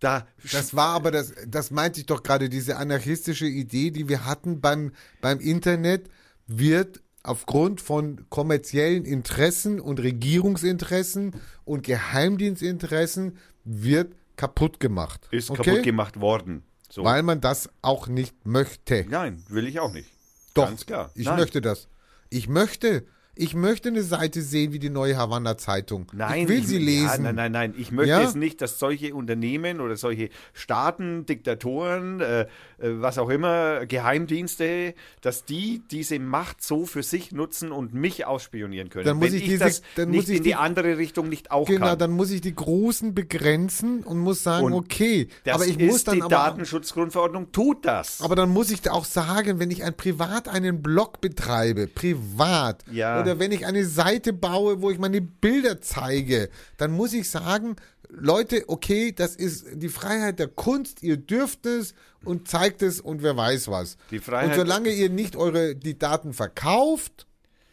Da Das war aber das, das meinte ich doch gerade, diese anarchistische Idee, die wir hatten beim, beim Internet, wird aufgrund von kommerziellen Interessen und Regierungsinteressen und Geheimdienstinteressen wird kaputt gemacht. ist okay? kaputt gemacht worden. So. Weil man das auch nicht möchte. Nein, will ich auch nicht. Doch, Ganz klar. ich Nein. möchte das. Ich möchte, ich möchte eine Seite sehen wie die neue Havanna Zeitung. Nein, ich will sie lesen. Ja, nein, nein, nein. Ich möchte Ja? es nicht, dass solche Unternehmen oder solche Staaten, Diktatoren, äh, äh, was auch immer, Geheimdienste, dass die diese Macht so für sich nutzen und mich ausspionieren können. Dann muss Wenn ich ich diese- das dann muss nicht ich in die, die- andere Richtung nicht auch Genau, kann. dann muss ich die Großen begrenzen und muss sagen, Und okay, das aber ich ist muss dann die aber, Datenschutzgrundverordnung tut das. aber dann muss ich da auch sagen, wenn ich ein privat einen Blog betreibe, privat, Ja. Oder wenn ich eine Seite baue, wo ich meine Bilder zeige, dann muss ich sagen, Leute, okay, das ist die Freiheit der Kunst, ihr dürft es und zeigt es und wer weiß was. Die Freiheit- und solange ihr nicht eure die Daten verkauft,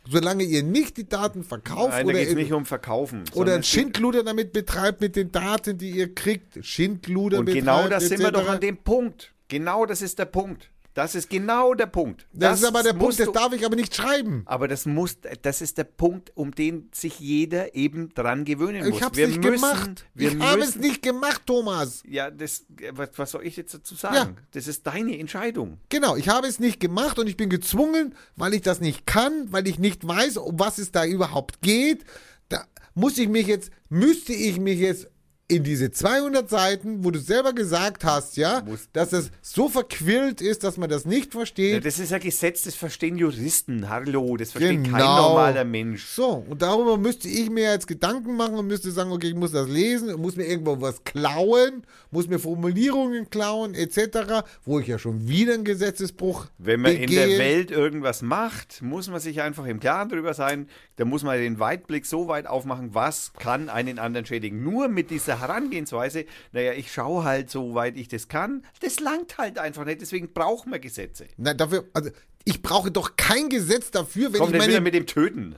solange ihr nicht die Daten verkauft Nein, da oder in- nicht um Verkaufen. oder Schindluder damit betreibt mit den Daten, die ihr kriegt. Schindluder Und betreibt. genau das sind wir doch an dem Punkt. Genau das ist der Punkt. Das ist genau der Punkt. Das, ist aber der Punkt, das du- darf ich aber nicht schreiben. Aber das muss, das ist der Punkt, um den sich jeder eben dran gewöhnen muss. Ich habe es nicht müssen, gemacht. Wir ich habe es nicht gemacht, Thomas. Ja, das, was, was soll ich jetzt dazu sagen? Ja. Das ist deine Entscheidung. Genau, ich habe es nicht gemacht und ich bin gezwungen, weil ich das nicht kann, weil ich nicht weiß, um was es da überhaupt geht. Da muss ich mich jetzt, müsste ich mich jetzt in diese 200 Seiten, wo du selber gesagt hast, ja, dass es so verquirlt ist, dass man das nicht Ja, versteht. das ist ein Gesetz, das verstehen Juristen. Hallo, das versteht kein Genau. normaler Mensch. So, und darüber müsste ich mir jetzt Gedanken machen und müsste sagen, okay, ich muss das lesen, muss mir irgendwo was klauen, muss mir Formulierungen klauen, etc., wo ich ja schon wieder einen Gesetzesbruch Wenn man in begehe. der Welt irgendwas macht, muss man sich einfach im Klaren darüber sein. Da muss man den Weitblick so weit aufmachen, was kann einen anderen schädigen. Nur mit dieser Herangehensweise, naja, ich schaue halt, soweit ich das kann, das langt halt einfach nicht, deswegen brauchen wir Gesetze. Na, dafür, also ich brauche doch kein Gesetz dafür, wenn Kommt ich jetzt wieder meine. mit dem Töten.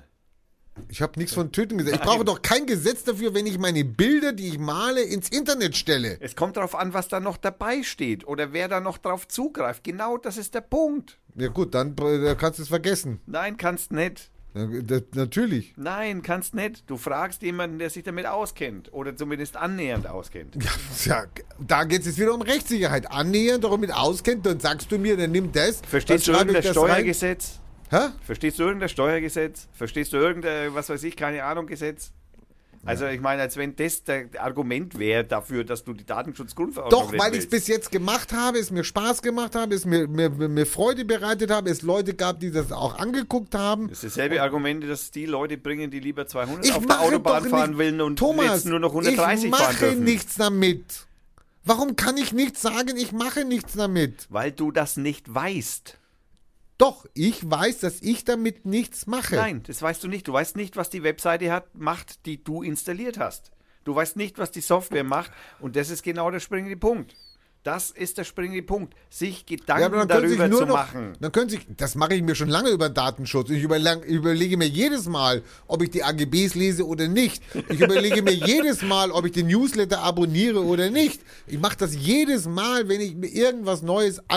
Ich habe nichts von Töten gesagt. Ich brauche doch kein Gesetz dafür, wenn ich meine Bilder, die ich male, ins Internet stelle. Es kommt darauf an, was da noch dabei steht oder wer da noch drauf zugreift. Genau das ist der Punkt. Ja gut, dann äh, kannst du es vergessen. Nein, kannst nicht. Das, natürlich. Nein, kannst nicht. Du fragst jemanden, der sich damit auskennt oder zumindest annähernd auskennt. Ja, da geht es jetzt wieder um Rechtssicherheit. Annähernd damit auskennt, dann sagst du mir, dann nimm das. Verstehst du irgendein das rein. Steuergesetz? Hä? Verstehst du irgendein Steuergesetz? Verstehst du irgendein, was weiß ich, keine Ahnung, Gesetz? Also ich meine, als wenn das der Argument wäre dafür, dass du die Datenschutzgrundverordnung Doch, weil ich es bis jetzt gemacht habe, es mir Spaß gemacht habe, es mir, mir, mir, Freude bereitet habe, es Leute gab, die das auch angeguckt haben. Das ist dasselbe Argument, dass die Leute bringen, die lieber 200 Ich auf der mache Autobahn fahren wollen und Thomas, nur noch 130 ich fahren mache dürfen. nichts damit. Warum kann ich nicht sagen, ich mache nichts damit? Weil du das nicht weißt. Doch, ich weiß, dass ich damit nichts mache. Nein, das weißt du nicht. Du weißt nicht, was die Webseite hat, macht, die du installiert hast. Du weißt nicht, was die Software macht und das ist genau der springende Punkt. Das ist der springende Punkt, sich Gedanken Ja, darüber nur zu noch, machen. dann können sich, das mache ich mir schon lange über Datenschutz. Ich überlang, überlege mir jedes Mal, ob ich die AGBs lese oder nicht. Ich überlege mir jedes Mal, ob ich den Newsletter abonniere oder nicht. Ich mache das jedes Mal, wenn ich mir irgendwas Neues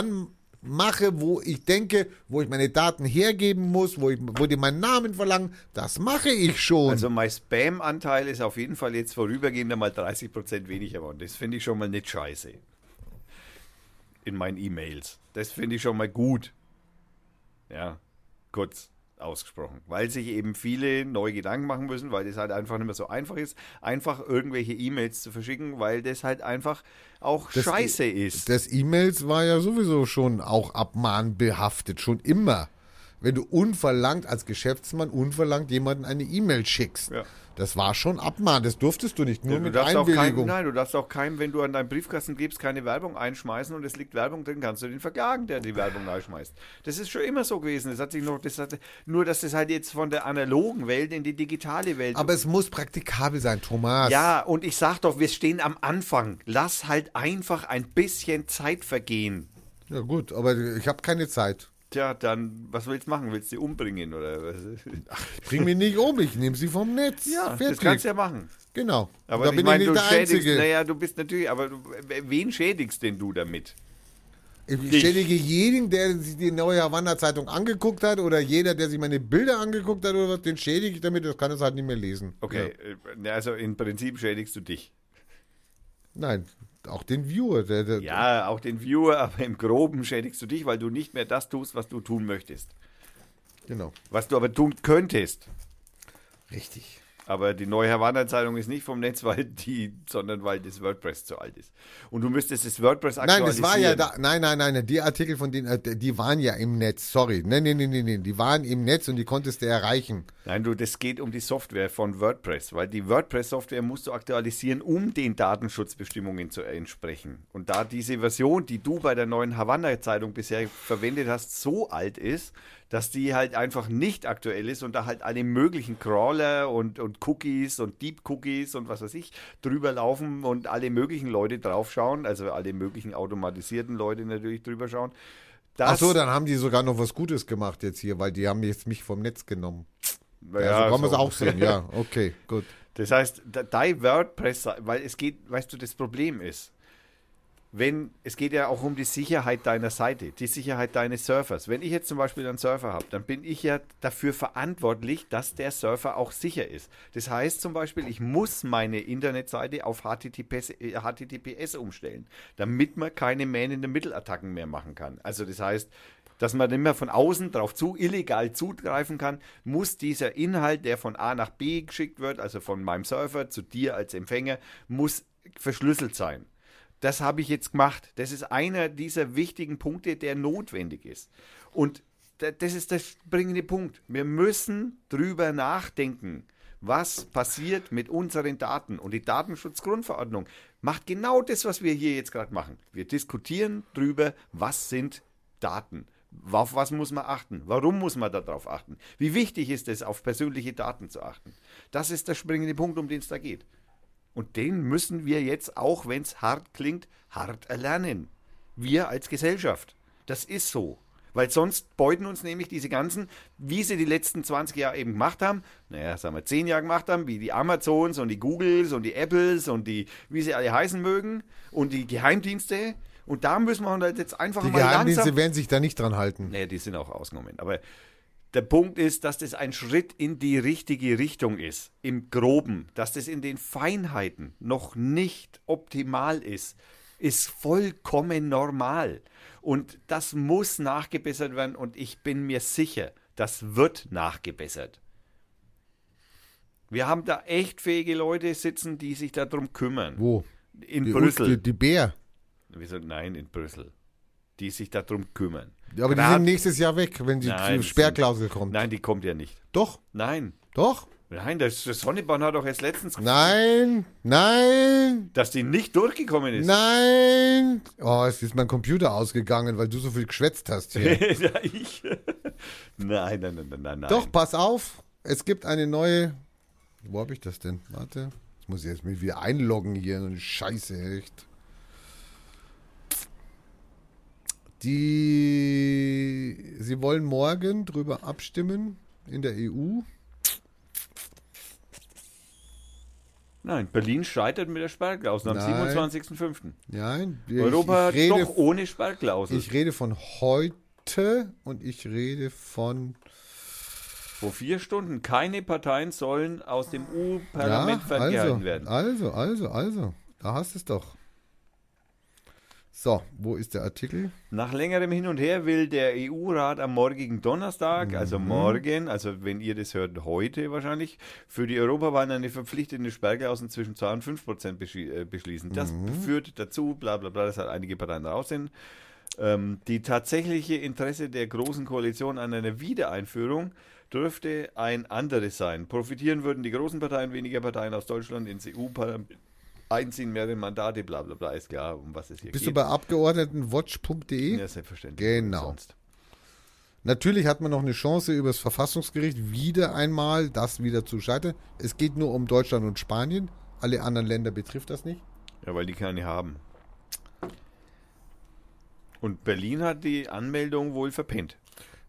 anmache, wo ich denke, wo ich meine Daten hergeben muss, wo, ich, wo die meinen Namen verlangen. Das mache ich schon. Also mein Spam-Anteil ist auf jeden Fall jetzt vorübergehend einmal 30% weniger geworden. Das finde ich schon mal nicht scheiße. In meinen E-Mails. Das finde ich schon mal gut. Ja, kurz ausgesprochen. Weil sich eben viele neue Gedanken machen müssen, weil das halt einfach nicht mehr so einfach ist, einfach irgendwelche E-Mails zu verschicken, weil das halt einfach auch Das- scheiße ist. Das E-Mails war ja sowieso schon auch abmahnbehaftet, schon immer. Wenn du unverlangt als Geschäftsmann unverlangt jemanden eine E-Mail schickst. Ja. Das war schon Abmahn, das durftest du nicht, nur du mit darfst auch kein, Einwilligung. nein, du darfst auch keinem, wenn du an deinen Briefkasten gibst, keine Werbung einschmeißen und es liegt Werbung drin, kannst du den verklagen, der die Werbung einschmeißt. Das ist schon immer so gewesen. Das hat sich noch, das hat, nur, dass das halt jetzt von der analogen Welt in die digitale Welt. Aber es muss praktikabel sein, Thomas. ja, und ich sag doch, wir stehen am Anfang. Lass halt einfach ein bisschen Zeit vergehen. Ja gut, aber ich habe keine Zeit. Tja, dann, was willst du machen? Willst du sie umbringen oder was? Ich bring mich nicht um, ich nehme sie vom Netz. Ja, das Fertig. kannst du ja machen. Genau. Aber da ich bin meine, ich du nicht der schädigst, Einzige. naja, du bist natürlich, aber du, wen schädigst denn du damit? ich dich. schädige jeden, der sich die neue Havanna-Zeitung angeguckt hat oder jeder, der sich meine Bilder angeguckt hat oder was, den schädige ich damit, das kann es halt nicht mehr lesen. Okay, äh, also im Prinzip schädigst du dich. Ja. Nein, auch den Viewer. Der, der, Ja, auch den Viewer, aber im Groben schädigst du dich, weil du nicht mehr das tust, was du tun möchtest. Genau. Was du aber tun könntest. Richtig. Aber die neue Havanna-Zeitung ist nicht vom Netz, weil die, sondern weil das WordPress zu alt ist. Und du müsstest das WordPress Nein, aktualisieren. das war ja da. Nein, nein, nein, die Artikel von denen, äh, die waren ja im Netz. Sorry. Nein, nein, nein, nein, nein. Die waren im Netz und die konntest du erreichen. Nein, du, das geht um die Software von WordPress, weil die WordPress-Software musst du aktualisieren, um den Datenschutzbestimmungen zu entsprechen. Und da diese Version, die du bei der neuen Havanna-Zeitung bisher verwendet hast, so alt ist, dass die halt einfach nicht aktuell ist und da halt alle möglichen Crawler und, und Cookies und Deep Cookies und was weiß ich drüber laufen und alle möglichen Leute draufschauen, also alle möglichen automatisierten Leute natürlich drüber schauen. Das, Ach so, dann haben die sogar noch was Gutes gemacht jetzt hier, weil die haben jetzt mich vom Netz genommen. Ja, ja, so kann man es so. auch sehen. Ja, okay, gut. Das heißt, de- dein WordPress, weil es geht, weißt du, das Problem ist, wenn, es geht ja auch um die Sicherheit deiner Seite, die Sicherheit deines Surfers. Wenn ich jetzt zum Beispiel einen Surfer habe, dann bin ich ja dafür verantwortlich, dass der Surfer auch sicher ist. Das heißt zum Beispiel, ich muss meine Internetseite auf HTTPS, äh, HTTPS umstellen, damit man keine Man-in-the Middle-Attacken mehr machen kann. Also das heißt, dass man nicht mehr von außen drauf zu illegal zugreifen kann, muss dieser Inhalt, der von A nach B geschickt wird, also von meinem Surfer zu dir als Empfänger, muss verschlüsselt sein. Das habe ich jetzt gemacht. Das ist einer dieser wichtigen Punkte, der notwendig ist. Und da- das ist der springende Punkt. Wir müssen drüber nachdenken, was passiert mit unseren Daten. Und die Datenschutzgrundverordnung macht genau das, was wir hier jetzt gerade machen. Wir diskutieren drüber, was sind Daten. Auf was muss man achten? Warum muss man darauf achten? Wie wichtig ist es, auf persönliche Daten zu achten? Das ist der springende Punkt, um den es da geht. Und den müssen wir jetzt, auch wenn es hart klingt, hart erlernen. Wir als Gesellschaft. Das ist so. Weil sonst beuten uns nämlich diese ganzen, wie sie die letzten 20 Jahre eben gemacht haben, naja, sagen wir 10 Jahre gemacht haben, wie die Amazons und die Googles und die Apples und die, wie sie alle heißen mögen und die Geheimdienste. Und da müssen wir halt jetzt einfach Die mal Geheimdienste langsam... werden sich da nicht dran halten. Nee, die sind auch ausgenommen. Aber der Punkt ist, dass das ein Schritt in die richtige Richtung ist. Im Groben. Dass das in den Feinheiten noch nicht optimal ist, ist vollkommen normal. Und das muss nachgebessert werden. Und ich bin mir sicher, das wird nachgebessert. Wir haben da echt fähige Leute sitzen, die sich darum kümmern. Wo? In Die, Brüssel. Die, die Bär. Wieso? Nein, in Brüssel. Die sich darum kümmern. Ja, aber die Grad- sind nächstes Jahr weg, wenn die Nein, Sperrklausel kommt. Nein, die kommt ja nicht. Doch, Nein. doch. Nein, das, das Sonnebahn hat doch erst letztens, Nein, nein, dass die nicht durchgekommen ist. nein. Oh, es ist mein Computer ausgegangen, weil du so viel geschwätzt hast hier. ja, ich. nein, nein, nein, nein, nein. Doch, pass auf. Es gibt eine neue. Wo habe ich das denn? Warte. Jetzt muss ich jetzt mich wieder einloggen hier. Scheiße, echt. Die. Sie wollen morgen drüber abstimmen in der EU. Nein, Berlin scheitert mit der Sperrklausel am Nein. 27.05. Nein, Europa ich rede, doch ohne Sperrklausel. ich rede von heute und ich rede von. Vor vier Stunden. Keine Parteien sollen aus dem EU-Parlament Ja, ferngehalten also, werden. also, also, also. Da hast du es doch. So, wo ist der Artikel? Nach längerem Hin und Her will der EU-Rat am morgigen Donnerstag, also Mhm. morgen, also wenn ihr das hört, heute wahrscheinlich, für die Europawahlen eine verpflichtende Sperrklausel zwischen 2 und 5 Prozent äh, beschließen. Das Mhm. führt dazu, bla bla bla, dass halt einige Parteien raus sind. Ähm, die tatsächliche Interesse der Großen Koalition an einer Wiedereinführung dürfte ein anderes sein. Profitieren würden die großen Parteien, weniger Parteien aus Deutschland ins EU-Parlament einziehen, mehrere Mandate, bla bla bla, ist klar, um was es hier Bist geht. du bei abgeordnetenwatch.de? ja, selbstverständlich. Genau. Sonst. Natürlich hat man noch eine Chance über das Verfassungsgericht wieder einmal das wieder zu scheitern. Es geht nur um Deutschland und Spanien. Alle anderen Länder betrifft das nicht. Ja, weil die keine haben. Und Berlin hat die Anmeldung wohl verpennt.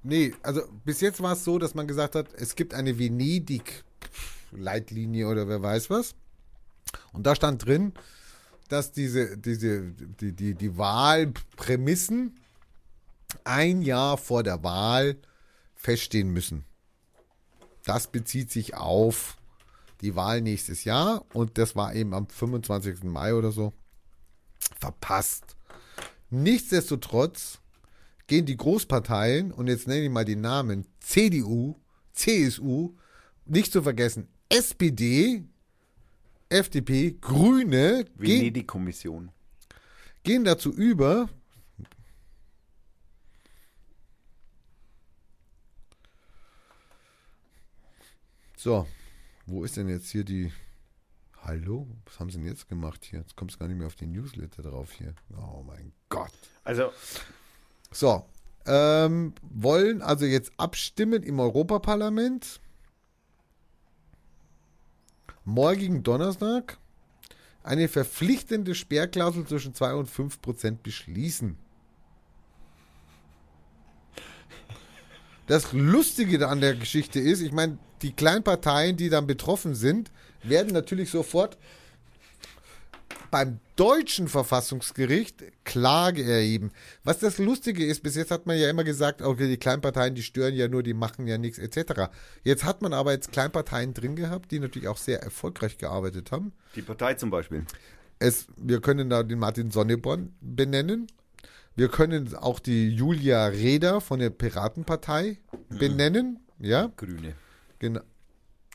Nee, also bis jetzt war es so, dass man gesagt hat, es gibt eine Venedig-Leitlinie oder wer weiß was. Und da stand drin, dass diese, diese, die, die, die Wahlprämissen ein Jahr vor der Wahl feststehen müssen. Das bezieht sich auf die Wahl nächstes Jahr und das war eben am 25. Mai oder so verpasst. Nichtsdestotrotz gehen die Großparteien, und jetzt nenne ich mal die Namen, CDU, CSU, nicht zu vergessen, SPD, FDP, Grüne, Venedig-Kommission. gehen dazu über, so, wo ist denn jetzt hier die, hallo, was haben sie denn jetzt gemacht hier? Jetzt kommst du gar nicht mehr auf die Newsletter drauf hier. Oh mein Gott. Also, So, ähm, wollen also jetzt abstimmen im Europaparlament. Morgigen Donnerstag eine verpflichtende Sperrklausel zwischen 2 und 5 Prozent beschließen. Das Lustige an der Geschichte ist, ich meine, die Kleinparteien, die dann betroffen sind, werden natürlich sofort beim deutschen Verfassungsgericht Klage erheben. Was das Lustige ist, bis jetzt hat man ja immer gesagt, okay, die Kleinparteien, die stören ja nur, die machen ja nichts etc. Jetzt hat man aber jetzt Kleinparteien drin gehabt, die natürlich auch sehr erfolgreich gearbeitet haben. die Partei zum Beispiel. Es, wir können da den Martin Sonneborn benennen. Wir können auch die Julia Reda von der Piratenpartei benennen. Ja, Grüne. genau.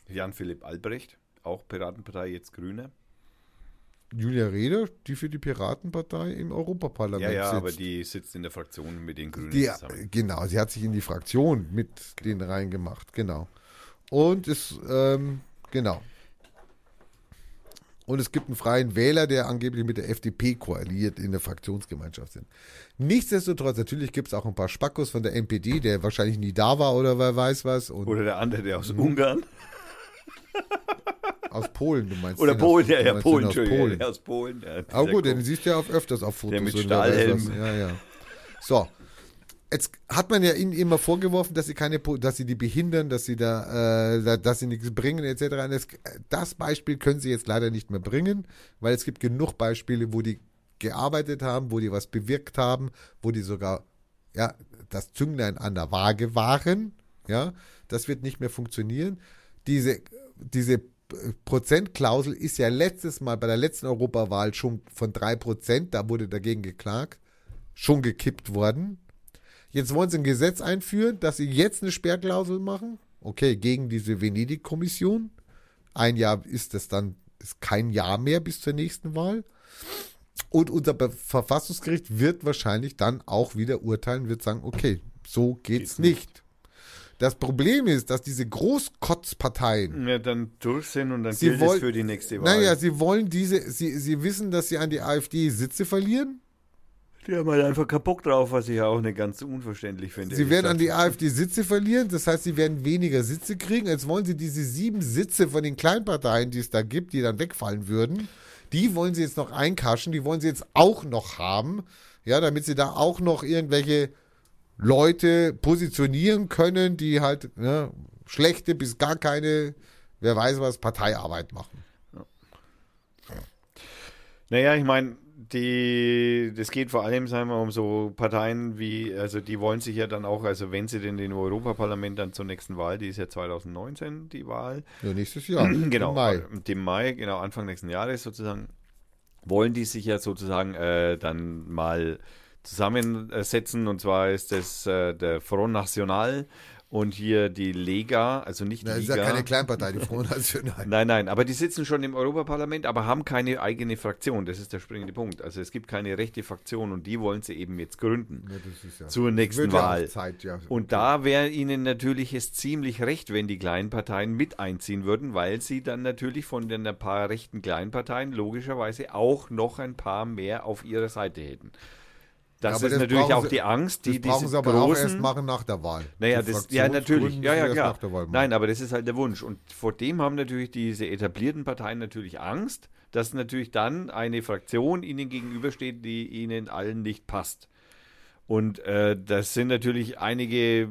Jan-Philipp Albrecht, auch Piratenpartei, jetzt Grüne. Julia Reda, die für die Piratenpartei im Europaparlament Ja, ja, sitzt. aber die sitzt in der Fraktion mit den Grünen Die, zusammen. genau, sie hat sich in die Fraktion mit denen reingemacht, genau. Und es, ähm, genau. Und es gibt einen freien Wähler, der angeblich mit der FDP koaliert in der Fraktionsgemeinschaft sind. Nichtsdestotrotz, natürlich gibt es auch ein paar Spackos von der NPD, der wahrscheinlich nie da war oder wer weiß was. Oder der andere, der aus Ungarn. Aus Polen, du meinst. Oder Polen, aus, ja, ja, Polen, aus Polen. ja, aus Polen. Ja, Aber gut, den siehst du ja auch öfters auf Fotos. Der mit Stahlhelm. Ja, ja. So. Jetzt hat man ja ihnen immer vorgeworfen, dass sie keine, dass sie die behindern, dass sie da, äh, da- dass sie nichts bringen, etc. Das Beispiel können sie jetzt leider nicht mehr bringen, weil es gibt genug Beispiele, wo die gearbeitet haben, wo die was bewirkt haben, wo die sogar, ja, das Zünglein an der Waage waren, ja. Das wird nicht mehr funktionieren. Diese, diese Prozentklausel ist ja letztes Mal bei der letzten Europawahl schon von 3%, da wurde dagegen geklagt, schon gekippt worden. Jetzt wollen sie ein Gesetz einführen, dass sie jetzt eine Sperrklausel machen. Okay, gegen diese Venedig-Kommission. Ein Jahr ist es dann, ist kein Jahr mehr bis zur nächsten Wahl. Und unser Verfassungsgericht wird wahrscheinlich dann auch wieder urteilen, wird sagen, okay, so geht's nicht. Das Problem ist, dass diese Großkotzparteien, Ja, dann durch sind und dann Sie gilt es für die nächste Wahl. naja, sie wollen diese, sie, sie wissen, dass sie an die AfD Sitze verlieren. die haben halt einfach kaputt drauf, was ich ja auch nicht ganz unverständlich finde. Sie werden an die. AfD Sitze verlieren, das heißt, sie werden weniger Sitze kriegen. Jetzt wollen sie diese sieben Sitze von den Kleinparteien, die es da gibt, die dann wegfallen würden, die wollen sie jetzt noch einkaschen, die wollen sie jetzt auch noch haben, ja, damit sie da auch noch irgendwelche Leute positionieren können, die halt ne, schlechte bis gar keine, wer weiß was, Parteiarbeit machen. Naja, ich meine, die, das geht vor allem, sagen wir, um so Parteien wie, also die wollen sich ja dann auch, also wenn sie denn den Europaparlament dann zur nächsten Wahl, die ist ja 2019, die Wahl, Ja, nächstes Jahr. genau, Im Mai. Dem Mai, genau, Anfang nächsten Jahres sozusagen, wollen die sich ja sozusagen äh, dann mal zusammensetzen. Und zwar ist das äh, der Front National und hier die Lega, also nicht Das ist Liga. ja keine Kleinpartei, die Frohen National. Nein, nein, aber die sitzen schon im Europaparlament, aber haben keine eigene Fraktion. Das ist der springende Punkt. Also es gibt keine rechte Fraktion und die wollen sie eben jetzt gründen. Ja, ja- Zur nächsten Wird ja Wahl. Zeit. Und da wäre ihnen natürlich es ziemlich recht, wenn die kleinen Parteien mit einziehen würden, weil sie dann natürlich von den ein paar rechten Kleinparteien logischerweise auch noch ein paar mehr auf ihrer Seite hätten. Das Ja, ist das natürlich auch sie- die Angst, die das brauchen diese sie aber auch großen, erst machen nach der Wahl. naja, das, ja, natürlich. Ja, ja, klar. Nein, aber das ist halt der Wunsch. Und vor dem haben natürlich diese etablierten Parteien natürlich Angst, dass natürlich dann eine Fraktion ihnen gegenübersteht, die ihnen allen nicht passt. Und äh, das sind natürlich einige äh,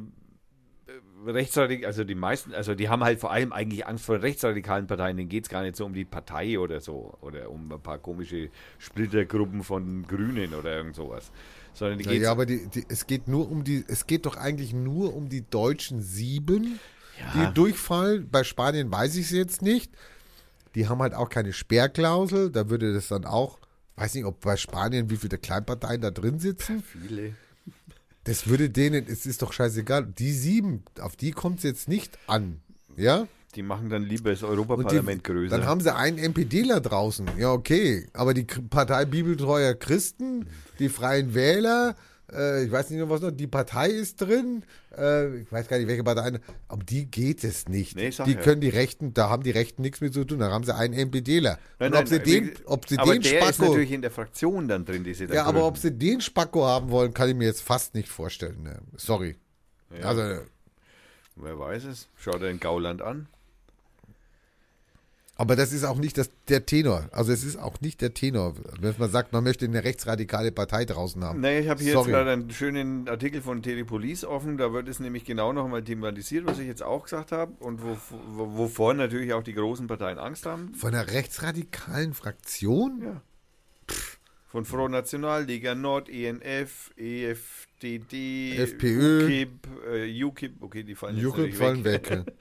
rechtsradikal, also die meisten, also die haben halt vor allem eigentlich Angst vor rechtsradikalen Parteien, denen geht es gar nicht so um die Partei oder so oder um ein paar komische Splittergruppen von Grünen oder irgend sowas. Sondern die Ja, aber die, die, es geht nur um die, es geht doch eigentlich nur um die deutschen sieben, Ja. die durchfallen. Bei Spanien weiß ich es jetzt nicht. Die haben halt auch keine Sperrklausel. Da würde das dann auch, weiß nicht, ob bei Spanien wie viele Kleinparteien da drin sitzen. viele. Das würde denen, es ist doch scheißegal. Die sieben, auf die kommt es jetzt nicht an. Ja? Die machen dann lieber das Europaparlament größer. Dann haben sie einen NPDler draußen. Ja, okay. Aber die Partei Bibeltreuer Christen, die Freien Wähler, äh, ich weiß nicht noch was noch, die Partei ist drin. Äh, ich weiß gar nicht, welche Partei. Um die geht es nicht. Nee, die ja. können die Rechten, da haben die Rechten nichts mit zu tun. Da haben sie einen NPDler. Nein, Und nein, ob sie nein, den, ob sie aber den der ist Spacko. natürlich in der Fraktion dann drin, die sie dann Ja, aber gründen. ob sie den Spacko haben wollen, kann ich mir jetzt fast nicht vorstellen. Ne? Sorry. Ja. Also, Wer weiß es? Schau dir den Gauland an. Aber das ist auch nicht das, der Tenor. Also es ist auch nicht der Tenor, wenn man sagt, man möchte eine rechtsradikale Partei draußen haben. Nee, ich habe hier Sorry. jetzt gerade einen schönen Artikel von Telepolis offen. Da wird es nämlich genau nochmal thematisiert, was ich jetzt auch gesagt habe. Und wo, wo, wovor natürlich auch die großen Parteien Angst haben. Von einer rechtsradikalen Fraktion? Ja. Von Front National, Liga Nord, ENF, EFDD, FPÖ. UKIP, äh, UKIP, okay, die fallen natürlich fallen weg. weg.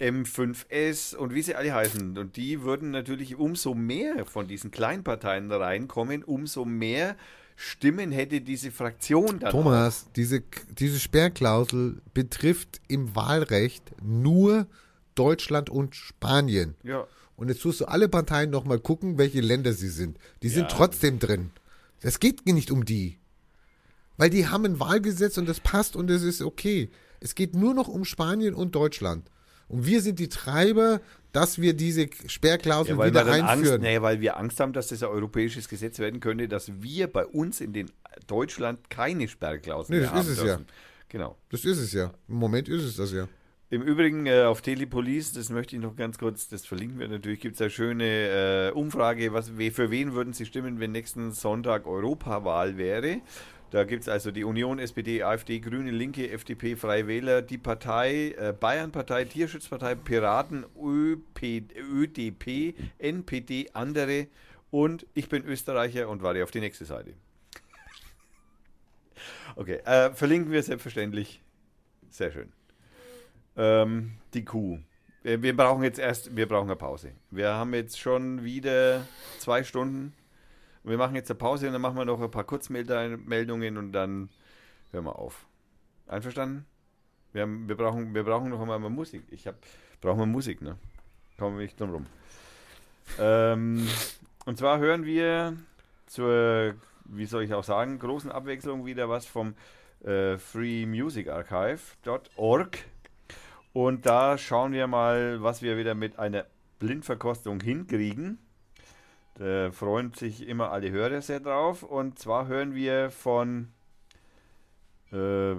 M5S und wie sie alle heißen. Und die würden natürlich umso mehr von diesen Kleinparteien da reinkommen, umso mehr Stimmen hätte diese Fraktion dann. Thomas, diese, diese Sperrklausel betrifft im Wahlrecht nur Deutschland und Spanien. Ja. Und jetzt tust du alle Parteien nochmal gucken, welche Länder sie sind. Die sind Ja. trotzdem drin. Es geht nicht um die. Weil die haben ein Wahlgesetz und das passt und es ist okay. Es geht nur noch um Spanien und Deutschland. Und wir sind die Treiber, dass wir diese Sperrklausel Ja, wieder dann Angst, einführen. nee, weil wir Angst haben, dass das ein europäisches Gesetz werden könnte, dass wir bei uns in den Deutschland keine Sperrklausel Nee, das haben ist es ja. dürfen. Genau. Das ist es ja. Im Moment ist es das ja. Im Übrigen äh, auf Telepolis, das möchte ich noch ganz kurz, das verlinken wir natürlich, gibt es eine schöne äh, Umfrage, was, für wen würden Sie stimmen, wenn nächsten Sonntag Europawahl wäre. Da gibt es also die Union, SPD, AfD, Grüne, Linke, FDP, Freie Wähler, die Partei, äh, Bayernpartei, Tierschutzpartei, Piraten, ÖP, ÖDP, NPD, andere und ich bin Österreicher und warte auf die nächste Seite. Okay, äh, verlinken wir selbstverständlich. Sehr schön. Ähm, die Kuh. Wir, wir brauchen jetzt erst, wir brauchen eine Pause. Wir haben jetzt schon wieder zwei Stunden. Wir machen jetzt eine Pause und dann machen wir noch ein paar Kurzmeldungen und dann hören wir auf. Einverstanden? Wir, haben, wir, brauchen, wir brauchen noch einmal Musik. Ich hab, brauchen wir Musik, ne? Kommen wir nicht drum rum. Ähm, und zwar hören wir zur, wie soll ich auch sagen, großen Abwechslung wieder was vom äh, freemusicarchive.org. Und da schauen wir mal, was wir wieder mit einer Blindverkostung hinkriegen. Da freuen sich immer alle Hörer sehr drauf. Und zwar hören wir von. Äh,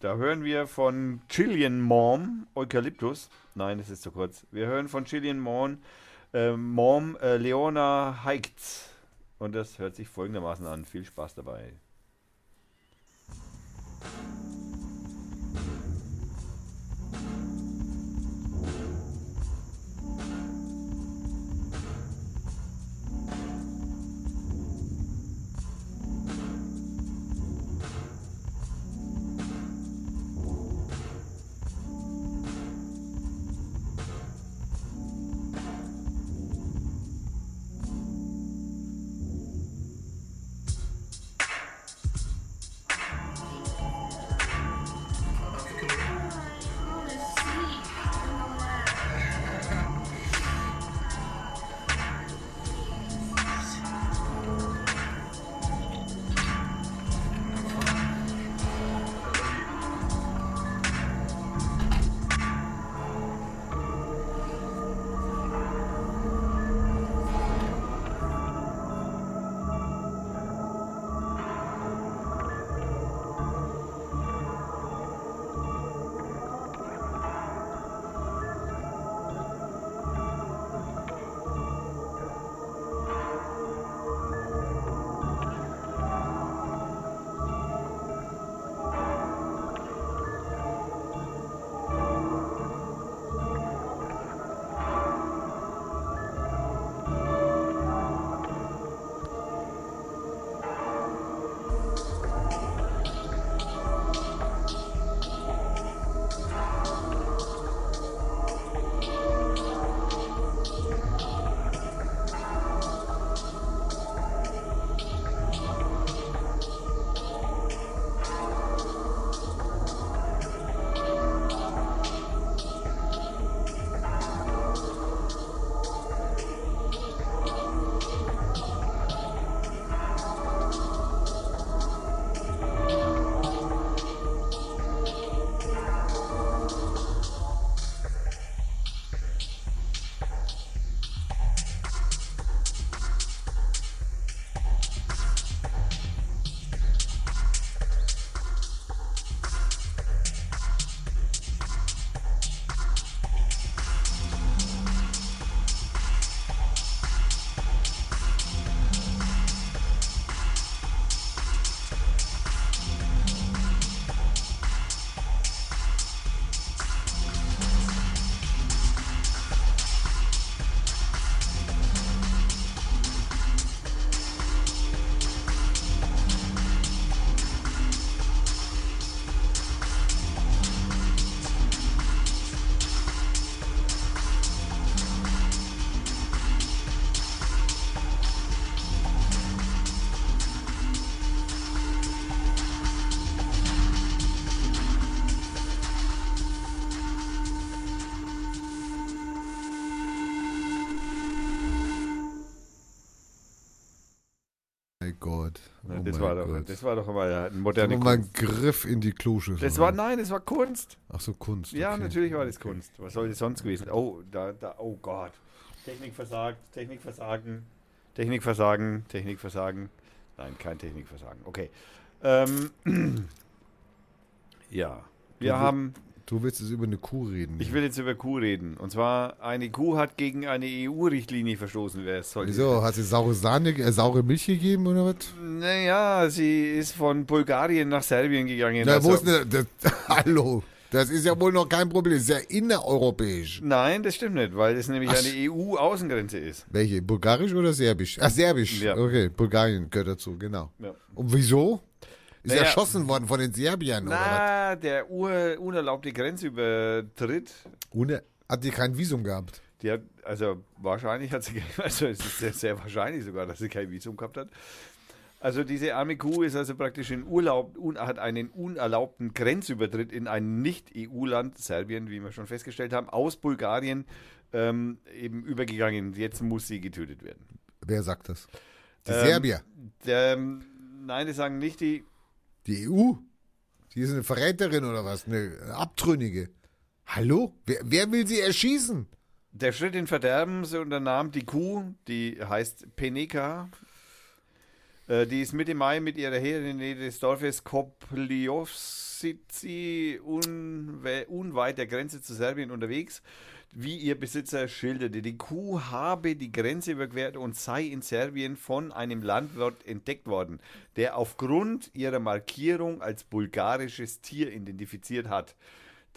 da hören wir von Chilean Mom Eukalyptus. Nein, das ist zu kurz. Wir hören von Chilean Mom, äh, Mom äh, Leona Heights. Und das hört sich folgendermaßen an. Viel Spaß dabei. Das, war doch, das war doch mal ein moderner mal ein Griff in die Kluschüssel. Das war, nein, das war Kunst. Ach so, Kunst. Ja, okay. natürlich war das Kunst. Was soll das sonst gewesen? Oh, da, da, oh Gott. Technik versagt, Technikversagen, Technikversagen, Technikversagen. Nein, kein Technikversagen. Okay. Ähm, ja, Wir Du- haben, Du willst jetzt über eine Kuh reden. ich will jetzt über Kuh reden. Und zwar, eine Kuh hat gegen eine EU-Richtlinie verstoßen. Wer es sollte. Wieso? Hat sie saure Sahne, äh, saure Milch gegeben oder was? Naja, sie ist von Bulgarien nach Serbien gegangen. Na, Also- wo ist denn das? Hallo. Das ist ja wohl noch kein Problem. Das ist ja innereuropäisch. Nein, das stimmt nicht, weil es nämlich Ach. eine EU-Außengrenze ist. Welche? Bulgarisch oder Serbisch? Ach, Serbisch. Ja. Okay, Bulgarien gehört dazu, genau. Ja. Und wieso? Ist Naja. erschossen worden von den Serbiern oder was? Na, der ur, unerlaubte Grenzübertritt, Ohne, hat die kein Visum gehabt? die hat, also wahrscheinlich hat sie, also es ist sehr, sehr wahrscheinlich sogar, dass sie kein Visum gehabt hat. Also diese arme Kuh ist also praktisch in Urlaub, un, hat einen unerlaubten Grenzübertritt in ein Nicht-EU-Land, Serbien, wie wir schon festgestellt haben, aus Bulgarien ähm, eben übergegangen. Jetzt muss sie getötet werden. Wer sagt das? Die Ähm, Serbier. Der, nein, die sagen nicht die, Die EU? Die ist eine Verräterin oder was? Eine Abtrünnige. Hallo? Wer, wer will sie erschießen? Der Schritt in Verderben so unternahm die Kuh, die heißt Peneka. Äh, die ist Mitte Mai mit ihrer Herde in der Nähe des Dorfes Kopliovsici unwe unweit der Grenze zu Serbien unterwegs, wie ihr Besitzer schilderte. Die Kuh habe die Grenze überquert und sei in Serbien von einem Landwirt entdeckt worden, der aufgrund ihrer Markierung als bulgarisches Tier identifiziert hat.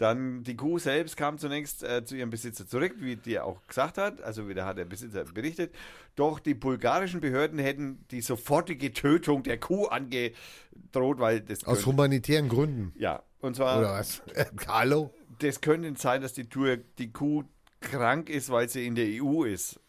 Dann die Kuh selbst kam zunächst äh, zu ihrem Besitzer zurück, wie der auch gesagt hat, also wieder hat der Besitzer berichtet. Doch die bulgarischen Behörden hätten die sofortige Tötung der Kuh angedroht, weil das Aus könnte, humanitären Gründen. ja und zwar Oder was? Hallo? das könnte sein, dass die, Tour, die Kuh krank ist, weil sie in der EU ist.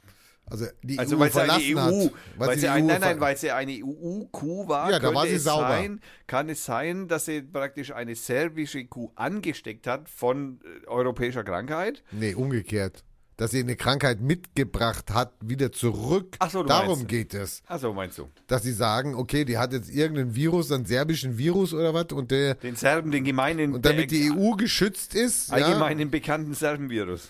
Also die Also EU weil sie eine EU, hat. weil, sie sie die ein, EU nein, nein, weil sie eine EU-Kuh war, Ja, da war sie sauber. sein, kann es sein, dass sie praktisch eine serbische Kuh angesteckt hat von äh, europäischer Krankheit. Nee, umgekehrt. Dass sie eine Krankheit mitgebracht hat, wieder zurück. Ach so, Darum meinst. geht es. Also meinst du? Dass sie sagen, okay, die hat jetzt irgendeinen Virus, einen serbischen Virus oder was, und der Den Serben, den gemeinen, und damit die EU geschützt ist. allgemeinen bekannten Serbenvirus.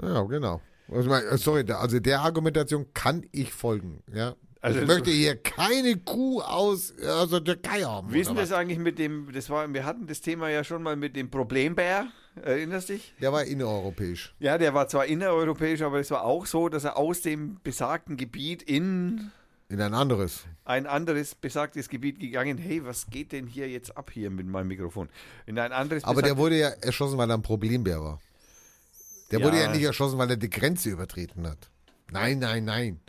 Ja, ja genau. Also, äh, sorry, also der Argumentation kann ich folgen. Ja. Also ich das- möchte hier keine Kuh aus aus der Türkei haben. Wie ist denn das eigentlich mit dem, das war, wir hatten das Thema ja schon mal mit dem Problembär, erinnerst dich? Der war innereuropäisch. Ja, der war zwar innereuropäisch, aber es war auch so, dass er aus dem besagten Gebiet in In ein anderes. ein anderes besagtes Gebiet gegangen. Hey, was geht denn hier jetzt ab hier mit meinem Mikrofon? In ein anderes Aber der wurde ja erschossen, weil er ein Problembär war. Der Ja. wurde ja nicht erschossen, weil er die Grenze übertreten hat. Nein, nein, nein.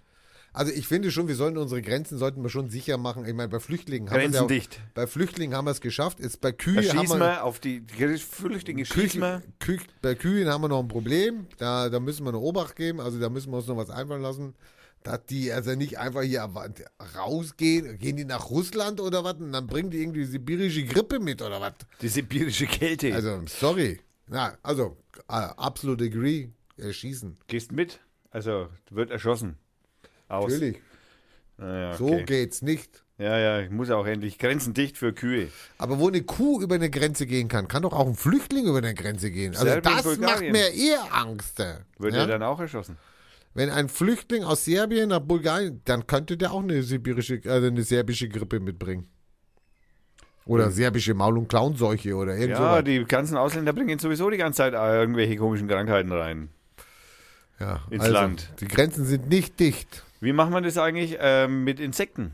Also ich finde schon, wir sollten unsere Grenzen sollten wir schon sicher machen. Ich meine, bei Flüchtlingen haben wir es ja, Grenzendicht. bei Flüchtlingen haben wir es geschafft. Jetzt bei Kühen haben wir, wir auf die Flüchtlinge, wir. Küche, Küche, bei Kühen haben wir noch ein Problem. Da, da müssen wir eine Obacht geben. Also da müssen wir uns noch was einfallen lassen. Dass die also nicht einfach hier rausgehen. Gehen die nach Russland oder was? Und dann bringen die irgendwie sibirische Grippe mit oder was? Die sibirische Kälte. Also, sorry. Ja, also, äh, absolut agree. Erschießen. Gehst mit? Also, wird erschossen. Aus. Natürlich. Naja, So okay. geht's nicht. Ja, ja, ich muss auch endlich grenzendicht für Kühe. Aber wo eine Kuh über eine Grenze gehen kann, kann doch auch ein Flüchtling über eine Grenze gehen. Also Serbien, das macht Bulgarien. mir eher Angst. Wird ja? er dann auch erschossen? Wenn ein Flüchtling aus Serbien nach Bulgarien, dann könnte der auch eine sibirische, also eine serbische Grippe mitbringen. Oder serbische Maul- und Klauenseuche oder irgend Ja, sowas. die ganzen Ausländer bringen sowieso die ganze Zeit äh, irgendwelche komischen Krankheiten rein. Ja, ins also, Land. Die Grenzen sind nicht dicht. Wie macht man das eigentlich ähm, mit Insekten?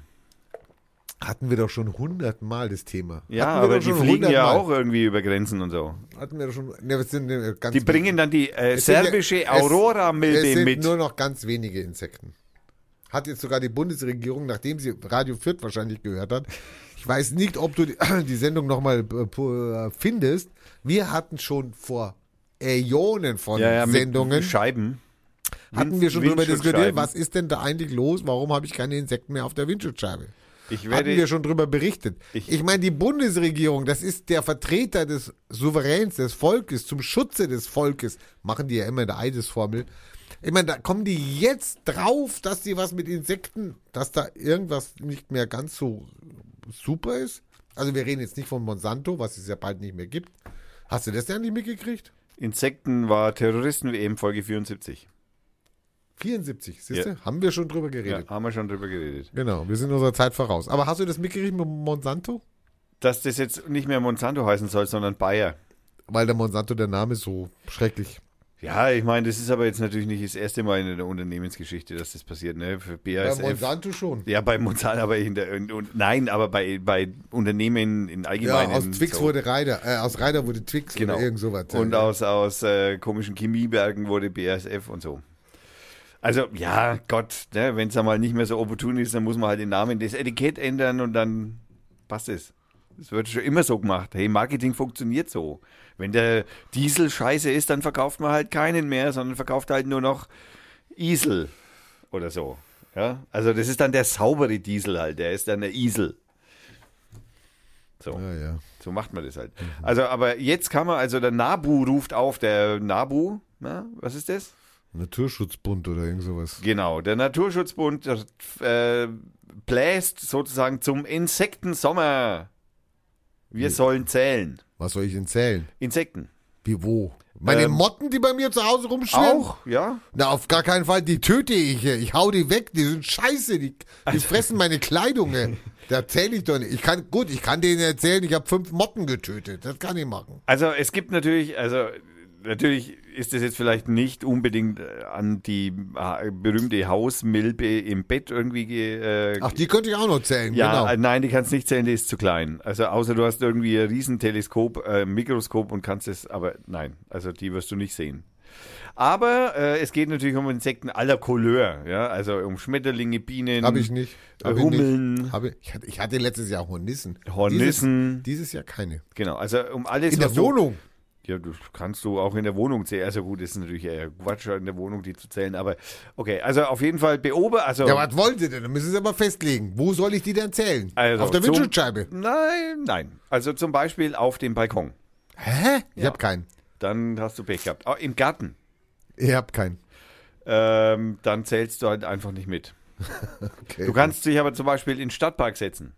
Hatten wir doch schon hundertmal das Thema. Ja, aber die fliegen ja auch irgendwie über Grenzen und so. Hatten wir doch schon. Ne, sind äh, ganz Die bringen dann die äh, ja- serbische es- Aurora-Milbe Es sind mit. nur noch ganz wenige Insekten. Hat jetzt sogar die Bundesregierung, nachdem sie Radio Fürth wahrscheinlich gehört hat, ich weiß nicht, ob du die, die Sendung nochmal äh, findest. Wir hatten schon vor Äonen von ja, ja, Sendungen, Scheiben. hatten wir schon drüber diskutiert, was ist denn da eigentlich los? Warum habe ich keine Insekten mehr auf der Windschutzscheibe? Ich Hatten werde, wir schon drüber berichtet. Ich- Ich, meine, die Bundesregierung, das ist der Vertreter des Souveräns, des Volkes, zum Schutze des Volkes, machen die ja immer in der Eidesformel. Ich meine, da kommen die jetzt drauf, dass die was mit Insekten, dass da irgendwas nicht mehr ganz so super ist. Also wir reden jetzt nicht von Monsanto, was es ja bald nicht mehr gibt. Hast du das denn nicht mitgekriegt? Insekten war Terroristen-WM Folge 74. 74, siehst du? Ja. Haben wir schon drüber Ja, geredet. haben wir schon drüber geredet. Genau, wir sind unserer Zeit voraus. Aber hast du das mitgekriegt mit Monsanto? Dass das jetzt nicht mehr Monsanto heißen soll, sondern Bayer. weil der Monsanto der Name so schrecklich. Ja, ich meine, das ist aber jetzt natürlich nicht das erste Mal in der Unternehmensgeschichte, dass das passiert, ne? Für Bei BASF. Monsanto schon. Ja, bei Monsanto, aber in der, und, und, nein, aber bei, bei Unternehmen in Ja, allgemeinen. aus Twix so. wurde Reider, äh, aus Reider wurde Twix Genau. oder irgend sowas. Und ja. aus, aus äh, komischen Chemiebergen wurde BASF und so. Also, ja, Gott, ne, wenn es einmal nicht mehr so opportun ist, dann muss man halt den Namen, das Etikett ändern und dann passt es. Das wird schon immer so gemacht. Hey, Marketing funktioniert so. Wenn der Diesel scheiße ist, dann verkauft man halt keinen mehr, sondern verkauft halt nur noch Isel oder so. Ja, also das ist dann der saubere Diesel halt, der ist dann der Isel. So. Ja, ja. So macht man das halt. Also, aber jetzt kann man, also der Nabu ruft auf, der Nabu, na, was ist das? Naturschutzbund oder irgend sowas. Genau, der Naturschutzbund äh, bläst sozusagen zum Insektensommer. Wir sollen zählen. Was soll ich denn zählen? Insekten. Wie wo? Meine Ähm, Motten, die bei mir zu Hause rumschwirren? Auch, ja. Na, auf gar keinen Fall. Die töte ich. Ich hau die weg. Die sind scheiße. Die, die fressen meine Kleidung. Da zähle ich doch nicht. Ich kann, gut, ich kann denen erzählen, ich habe fünf Motten getötet. Das kann ich machen. Also es gibt natürlich, also natürlich ist das jetzt vielleicht nicht unbedingt äh, an die äh, berühmte Hausmilbe im Bett irgendwie ge, äh, Ach, die könnte ich auch noch zählen. Ja, genau. äh, nein, die kannst nicht zählen, die ist zu klein. Also außer du hast irgendwie ein Riesenteleskop, äh, Mikroskop und kannst es, aber nein, also die wirst du nicht sehen. Aber äh, es geht natürlich um Insekten aller Couleur, ja, also um Schmetterlinge, Bienen, Habe ich nicht. Hab ich Hummeln, Nicht. Hab ich, ich, hatte, ich hatte letztes Jahr Hornissen. Hornissen. Dieses, dieses Jahr keine. genau, also um alles, In der was du, Wohnung. Ja, du kannst du auch in der Wohnung zählen. Also gut, ist natürlich eher Quatsch, in der Wohnung die zu zählen, aber okay, also auf jeden Fall beobachten, also Ja, was wollen Sie denn? Dann müssen Sie aber festlegen. Wo soll ich die denn zählen? Also, Auf der zum- Windschutzscheibe. nein, nein, also zum Beispiel auf dem Balkon. Hä? Ich hab keinen. Dann hast du Pech gehabt. Auch Im Garten. Ich hab keinen. ähm, dann zählst du halt einfach nicht mit. Okay. Du kannst dich aber zum Beispiel in den Stadtpark setzen.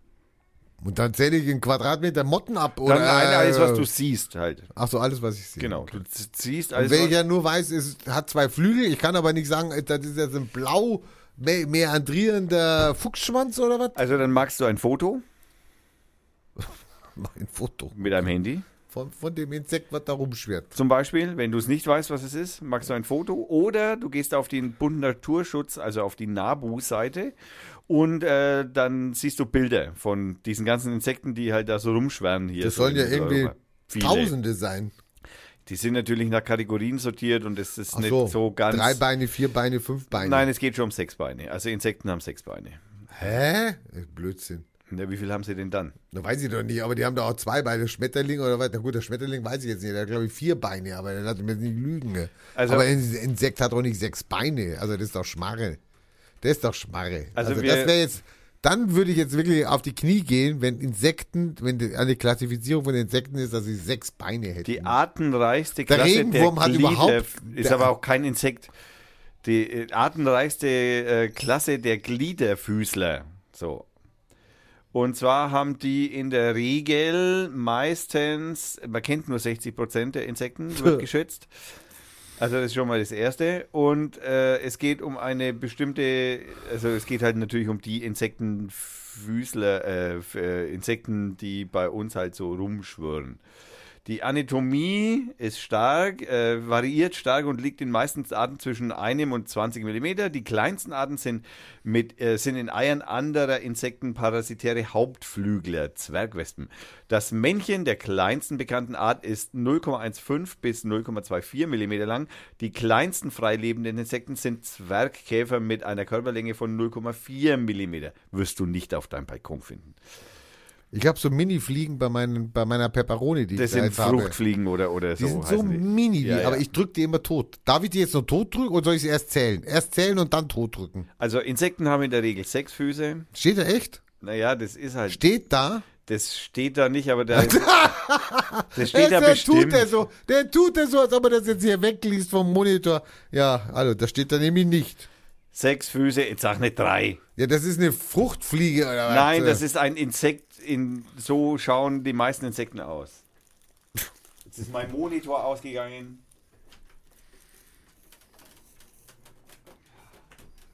Und dann zähle ich in Quadratmeter Motten ab. Oder, Dann ein- alles, was du äh, siehst halt. Ach so, alles, was ich sehe. Genau. Du siehst Und alles. wenn ich ja nur weiß, es hat zwei Flügel, ich kann aber nicht sagen, äh, das ist jetzt ein blau me- meandrierender Fuchsschwanz oder was? Also dann machst du ein Foto Mach ein Foto mit deinem Handy. von, von dem Insekt, was da rumschwirrt. Zum Beispiel, wenn du es nicht weißt, was es ist, machst du ein Foto. Oder du gehst auf den Bund Naturschutz, also auf die NABU-Seite. Und äh, dann siehst du Bilder von diesen ganzen Insekten, die halt da so rumschwärmen hier. Das so sollen ja irgendwie. Tausende sein. Die sind natürlich nach Kategorien sortiert und es ist Ach nicht so, so ganz. drei Beine, vier Beine, fünf Beine. Nein, es geht schon um sechs Beine. Also Insekten haben sechs Beine. Hä? Äh, Blödsinn. Ja, wie viel haben sie denn dann? Da weiß ich doch nicht, aber die haben doch auch zwei Beine. Schmetterling oder was? Na gut, der Schmetterling weiß ich jetzt nicht. Der hat, glaube ich, vier Beine, aber der hat mir nicht lügen. ne? Also- aber ein Insekt hat doch nicht sechs Beine. Also das ist doch Schmarre. Das ist doch Schmarre. Also Also, das wäre jetzt, dann würde ich jetzt wirklich auf die Knie gehen, wenn Insekten, wenn die, eine Klassifizierung von Insekten ist, dass sie sechs Beine hätten. Die artenreichste Der Klasse Regenwurm der hat Glieder überhaupt- ist der- aber auch kein Insekt. Die äh, artenreichste äh, Klasse der Gliederfüßler. So. Und zwar haben die in der Regel meistens, man kennt nur 60 Prozent der Insekten, wird geschätzt. Also das ist schon mal das Erste. Und äh, es geht um eine bestimmte, also es geht halt natürlich um die Insektenfüßler, äh, äh, Insekten, die bei uns halt so rumschwirren. Die Anatomie ist stark, äh, variiert stark und liegt in meisten Arten zwischen einem und 20 Millimeter. Die kleinsten Arten sind, mit, äh, sind in Eiern anderer Insekten parasitäre Hauptflügler, Zwergwespen. Das Männchen der kleinsten bekannten Art ist 0,15 bis 0,24 Millimeter lang. Die kleinsten freilebenden Insekten sind Zwergkäfer mit einer Körperlänge von 0,4 Millimeter. Wirst du nicht auf deinem Balkon finden. Ich habe so Mini-Fliegen bei, meinen, bei meiner Peperoni, die Das ich sind jetzt habe. Fruchtfliegen oder, oder so. Die sind so die. mini, Ja, ja. aber ich drücke die immer tot. Darf ich die jetzt noch tot drücken oder soll ich sie erst zählen? Erst zählen und dann tot drücken. Also Insekten haben in der Regel sechs Füße. Steht da echt? Naja, das ist halt, Steht da? das steht da nicht, aber da, das steht da der bestimmt. tut er so, der tut er so, als ob er das jetzt hier wegliest vom Monitor. Ja, also, da steht da nämlich nicht. Sechs Füße, jetzt sag nicht drei. Ja, das ist eine Fruchtfliege oder was? Nein, das ist ein Insekt, in, so schauen die meisten Insekten aus. Jetzt ist mein Monitor ausgegangen.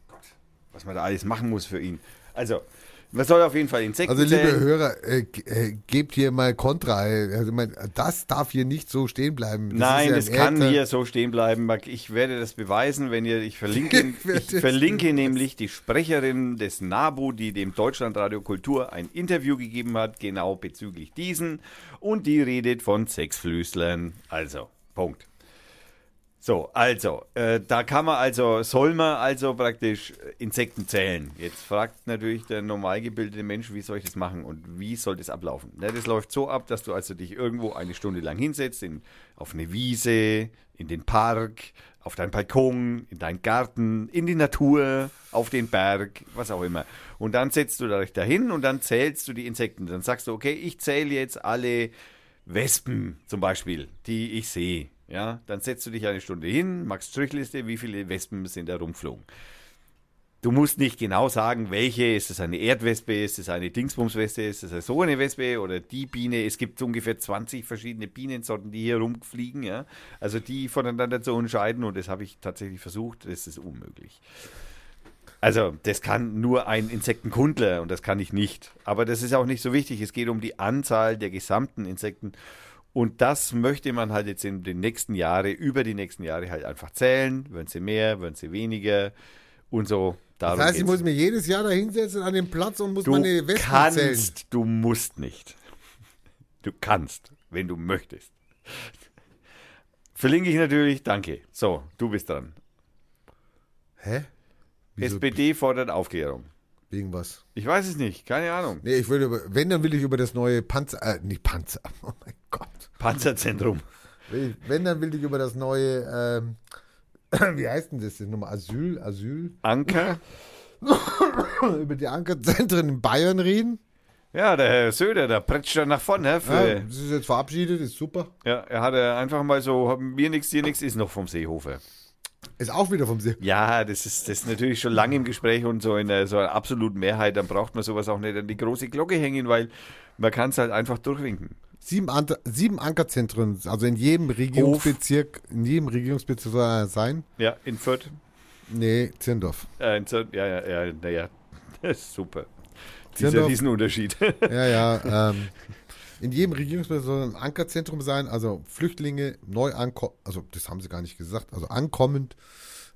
Gott, was man da alles machen muss für ihn. Also, Man soll auf jeden Fall Insekten Also, liebe zählen. Hörer, äh, äh, gebt hier mal Kontra. Also, mein, das darf hier nicht so stehen bleiben. Das Nein, das ja im kann Äther. hier so stehen bleiben. Ich werde das beweisen, wenn ihr, ich verlinke, Ich ich verlinke nämlich die Sprecherin des NABU, die dem Deutschlandradio Kultur ein Interview gegeben hat, genau bezüglich diesen. Und die redet von Sexflüslern. Also, Punkt. So, also, äh, da kann man also, soll man also praktisch äh, Insekten zählen. Jetzt fragt natürlich der normal gebildete Mensch, wie soll ich das machen und wie soll das ablaufen? Na, das läuft so ab, dass du also dich irgendwo eine Stunde lang hinsetzt, in, auf eine Wiese, in den Park, auf deinen Balkon, in deinen Garten, in die Natur, auf den Berg, was auch immer. Und dann setzt du dich dahin und dann zählst du die Insekten. Dann sagst du, okay, ich zähle jetzt alle Wespen zum Beispiel, die ich sehe. Ja, dann setzt du dich eine Stunde hin, machst Strichliste, wie viele Wespen sind da rumgeflogen. Du musst nicht genau sagen, welche, ist es eine Erdwespe, ist es eine Dingsbumswespe, ist es so eine Wespe oder die Biene. Es gibt ungefähr 20 verschiedene Bienensorten, die hier rumfliegen. Ja? Also die voneinander zu unterscheiden und das habe ich tatsächlich versucht, das ist unmöglich. Also, das kann nur ein Insektenkundler und das kann ich nicht. Aber das ist auch nicht so wichtig. Es geht um die Anzahl der gesamten Insekten. Und das möchte man halt jetzt in den nächsten Jahren, über die nächsten Jahre halt einfach zählen. Werden sie mehr, werden sie weniger und so. Darum Das heißt, ich muss mir jedes Jahr da hinsetzen an den Platz und muss du meine Wespen kannst, zählen. du musst nicht. Du kannst, wenn du möchtest. Verlinke ich natürlich, danke. So, du bist dran. Hä? Wieso? SPD fordert Aufklärung. Wegen was? Ich weiß es nicht, keine Ahnung. Nee, ich will über, wenn, dann will ich über das neue Panzer, äh, nicht Panzer, oh mein Gott. Panzerzentrum. Will ich- Wenn, dann will ich über das neue, ähm, wie heißt denn das jetzt nochmal? Asyl, Asyl? Anker. über die Ankerzentren in Bayern reden. Ja, der Herr Söder, der pretscht da nach vorne. Ja, Für, das ist jetzt verabschiedet, ist super. ja, er hat einfach mal so, mir nichts, dir nichts, ist noch vom Seehofer. Ist auch wieder vom See. Ja, das ist, das ist natürlich schon lange im Gespräch und so in der, so einer absoluten Mehrheit, dann braucht man sowas auch nicht an die große Glocke hängen, weil man kann es halt einfach durchwinken. Sieben, An sieben Ankerzentren, also in jedem Regierungsbezirk, in jedem Regierungsbezirk soll er sein. Ja, in Fürth. Nee, Zirndorf. Äh, in Zürich, ja, ja, ja, naja, das ist super. Dieser Zirndorf. Riesenunterschied. Ja, ja. ähm, in jedem Regierungsbezirk soll ein Ankerzentrum sein, also Flüchtlinge neu ankommen, also das haben sie gar nicht gesagt, also ankommend.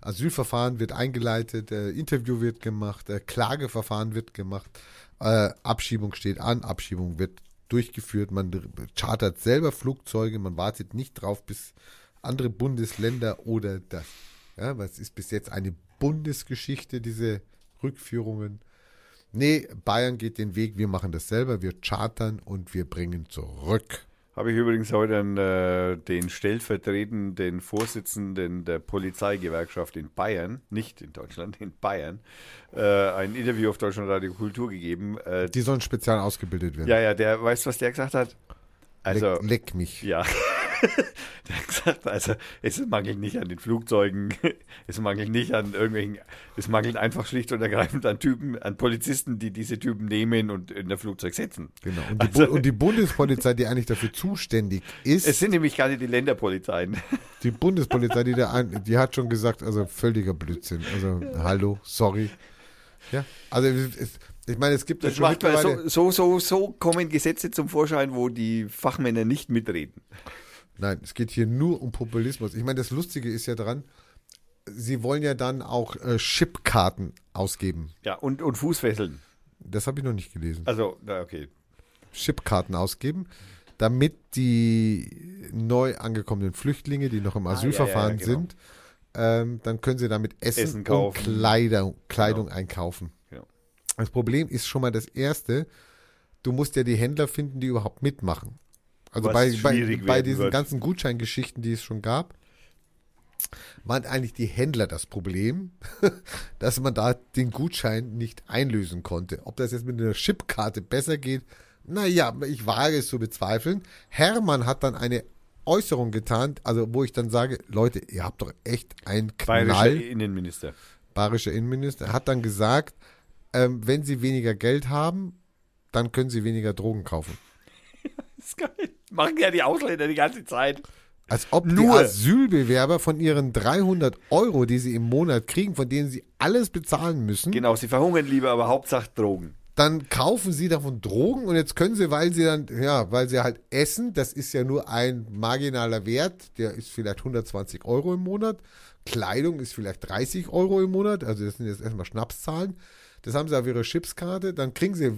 Asylverfahren wird eingeleitet, äh, Interview wird gemacht, äh, Klageverfahren wird gemacht, äh, Abschiebung steht an, Abschiebung wird durchgeführt, man chartert selber Flugzeuge, man wartet nicht drauf, bis andere Bundesländer oder das. Ja, was ist bis jetzt eine Bundesgeschichte, diese Rückführungen. Nee, Bayern geht den Weg, wir machen das selber, wir chartern und wir bringen zurück. Habe ich übrigens heute an, äh, den stellvertretenden Vorsitzenden der Polizeigewerkschaft in Bayern, nicht in Deutschland, in Bayern, äh, ein Interview auf Deutschlandradio Kultur gegeben. Äh, Die sollen speziell ausgebildet werden. ja, ja, der, weißt du, was der gesagt hat? Also, leck, leck mich. ja. der hat gesagt, also, es mangelt nicht an den Flugzeugen, es mangelt nicht an irgendwelchen, es mangelt einfach schlicht und ergreifend an Typen, an Polizisten, die diese Typen nehmen und in der Flugzeug setzen. Genau. Und die, Bu und die Bundespolizei, die eigentlich dafür zuständig ist, Es sind nämlich nicht die Länderpolizeien. die Bundespolizei, die, da ein, die hat schon gesagt, also völliger Blödsinn. Also, hallo, sorry. Ja, also es, ich meine, es gibt ja Das schon macht man mittlerweile. so, so, so, so kommen Gesetze zum Vorschein, wo die Fachmänner nicht mitreden. Nein, es geht hier nur um Populismus. Ich meine, das Lustige ist ja dran, sie wollen ja dann auch äh, Chipkarten ausgeben. Ja, und, und Fußfesseln. Das habe ich noch nicht gelesen. Also, na, okay. Chipkarten ausgeben, damit die neu angekommenen Flüchtlinge, die noch im Asylverfahren Ah, ja, ja, genau. sind, ähm, dann können sie damit Essen, Essen und. Kleidung, Kleidung einkaufen. Das Problem ist schon mal das Erste, du musst ja die Händler finden, die überhaupt mitmachen. Also bei, bei, bei diesen wird. ganzen Gutscheingeschichten, die es schon gab, waren eigentlich die Händler das Problem, dass man da den Gutschein nicht einlösen konnte. Ob das jetzt mit einer Chipkarte besser geht, naja, ich wage es zu bezweifeln. Hermann hat dann eine Äußerung getan, also wo ich dann sage, Leute, ihr habt doch echt einen Bayerischer Knall Innenminister. bayerischer Innenminister, hat dann gesagt, ähm, wenn sie weniger Geld haben, dann können sie weniger Drogen kaufen. Das ist geil. Machen ja die Ausländer die ganze Zeit. Als ob Nur. die Asylbewerber von ihren 300 Euro, die sie im Monat kriegen, von denen sie alles bezahlen müssen, Genau, sie verhungern lieber, aber Hauptsache Drogen. dann kaufen sie davon Drogen und jetzt können sie, weil sie dann, ja, weil sie halt essen, das ist ja nur ein marginaler Wert, der ist vielleicht 120 Euro im Monat. Kleidung ist vielleicht 30 Euro im Monat, also das sind jetzt erstmal Schnapszahlen. Das haben sie auf ihrer Chipskarte, dann kriegen sie,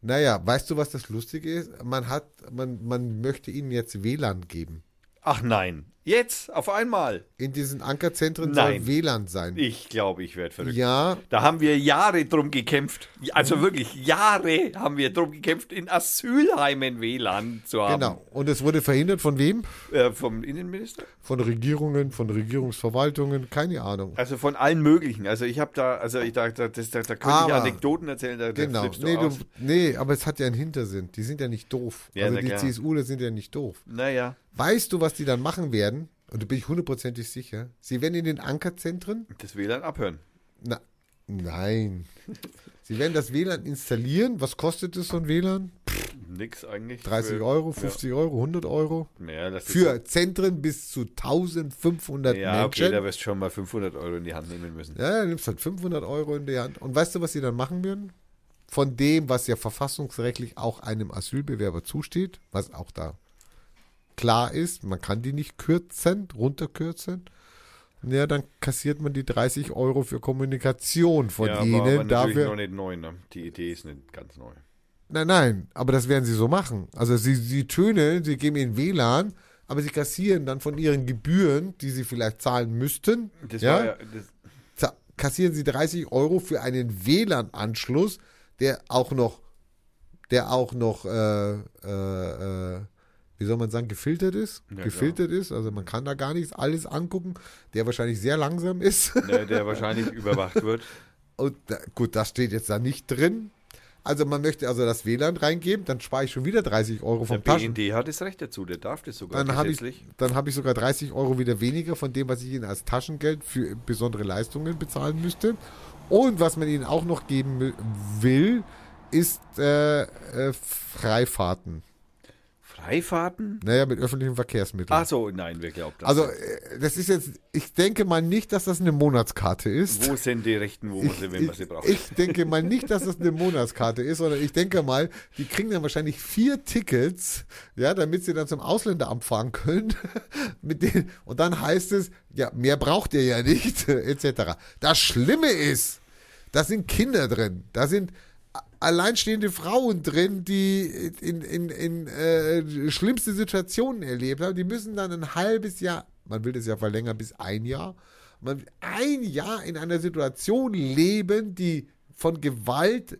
naja, weißt du, was das Lustige ist? Man hat, man, man möchte ihnen jetzt WLAN geben. Ach nein. Jetzt, auf einmal. In diesen Ankerzentren Nein. soll WLAN sein. Ich glaube, ich werde verrückt. Ja, Da haben wir Jahre drum gekämpft. Also wirklich Jahre haben wir drum gekämpft, in Asylheimen WLAN zu haben. genau. Und es wurde verhindert von wem? Äh, vom Innenminister? Von Regierungen, von Regierungsverwaltungen, keine Ahnung. Also von allen möglichen. Also ich habe da, also ich da, da, das, da, da könnte ich Anekdoten erzählen, da, da Genau. du Nee, du, nee, aber es hat ja einen Hintersinn. Die sind ja nicht doof. Ja, also die klar. CSUler sind ja nicht doof. Naja, Weißt du, was die dann machen werden? Und da bin ich hundertprozentig sicher. Sie werden in den Ankerzentren. das WLAN abhören. Na, nein. Sie werden das WLAN installieren. Was kostet es so ein WLAN? Nix eigentlich. 30 Für- Euro, 50 Euro, 100 Euro? Ja, ja das Für Zentren bis zu 1500 so. Ja, okay, Menschen. da wirst du schon mal 500 Euro in die Hand nehmen müssen. Ja, du nimmst halt 500 Euro in die Hand. Und weißt du, was sie dann machen werden? Von dem, was ja verfassungsrechtlich auch einem Asylbewerber zusteht, was auch da klar ist, man kann die nicht kürzen, runterkürzen. Ja, dann kassiert man die 30 Euro für Kommunikation von ja, ihnen. aber dafür, noch nicht neu. Ne? Die Idee ist nicht ganz neu. Nein, nein, aber das werden sie so machen. Also sie, sie tönen, sie geben ihnen WLAN, aber sie kassieren dann von ihren Gebühren, die sie vielleicht zahlen müssten, Das ja, war ja, das, kassieren sie 30 Euro für einen WLAN-Anschluss, der auch noch, der auch noch, äh, äh, äh, wie soll man sagen, gefiltert ist. Ja, gefiltert ist, also man kann da gar nichts alles angucken, der wahrscheinlich sehr langsam ist. ne, der wahrscheinlich überwacht wird. Und da, gut, das steht jetzt da nicht drin. Also man möchte also das WLAN reingeben, dann spare ich schon wieder 30 Euro Der vom Taschen. BND hat das Recht dazu, der darf das sogar Dann habe ich, gesetzlich. dann hab ich sogar 30 Euro wieder weniger von dem, was ich ihnen als Taschengeld für besondere Leistungen bezahlen müsste. Und was man ihnen auch noch geben will, ist äh, äh, Freifahrten. Freifahrten? Naja, mit öffentlichen Verkehrsmitteln. Ach so, nein, wer glaubt das? also, äh, das ist jetzt, ich denke mal nicht, dass das eine Monatskarte ist. Wo sind die Rechten, wo man sie, wenn man sie braucht? Ich denke mal nicht, dass das eine Monatskarte ist, sondern ich denke mal, die kriegen dann wahrscheinlich vier Tickets, ja, damit sie dann zum Ausländeramt fahren können. Mit denen, und dann heißt es, ja, mehr braucht ihr ja nicht, etc. Das Schlimme ist, da sind Kinder drin, da sind alleinstehende Frauen drin, die in, in, in äh, schlimmste Situationen erlebt haben. Die müssen dann ein halbes Jahr, man will das ja verlängern bis ein Jahr, man ein Jahr in einer Situation leben, die von Gewalt,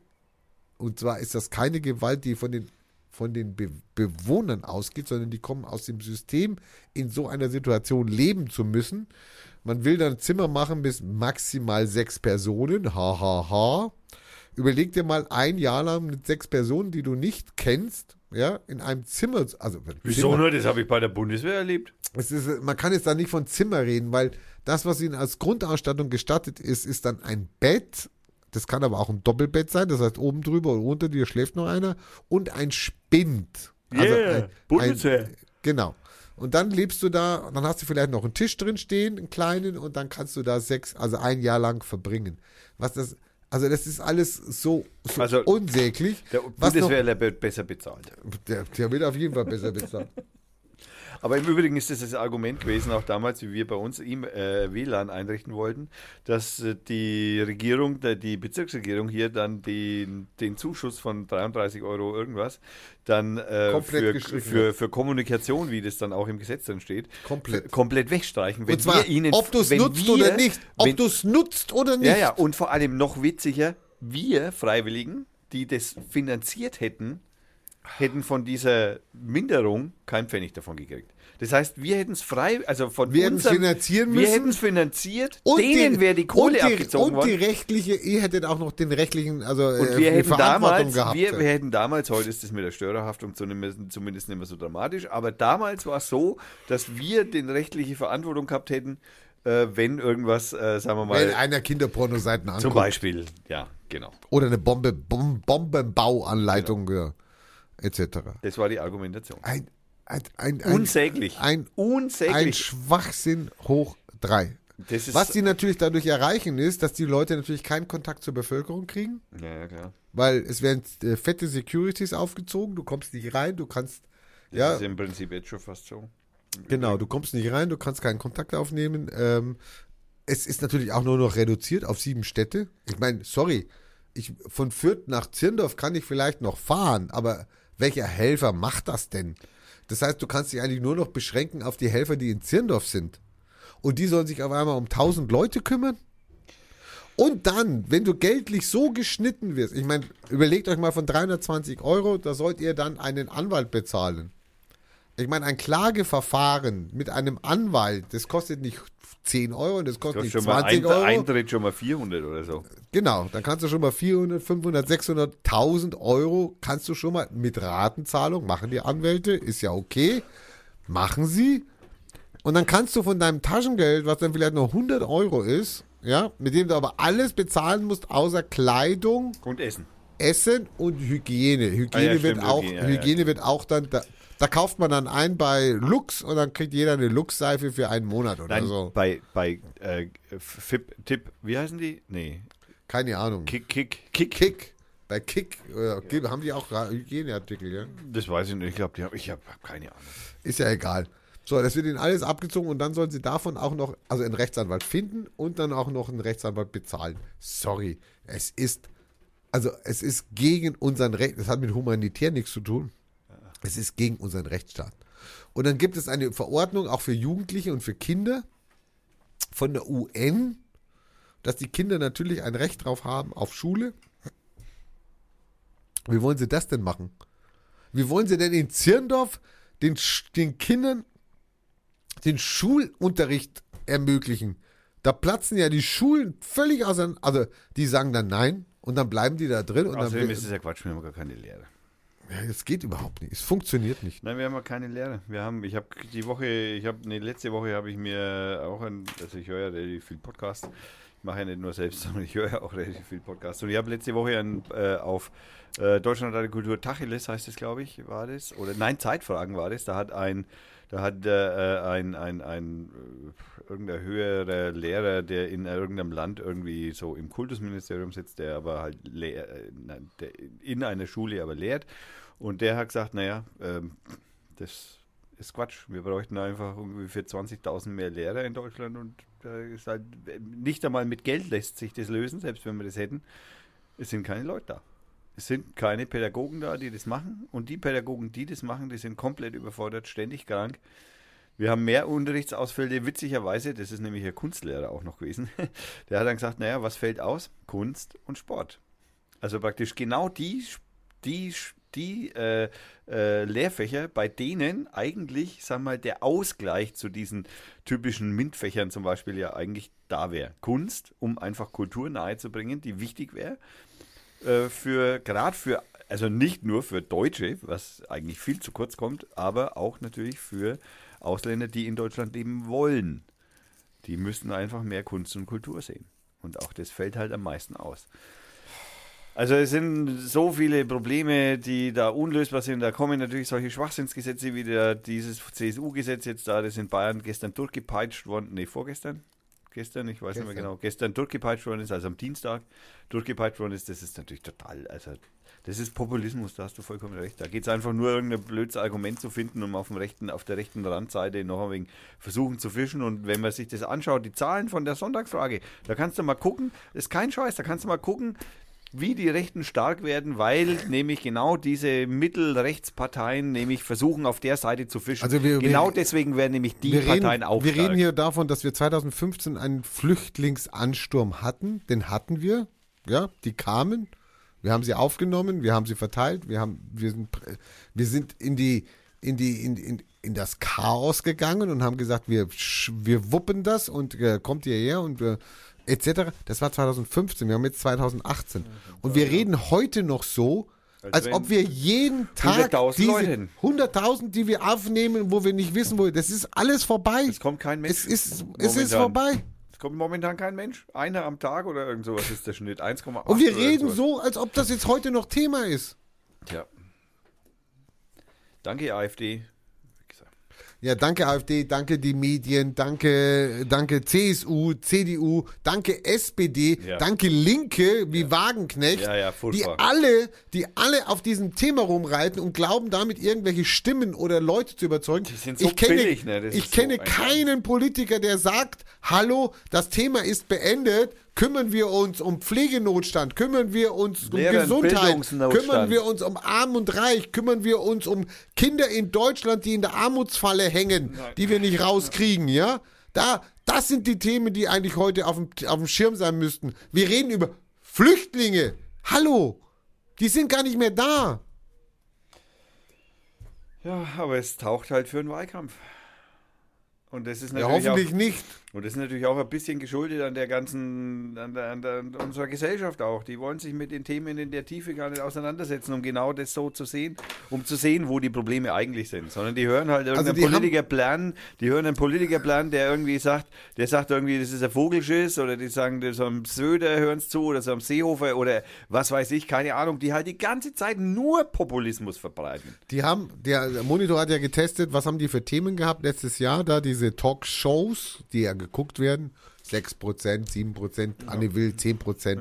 und zwar ist das keine Gewalt, die von den, von den Be Bewohnern ausgeht, sondern die kommen aus dem System, in so einer Situation leben zu müssen. Man will dann Zimmer machen bis maximal sechs Personen, ha ha ha. Überleg dir mal ein Jahr lang mit sechs Personen, die du nicht kennst, ja, in einem Zimmer, also Wieso Zimmer, nur? Das habe ich bei der Bundeswehr erlebt. es ist, man kann jetzt da nicht von Zimmer reden, weil das, was ihnen als Grundausstattung gestattet ist, ist dann ein Bett. Das kann aber auch ein Doppelbett sein, das heißt oben drüber und unter dir schläft noch einer und ein Spind. Yeah, Bundeswehr. genau. Und dann lebst du da, und dann hast du vielleicht noch einen Tisch drin stehen, einen kleinen, und dann kannst du da sechs, also ein Jahr lang verbringen. Was das, also das ist alles so, so Also, unsäglich. Der Bundeswehrler wird besser bezahlt. der, der wird auf jeden Fall besser bezahlt. Aber im Übrigen ist das das Argument gewesen, auch damals, wie wir bei uns ihm äh, WLAN einrichten wollten, dass äh, die Regierung, der, die Bezirksregierung hier dann den, den Zuschuss von 33 Euro irgendwas dann äh, für, für, für Kommunikation, wie das dann auch im Gesetz drin steht, Komplett. komplett wegstreichen. Wenn Und zwar, wir ihnen, ob du es nutzt wir- oder nicht. Ob du es nutzt oder nicht. Ja, ja, und vor allem noch witziger, wir Freiwilligen, die das finanziert hätten, hätten von dieser Minderung keinen Pfennig davon gekriegt. Das heißt, wir hätten es frei, also von Wir hätten's unserem- finanzieren Wir müssen. hätten es finanziert, Und denen wäre die Kohle und die, abgezogen Und die worden. rechtliche, ihr hättet auch noch den rechtlichen, also Und äh, wir die hätten Verantwortung damals, gehabt. wir, wir hätten damals, heute ist das mit der Störerhaftung zumindest, nicht mehr so dramatisch, aber damals war es so, dass wir den rechtliche Verantwortung gehabt hätten, äh, wenn irgendwas, äh, sagen wir Wenn mal, einer Kinderpornoseiten zum anguckt. Beispiel, ja, genau. Oder eine Bombe, Bom, Bombenbauanleitung, ja, etc. Das war die Argumentation. Ein, ein, ein, Unsäglich. ein, Unsäglich. ein Schwachsinn hoch drei. Was die natürlich dadurch erreichen, ist, dass die Leute natürlich keinen Kontakt zur Bevölkerung kriegen, Ja, ja, klar. weil es werden äh, fette Securities aufgezogen, du kommst nicht rein, du kannst, Das ja, ist im Prinzip jetzt schon fast so. genau, du kommst nicht rein, du kannst keinen Kontakt aufnehmen. Ähm, es ist natürlich auch nur noch reduziert auf sieben Städte. Ich meine, sorry, ich, von Fürth nach Zirndorf kann ich vielleicht noch fahren, aber welcher Helfer macht das denn? Das heißt, du kannst dich eigentlich nur noch beschränken auf die Helfer, die in Zirndorf sind. Und die sollen sich auf einmal um 1000 Leute kümmern? Und dann, wenn du geldlich so geschnitten wirst, ich meine, überlegt euch mal von 320 Euro, da sollt ihr dann einen Anwalt bezahlen. Ich meine, ein Klageverfahren mit einem Anwalt, das kostet nicht 10 Euro, das kostet nicht schon mal 20 ein, Euro. Eintritt schon mal 400 oder so. Genau, dann kannst du schon mal 400, 500, 600, 1000 Euro kannst du schon mal mit Ratenzahlung machen die Anwälte, ist ja okay, machen sie. Und dann kannst du von deinem Taschengeld, was dann vielleicht noch 100 Euro ist, ja, mit dem du aber alles bezahlen musst, außer Kleidung, Und Essen. Essen und Hygiene. Hygiene Ah ja, wird stimmt, auch, Hygiene, ja, Hygiene ja. wird auch dann, da, da kauft man dann ein bei Lux und dann kriegt jeder eine Lux-Seife für einen Monat oder Nein, so. bei, bei äh, Fip, Tipp, wie heißen die? Nee, Keine Ahnung. Kick, Kick, Kick. Kick. Bei Kick äh, haben die auch Hygieneartikel, ja? Das weiß ich nicht. Ich glaube, ich habe hab keine Ahnung. Ist ja egal. So, das wird ihnen alles abgezogen und dann sollen sie davon auch noch, also einen Rechtsanwalt finden und dann auch noch einen Rechtsanwalt bezahlen. Sorry, es ist, also es ist gegen unseren Recht, das hat mit humanitär nichts zu tun. Es ist gegen unseren Rechtsstaat. Und dann gibt es eine Verordnung auch für Jugendliche und für Kinder von der UN, dass die Kinder natürlich ein Recht drauf haben auf Schule. Wie wollen sie das denn machen? Wie wollen sie denn in Zirndorf den, den Kindern den Schulunterricht ermöglichen? Da platzen ja die Schulen völlig auseinander. Also, die sagen dann nein und dann bleiben die da drin und Außerdem dann. ist es ja Quatsch, wir haben gar keine Lehre. Ja, das geht überhaupt nicht. Es funktioniert nicht. Nein, wir haben ja keine Lehre. Wir haben, ich habe die Woche, ich habe, nee, letzte Woche habe ich mir auch ein, also ich höre ja relativ viel Podcast. Ich mache ja nicht nur selbst, sondern ich höre ja auch relativ viel Podcast. Und ich habe letzte Woche ein, äh, auf äh, Deutschland eine Kultur Tacheles heißt es, glaube ich, war das. Oder nein, Zeitfragen war das. Da hat ein, da hat äh, ein, ein, ein äh, irgendein höherer Lehrer, der in irgendeinem Land irgendwie so im Kultusministerium sitzt, der aber halt lehr, äh, der in einer Schule aber lehrt. Und der hat gesagt, naja, ähm, das ist Quatsch. Wir bräuchten einfach irgendwie für 20.000 mehr Lehrer in Deutschland und da ist halt nicht einmal mit Geld lässt sich das lösen, selbst wenn wir das hätten. Es sind keine Leute da. Es sind keine Pädagogen da, die das machen. Und die Pädagogen, die das machen, die sind komplett überfordert, ständig krank. Wir haben mehr Unterrichtsausfälle, witzigerweise, das ist nämlich ein Kunstlehrer auch noch gewesen. Der hat dann gesagt, naja, was fällt aus? Kunst und Sport. Also praktisch genau die, die, die äh, äh, Lehrfächer, bei denen eigentlich, wir mal, der Ausgleich zu diesen typischen MINT-Fächern zum Beispiel ja eigentlich da wäre. Kunst, um einfach Kultur nahezubringen, die wichtig wäre. Äh, für, gerade für, also nicht nur für Deutsche, was eigentlich viel zu kurz kommt, aber auch natürlich für Ausländer, die in Deutschland leben wollen. Die müssten einfach mehr Kunst und Kultur sehen. Und auch das fällt halt am meisten aus. Also es sind so viele Probleme, die da unlösbar sind. Da kommen natürlich solche Schwachsinnsgesetze wie der, dieses CSU-Gesetz jetzt da, das in Bayern gestern durchgepeitscht worden, nee, vorgestern? Gestern, ich weiß nicht mehr Gestern. genau, gestern durchgepeitscht worden ist, also am Dienstag durchgepeitscht worden ist, das ist natürlich total, also das ist Populismus, da hast du vollkommen recht. Da geht es einfach nur, irgendein blödes Argument zu finden, um auf, dem rechten, auf der rechten Randseite noch ein wenig versuchen zu fischen. Und wenn man sich das anschaut, die Zahlen von der Sonntagsfrage, da kannst du mal gucken, ist kein Scheiß, da kannst du mal gucken, wie die Rechten stark werden, weil nämlich genau diese Mittelrechtsparteien nämlich versuchen, auf der Seite zu fischen. Also wir- genau wir- deswegen werden nämlich die wir Parteien reden, auch wir stark. reden hier davon, dass wir 2015 einen Flüchtlingsansturm hatten. Den hatten wir. Ja, die kamen. Wir haben sie aufgenommen, wir haben sie verteilt, wir haben, wir sind, wir sind in die, in die, in, in, in das Chaos gegangen und haben gesagt, wir, wir wuppen das und äh, kommt hierher und wir, etc. Das war 2015, wir haben jetzt 2018. Und wir reden heute noch so, Als ob wir jeden Tag 100.000 diese Leute hätten. 100.000, die wir aufnehmen, wo wir nicht wissen, wo, das ist alles vorbei. Es kommt kein Mensch. Es ist, es ist vorbei. Es kommt momentan kein Mensch. Einer am Tag oder irgend sowas ist der Schnitt. 1,8. Und wir reden so, als ob das jetzt heute noch Thema ist. Tja. Danke, AfD. Ja, danke AfD, danke die Medien, danke, danke CSU, CDU, danke SPD, Ja. danke Linke wie Wagenknecht, Ja, ja, die alle, die alle auf diesem Thema rumreiten und glauben, damit irgendwelche Stimmen oder Leute zu überzeugen. Die sind so ich kenne, billig, ne? Ich so kenne ein- keinen Politiker, der sagt, hallo, das Thema ist beendet, kümmern wir uns um Pflegenotstand, kümmern wir uns um Lehren Gesundheit, kümmern wir uns um Arm und Reich, kümmern wir uns um Kinder in Deutschland, die in der Armutsfalle hängen, die wir nicht rauskriegen, ja? Da, das sind die Themen, die eigentlich heute auf dem, auf dem Schirm sein müssten. Wir reden über Flüchtlinge. Hallo, die sind gar nicht mehr da. Ja, aber es taucht halt für einen Wahlkampf. Und das ist Ja, natürlich hoffentlich auch, nicht. Und das ist natürlich auch ein bisschen geschuldet an der ganzen, an, der, an, der, an unserer Gesellschaft auch. Die wollen sich mit den Themen in der Tiefe gar nicht auseinandersetzen, um genau das so zu sehen, um zu sehen, wo die Probleme eigentlich sind. Sondern die hören halt irgendeinen Also die haben- Politiker planen, die hören einen Politiker planen, der irgendwie sagt, der sagt irgendwie, das ist ein Vogelschiss, oder die sagen, das am Söder hören es zu, oder so am Seehofer, oder was weiß ich, keine Ahnung, die halt die ganze Zeit nur Populismus verbreiten. Die haben, der Monitor hat ja getestet, was haben die für Themen gehabt letztes Jahr, da diese Talkshows, die ja geguckt werden, 6%, 7%, Anne Will 10%.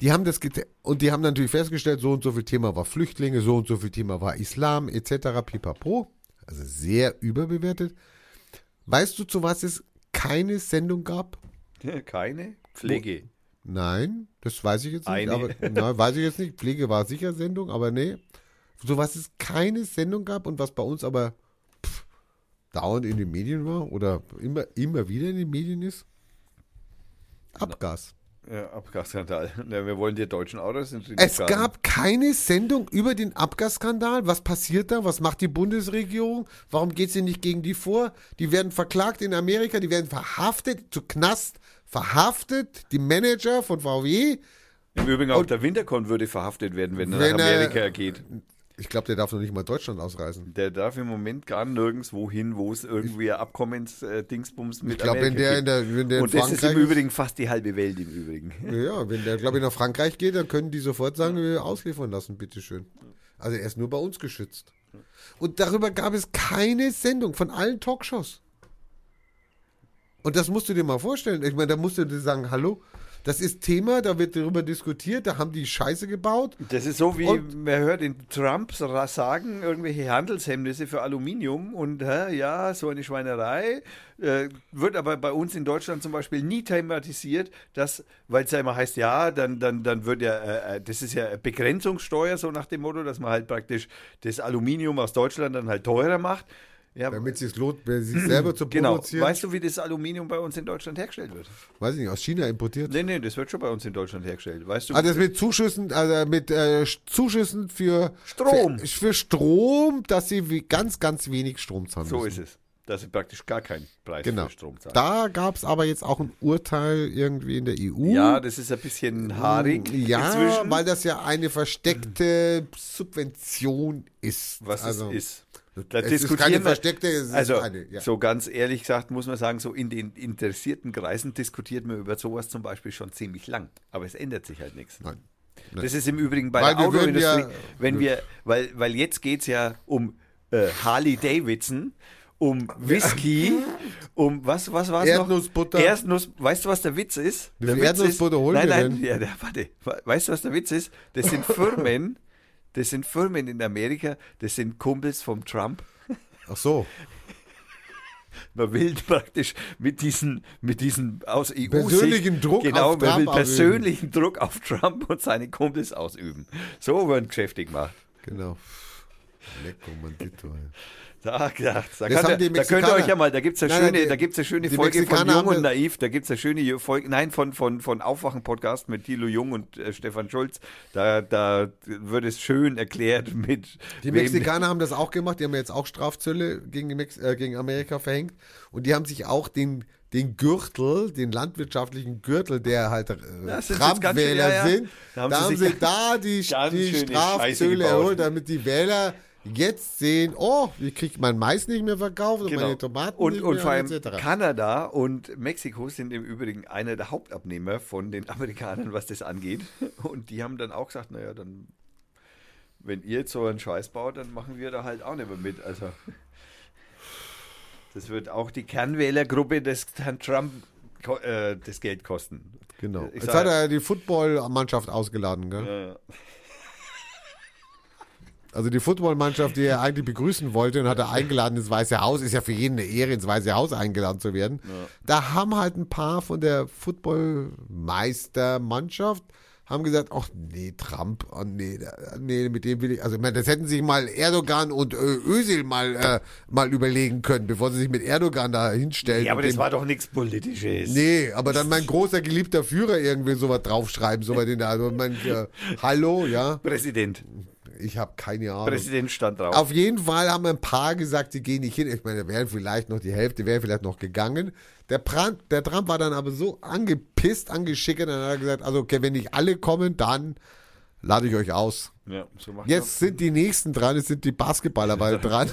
Die haben das und die haben natürlich festgestellt, so und so viel Thema war Flüchtlinge, so und so viel Thema war Islam, etc. pipapo. Also sehr überbewertet. Weißt du, zu was es keine Sendung gab? Keine Pflege. Nein, das weiß ich jetzt nicht. Eine. Aber, nein, weiß ich jetzt nicht. Pflege war sicher Sendung, aber nee. So was es keine Sendung gab und was bei uns aber dauernd in den Medien war oder immer, immer wieder in den Medien ist. Abgas. Ja, Abgasskandal. Ja, wir wollen die deutschen Autos. die Es nicht gab keine Sendung über den Abgasskandal. Was passiert da? Was macht die Bundesregierung? Warum geht sie nicht gegen die vor? Die werden verklagt in Amerika, die werden verhaftet, zu Knast verhaftet. Die Manager von VW. Im Übrigen auch der Winterkorn würde verhaftet werden, wenn er Wenn nach er- Amerika geht. Ich glaube, der darf noch nicht mal Deutschland ausreisen. Der darf im Moment gar nirgendwo hin, wo es irgendwie Abkommensdingsbums mit Ich glaube, wenn Amerika der in der, wenn der in Und das ist Frankreich im Übrigen fast die halbe Welt im Übrigen. Ja, wenn der, glaube ich, nach Frankreich geht, dann können die sofort sagen, wir ausliefern lassen, bitteschön. Also er ist nur bei uns geschützt. Und darüber gab es keine Sendung von allen Talkshows. Und das musst du dir mal vorstellen. Ich meine, da musst du dir sagen, hallo, das ist Thema, da wird darüber diskutiert, da haben die Scheiße gebaut. Das ist so wie, Und- man hört den Trump sagen, irgendwelche Handelshemmnisse für Aluminium und hä, ja, so eine Schweinerei. Äh, wird aber bei uns in Deutschland zum Beispiel nie thematisiert, dass, weil es ja immer heißt, ja, dann, dann, dann wird ja, äh, äh, das ist ja Begrenzungssteuer, so nach dem Motto, dass man halt praktisch das Aluminium aus Deutschland dann halt teurer macht. Ja, Damit es sich lohnt, sich selber zu genau. produzieren. Weißt du, wie das Aluminium bei uns in Deutschland hergestellt wird? Weiß ich nicht, aus China importiert. Nee, nee, das wird schon bei uns in Deutschland hergestellt. Weißt du, Ah, das mit Zuschüssen, also mit äh, Zuschüssen für Strom. Für, für Strom, dass sie wie ganz, ganz wenig Strom zahlen so müssen. ist es. Dass sie praktisch gar keinen Preis Genau. für Strom zahlen. Da gab es aber jetzt auch ein Urteil irgendwie in der EU. Ja, das ist ein bisschen haarig Ja, inzwischen. weil das ja eine versteckte Subvention ist. was also, es ist. Da Es ist diskutieren keine wir- versteckte, es ist also, eine, ja. so ganz ehrlich gesagt, muss man sagen, so in den interessierten Kreisen diskutiert man über sowas zum Beispiel schon ziemlich lang. Aber es ändert sich halt nichts. Nein. Das ist im Übrigen bei Weil der Autoindustrie, ja- wenn wir, weil, weil jetzt geht es ja um äh, Harley Davidson, um Whisky, um was, was war es noch? Erdnussbutter. Erdnuss, weißt du, was der Witz ist? Der Witz Erdnussbutter ist, holen nein, nein? Ja, warte, weißt du, was der Witz ist? Das sind Firmen, das sind Firmen in Amerika, das sind Kumpels vom Trump. Ach so. Man will praktisch mit diesen, mit diesen aus EU Persönlichen Druck genau, auf man will Trump ausüben. persönlichen Druck auf Trump und seine Kumpels ausüben. So wird geschäftig gemacht. Genau. Lecco Mandito. Da, da, da, kann, die da könnt ihr euch ja mal, da gibt es eine Nein, nein, schöne, die- da gibt's eine schöne Folge von Mexikaner Jung haben und Naiv, da gibt es eine schöne Folge, nein, von, von, von Aufwachen-Podcast mit Thilo Jung und äh, Stefan Schulz, da, da wird es schön erklärt mit Die wem- Mexikaner haben das auch gemacht, die haben jetzt auch Strafzölle gegen, Mex äh, gegen Amerika verhängt. Und die haben sich auch den, den Gürtel, den landwirtschaftlichen Gürtel, der halt äh, Trump-Wähler ja, ja. sind, Da haben da sie haben sie da die, die schöne Strafzölle erholt, damit die Wähler jetzt sehen, oh, ich kriege mein Mais nicht mehr verkauft und Genau. meine Tomaten und, nicht und mehr vor allem etc. Kanada und Mexiko sind im Übrigen einer der Hauptabnehmer von den Amerikanern, was das angeht. Und die haben dann auch gesagt, naja, dann, wenn ihr jetzt so einen Scheiß baut, dann machen wir da halt auch nicht mehr mit. Also, Das wird auch die Kernwählergruppe des Herrn Trump äh, das Geld kosten. Genau. Ich Jetzt sag- hat er die Footballmannschaft ausgeladen, gell? Äh, Also die Footballmannschaft, die er eigentlich begrüßen wollte und hat er eingeladen ins Weiße Haus, ist ja für jeden eine Ehre, ins Weiße Haus eingeladen zu werden. Da haben halt ein paar von der Footballmeistermannschaft haben gesagt, ach nee, Trump, oh nee, nee, mit dem will ich, also ich meine, das hätten sich mal Erdogan und äh, Özil mal, äh, mal überlegen können, bevor sie sich mit Erdogan da hinstellen. ja, aber das den- war doch nichts Politisches. Nee, aber dann mein großer geliebter Führer irgendwie sowas draufschreiben, sowas in der, also mein, äh, hallo, ja, Präsident. Ich habe keine Ahnung. Präsident stand drauf. Auf jeden Fall haben ein paar gesagt, sie gehen nicht hin. Ich meine, da wären vielleicht noch die Hälfte, wäre vielleicht noch gegangen. Der, Pran, der Trump war dann aber so angepisst, angeschickert, dann hat er gesagt, also okay, wenn nicht alle kommen, dann lade ich euch aus. ja, so Jetzt sind die nächsten dran, es sind die Basketballer bald dran.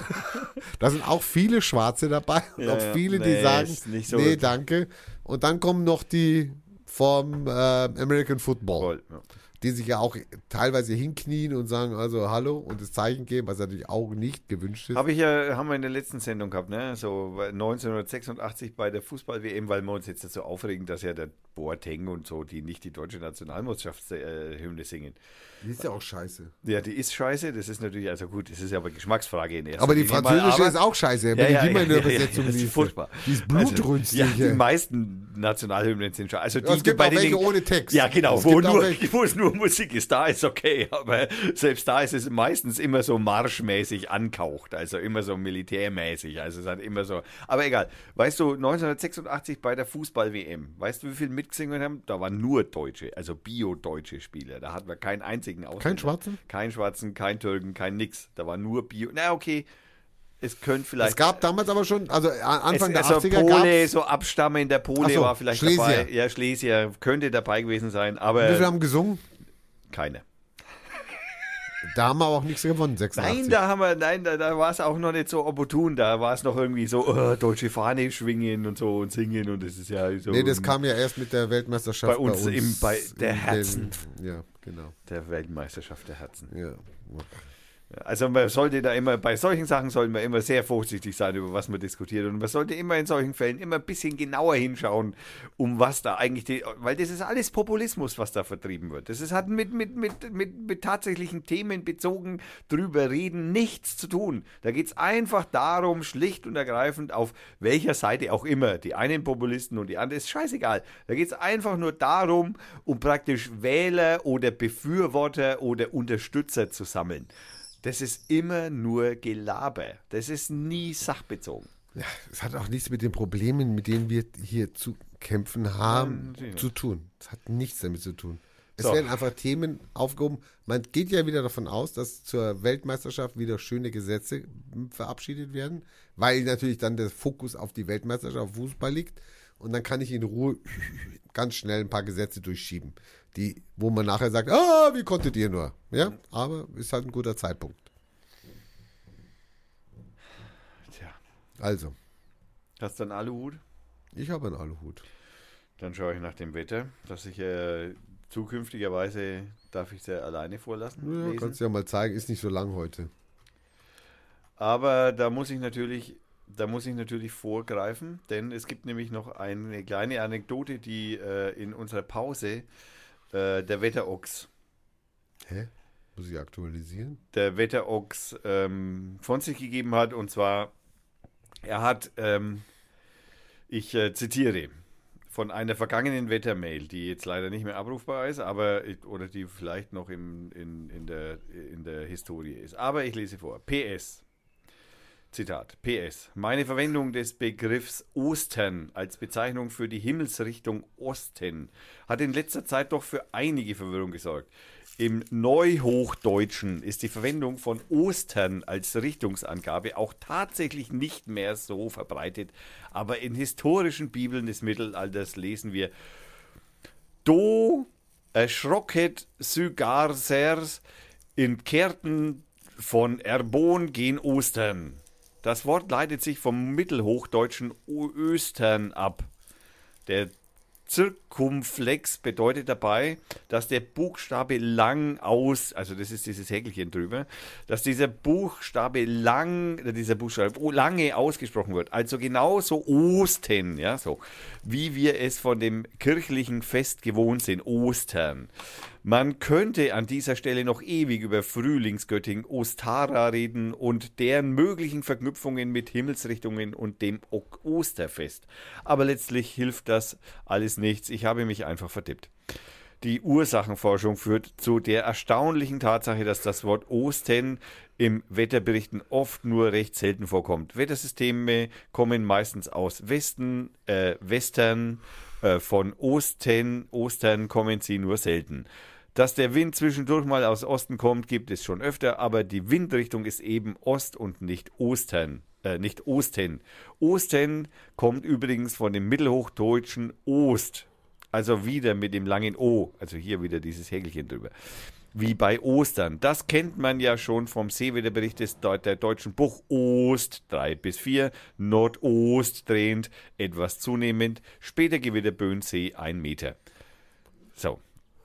Da sind auch viele Schwarze dabei und Ja, auch ja. viele, die Nee, sagen, ist nicht so nee, danke. Und dann kommen noch die vom äh, American Football Voll, ja. Die sich ja auch teilweise hinknien und sagen, also hallo und das Zeichen geben, was natürlich auch nicht gewünscht ist. Habe ich ja, haben wir in der letzten Sendung gehabt, ne? So 1986 bei der Fußball-WM, weil wir uns jetzt so aufregen, dass ja der Boateng und so, die nicht die deutsche Nationalmannschaftshymne singen. Die ist ja auch scheiße. Ja, die ist scheiße, das ist natürlich, also gut, das ist ja aber Geschmacksfrage in erster Aber die Linie mal, französische aber- ist auch scheiße, wenn Ja, ja, die mal in der ja, ja, Übersetzung das ist liest. furchtbar. Die ist blutrünstig. Also, ja, die meisten Nationalhymnen sind schon. Also die, Ja, es gibt bei auch welche ohne Text. Ja, genau, wo, nur, wo es nur Musik ist, da ist okay. Aber selbst da ist es meistens immer so marschmäßig ankaucht. Also immer so militärmäßig. Also es hat immer so. Aber egal. Weißt du, 1986 bei der Fußball-WM, weißt du, wie viele mitgesungen haben? Da waren nur Deutsche, also bio-deutsche Spieler. Da hatten wir keinen einzigen Ausländer. Kein Schwarzen? Kein Schwarzen, kein Türken, kein nix. Da war nur Bio. Na, okay. Es könnte vielleicht. Es gab damals aber schon, also a- Anfang Es- der also 80er Pole, so Abstammen der Pole so, war vielleicht Schlesier. dabei. Ja, Schlesier könnte dabei gewesen sein, wie aber viele haben gesungen? keine. Da haben wir auch nichts gewonnen, 86. Nein, da haben wir, nein, da, da war es auch noch nicht so opportun. Da war es noch irgendwie so, oh, deutsche Fahne schwingen und so und singen und das ist ja so. nee, das kam ja erst mit der Weltmeisterschaft Bei uns im- bei der Herzen. Den, ja, genau. der Weltmeisterschaft der Herzen. Ja. Also man sollte da immer, bei solchen Sachen sollte man immer sehr vorsichtig sein, über was man diskutiert. Und man sollte immer in solchen Fällen immer ein bisschen genauer hinschauen, um was da eigentlich, die, weil das ist alles Populismus, was da vertrieben wird. Das ist, hat mit, mit, mit, mit, mit tatsächlichen Themen bezogen drüber reden nichts zu tun. Da geht es einfach darum, schlicht und ergreifend, auf welcher Seite auch immer, die einen Populisten und die anderen, ist scheißegal. Da geht es einfach nur darum, um praktisch Wähler oder Befürworter oder Unterstützer zu sammeln. Das ist immer nur Gelaber. Das ist nie sachbezogen. Ja, es hat auch nichts mit den Problemen, mit denen wir hier zu kämpfen haben, natürlich zu tun. Es hat nichts damit zu tun. Es So. werden einfach Themen aufgehoben. Man geht ja wieder davon aus, dass zur Weltmeisterschaft wieder schöne Gesetze verabschiedet werden, weil natürlich dann der Fokus auf die Weltmeisterschaft auf Fußball liegt. Und dann kann ich in Ruhe ganz schnell ein paar Gesetze durchschieben, die, wo man nachher sagt, ah, wie konntet ihr nur? Ja, aber ist halt ein guter Zeitpunkt. Tja, Also, hast du einen Aluhut? ich habe einen Aluhut. Dann schaue ich nach dem Wetter, dass ich äh, zukünftigerweise darf ich sie alleine vorlassen. Ja, kannst du ja mal zeigen, ist nicht so lang heute. Aber da muss ich natürlich, da muss ich natürlich vorgreifen, denn es gibt nämlich noch eine kleine Anekdote, die äh, in unserer Pause äh, der Wetterochs, Hä? Muss ich aktualisieren? der Wetterochs ähm, von sich gegeben hat. Und zwar, er hat, ähm, ich äh, zitiere, von einer vergangenen Wettermail, die jetzt leider nicht mehr abrufbar ist, aber oder die vielleicht noch im, in, in, der, in der Historie ist. Aber ich lese vor. PS. Zitat. PS. Meine Verwendung des Begriffs Ostern als Bezeichnung für die Himmelsrichtung Osten hat in letzter Zeit doch für einige Verwirrung gesorgt. Im Neuhochdeutschen ist die Verwendung von Ostern als Richtungsangabe auch tatsächlich nicht mehr so verbreitet, aber in historischen Bibeln des Mittelalters lesen wir Do erschrocket Sygarsers in Kärten von Erbon gen Ostern. Das Wort leitet sich vom mittelhochdeutschen Östern ab. Der Zirkumflex bedeutet dabei, dass der Buchstabe lang aus, also das ist dieses Häkelchen drüber, dass dieser Buchstabe lang, äh, dieser Buchstabe lange ausgesprochen wird. Also genauso Osten, ja, so wie wir es von dem kirchlichen Fest gewohnt sind, Ostern. Man könnte an dieser Stelle noch ewig über Frühlingsgöttin Ostara reden und deren möglichen Verknüpfungen mit Himmelsrichtungen und dem Osterfest. Aber letztlich hilft das alles nichts. Ich habe mich einfach vertippt. Die Ursachenforschung führt zu der erstaunlichen Tatsache, dass das Wort Osten im Wetterberichten oft nur recht selten vorkommt. Wettersysteme kommen meistens aus Westen, äh, Western, von Osten, Ostern kommen sie nur selten. Dass der Wind zwischendurch mal aus Osten kommt, gibt es schon öfter, aber die Windrichtung ist eben Ost und nicht Ostern. Äh, nicht Osten. Osten kommt übrigens von dem mittelhochdeutschen Ost. Also wieder mit dem langen O. Also hier wieder dieses Häkelchen drüber. Wie bei Ostern. Das kennt man ja schon vom Seewetterbericht des der deutschen Buch Ost 3 bis 4. Nordost drehend, etwas zunehmend. Später Gewitter Böhnsee 1 Meter. So,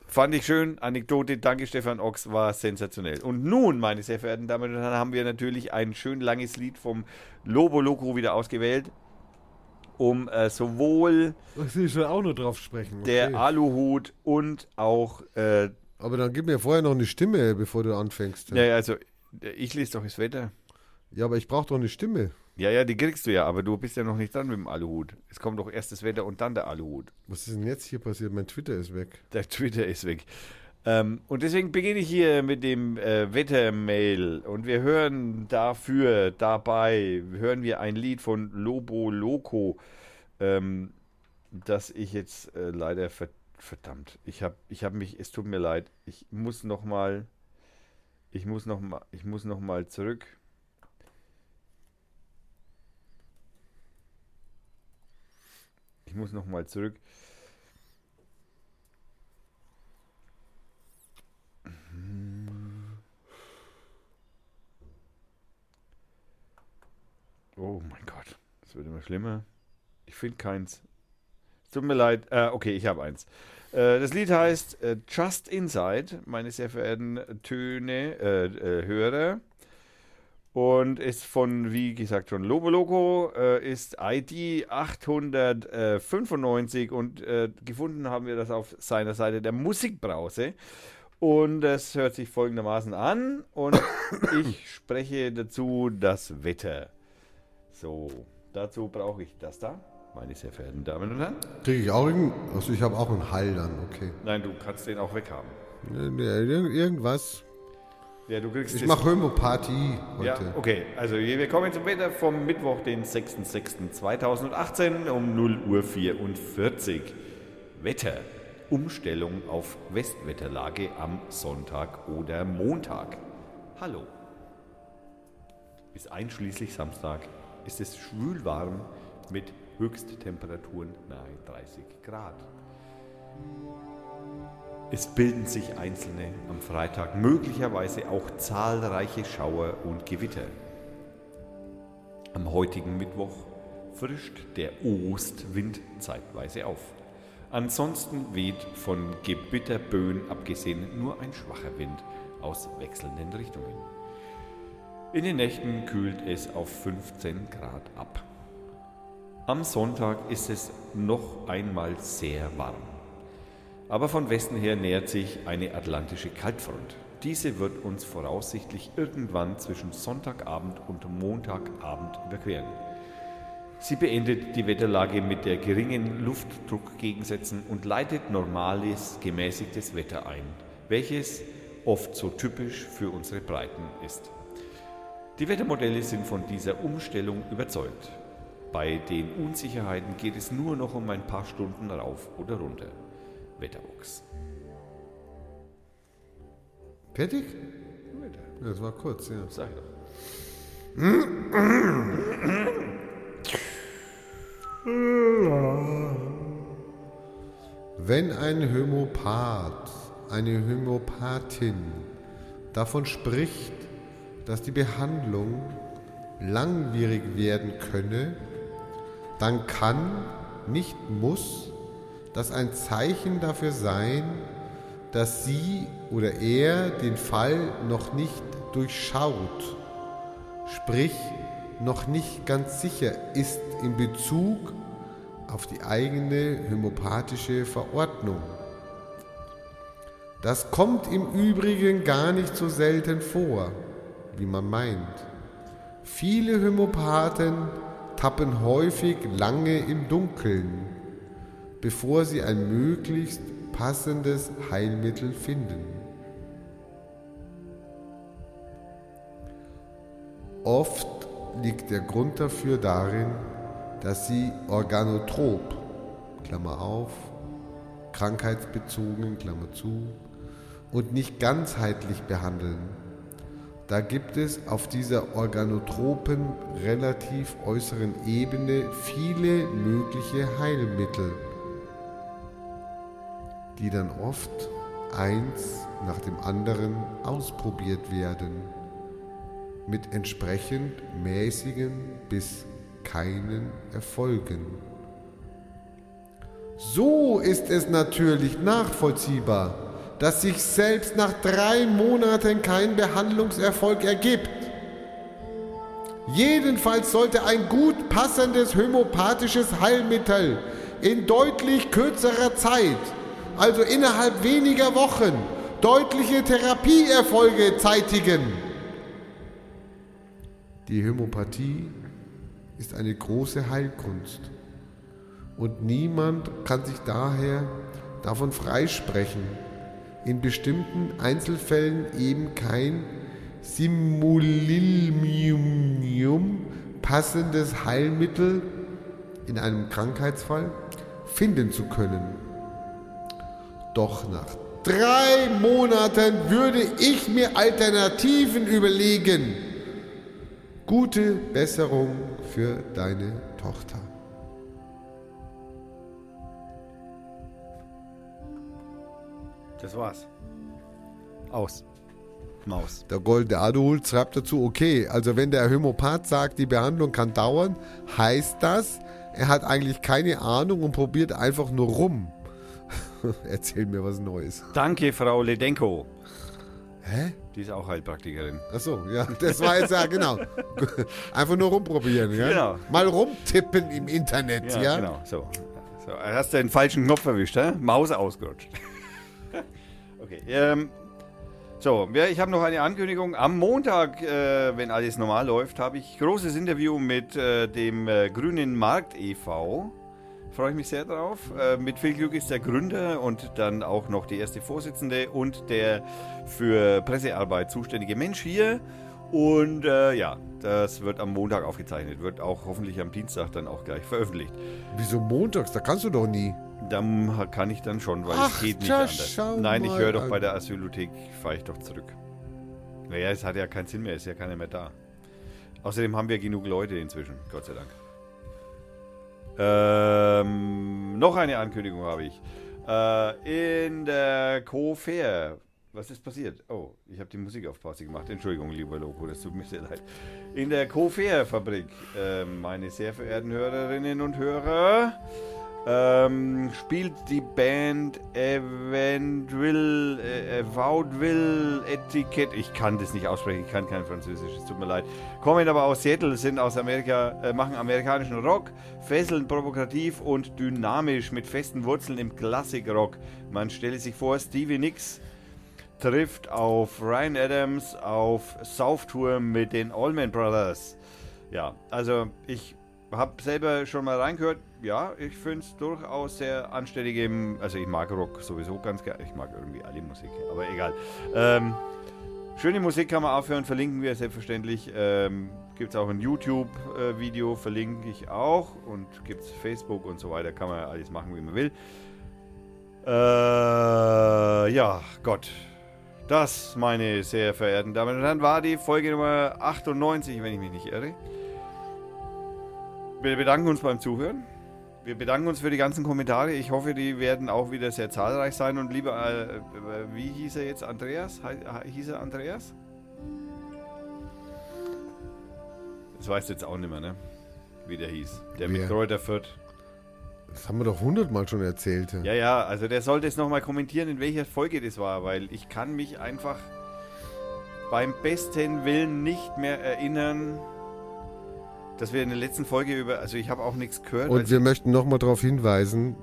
Fand ich schön. Anekdote. Danke, Stefan Ochs. War sensationell. Und nun, meine sehr verehrten Damen und Herren, haben wir natürlich ein schön langes Lied vom Lobo Loco wieder ausgewählt. Um äh, sowohl. Ich schon auch nur drauf sprechen. Okay. Der Aluhut und auch. Äh, Aber dann gib mir vorher noch eine Stimme, bevor du anfängst. Ja, also, ich lese doch das Wetter. Ja, aber ich brauche doch eine Stimme. Ja, ja, die kriegst du ja, aber du bist ja noch nicht dran mit dem Aluhut. Es kommt doch erst das Wetter und dann der Aluhut. Was ist denn jetzt hier passiert? Mein Twitter ist weg. Der Twitter ist weg. Ähm, und deswegen beginne ich hier mit dem äh, Wettermail und wir hören dafür, dabei, hören wir ein Lied von Lobo Loco, ähm, das ich jetzt äh, leider, verdammt, ich habe ich hab mich, es tut mir leid, ich muss noch mal, ich muss noch mal, ich muss noch mal zurück. ich muss noch mal zurück. Oh mein Gott, das wird immer schlimmer. Ich finde keins. Tut mir leid. Äh, okay, ich habe eins. Äh, das Lied heißt äh, Just Inside, meine sehr verehrten Töne, äh, äh, Hörer und ist von, wie gesagt, schon Lobo Loco, äh, ist ID 895 und gefunden haben wir das auf seiner Seite der Musikbrause. Und es hört sich folgendermaßen an und ich spreche dazu das Wetter. So, dazu brauche ich das da, meine sehr verehrten Damen und Herren. Kriege ich auch irgend, also ich habe auch einen Hall dann, okay. Nein, du kannst den auch weghaben. Irgendwas. Ja, du kriegst ich mache Homöopathie heute. Ja, okay. Also wir kommen zum Wetter vom Mittwoch, den 6.6.2018 um 0 Uhr 44. Wetter. Umstellung auf Westwetterlage am Sonntag oder Montag. Hallo. Bis einschließlich Samstag ist es schwülwarm mit Höchsttemperaturen nahe 30 Grad. Es bilden sich einzelne am Freitag, möglicherweise auch zahlreiche Schauer und Gewitter. Am heutigen Mittwoch frischt der Ostwind zeitweise auf. Ansonsten weht von Gewitterböen abgesehen nur ein schwacher Wind aus wechselnden Richtungen. In den Nächten kühlt es auf 15 Grad ab. Am Sonntag ist es noch einmal sehr warm. Aber von Westen her nähert sich eine atlantische Kaltfront. Diese wird uns voraussichtlich irgendwann zwischen Sonntagabend und Montagabend überqueren. Sie beendet die Wetterlage mit der geringen Luftdruckgegensätzen und leitet normales, gemäßigtes Wetter ein, welches oft so typisch für unsere Breiten ist. Die Wettermodelle sind von dieser Umstellung überzeugt. Bei den Unsicherheiten geht es nur noch um ein paar Stunden rauf oder runter. Wetterbox. Fertig? Ja, das war kurz, ja. Sag doch. Wenn ein Homöopath, eine Homöopathin davon spricht, dass die Behandlung langwierig werden könne, dann kann, nicht muss, das ein Zeichen dafür sein, dass sie oder er den Fall noch nicht durchschaut, sprich noch nicht ganz sicher ist in Bezug auf die eigene homöopathische Verordnung. Das kommt im Übrigen gar nicht so selten vor, wie man meint. Viele Homöopathen tappen häufig lange im Dunkeln, bevor sie ein möglichst passendes Heilmittel finden. Oft liegt der Grund dafür darin, dass sie organotrop, Klammer auf, krankheitsbezogen, Klammer zu, und nicht ganzheitlich behandeln. Da gibt es auf dieser organotropen, relativ äußeren Ebene viele mögliche Heilmittel, die dann oft eins nach dem anderen ausprobiert werden, mit entsprechend mäßigen bis keinen Erfolgen. So ist es natürlich nachvollziehbar, dass sich selbst nach drei Monaten kein Behandlungserfolg ergibt. Jedenfalls sollte ein gut passendes homöopathisches Heilmittel in deutlich kürzerer Zeit, also innerhalb weniger Wochen, deutliche Therapieerfolge zeitigen. Die Homöopathie ist eine große Heilkunst und niemand kann sich daher davon freisprechen, in bestimmten Einzelfällen eben kein Simulilmium passendes Heilmittel in einem Krankheitsfall finden zu können. Doch nach drei Monaten würde ich mir Alternativen überlegen. Gute Besserung für deine Tochter. Das war's. Aus. Maus. Der goldene Adult schreibt dazu, okay, also wenn der Homöopath sagt, die Behandlung kann dauern, heißt das, er hat eigentlich keine Ahnung und probiert einfach nur rum. Erzähl mir was Neues. Danke, Frau Ledenko. Hä? Die ist auch Heilpraktikerin. Achso, ja, das war jetzt ja genau. Einfach nur rumprobieren, ja? Genau. Mal rumtippen im Internet, ja? Ja, genau. So. so. Hast du den falschen Knopf erwischt, hä? Maus ausgerutscht. Okay. Ähm, so, ich habe noch eine Ankündigung. Am Montag, äh, wenn alles normal läuft, habe ich großes Interview mit äh, dem äh, Grünen Markt e.V. Freue ich mich sehr drauf. Äh, mit viel Glück ist der Gründer und dann auch noch die erste Vorsitzende und der für Pressearbeit zuständige Mensch hier. Und äh, ja, das wird am Montag aufgezeichnet, wird auch hoffentlich am Dienstag dann auch gleich veröffentlicht. Wieso montags? Da kannst du doch nie. Dann kann ich dann schon, weil Ach, es geht nicht anders. Nein, ich höre doch bei der Asylothek, fahre ich doch zurück. Naja, es hat ja keinen Sinn mehr, es ist ja keiner mehr da. Außerdem haben wir genug Leute inzwischen, Gott sei Dank. Ähm, noch eine Ankündigung habe ich. Äh, in der Co-Fair. Was ist passiert? Oh, ich habe die Musik auf Pause gemacht. Entschuldigung, lieber Loco, das tut mir sehr leid. In der Co-Fair-Fabrik, äh, meine sehr verehrten Hörerinnen und Hörer, ähm, spielt die Band Eventville, äh, Vaudeville Etikett. Ich kann das nicht aussprechen, ich kann kein Französisch, es tut mir leid. Kommen aber aus Seattle, sind aus Amerika, äh, machen amerikanischen Rock, fesselnd, provokativ und dynamisch mit festen Wurzeln im Klassikrock. Man stelle sich vor, Stevie Nicks trifft auf Ryan Adams auf South Tour mit den Allman Brothers. Ja, also ich habe selber schon mal reingehört. Ja, ich finde es durchaus sehr anständig. Im, also ich mag Rock sowieso ganz gerne. Ich mag irgendwie alle Musik, aber egal. Ähm, schöne Musik kann man aufhören, verlinken wir selbstverständlich. Ähm, gibt es auch ein YouTube-Video, verlinke ich auch. Und gibt es Facebook und so weiter. Kann man alles machen, wie man will. Äh, ja, Gott. Das, meine sehr verehrten Damen und Herren, war die Folge Nummer 98, wenn ich mich nicht irre. Wir bedanken uns beim Zuhören. Wir bedanken uns für die ganzen Kommentare. Ich hoffe, die werden auch wieder sehr zahlreich sein. Und lieber, äh, wie hieß er jetzt? Andreas? Hieß er Andreas? Das weißt du jetzt auch nicht mehr, ne? Wie der hieß. Der mit Wer? Kräuter Fürth. Das haben wir doch hundertmal schon erzählt. Ja, ja, also der sollte es nochmal kommentieren, in welcher Folge das war, weil ich kann mich einfach beim besten Willen nicht mehr erinnern, dass wir in der letzten Folge über, also ich habe auch nichts gehört. Und wir möchten nochmal darauf hinweisen,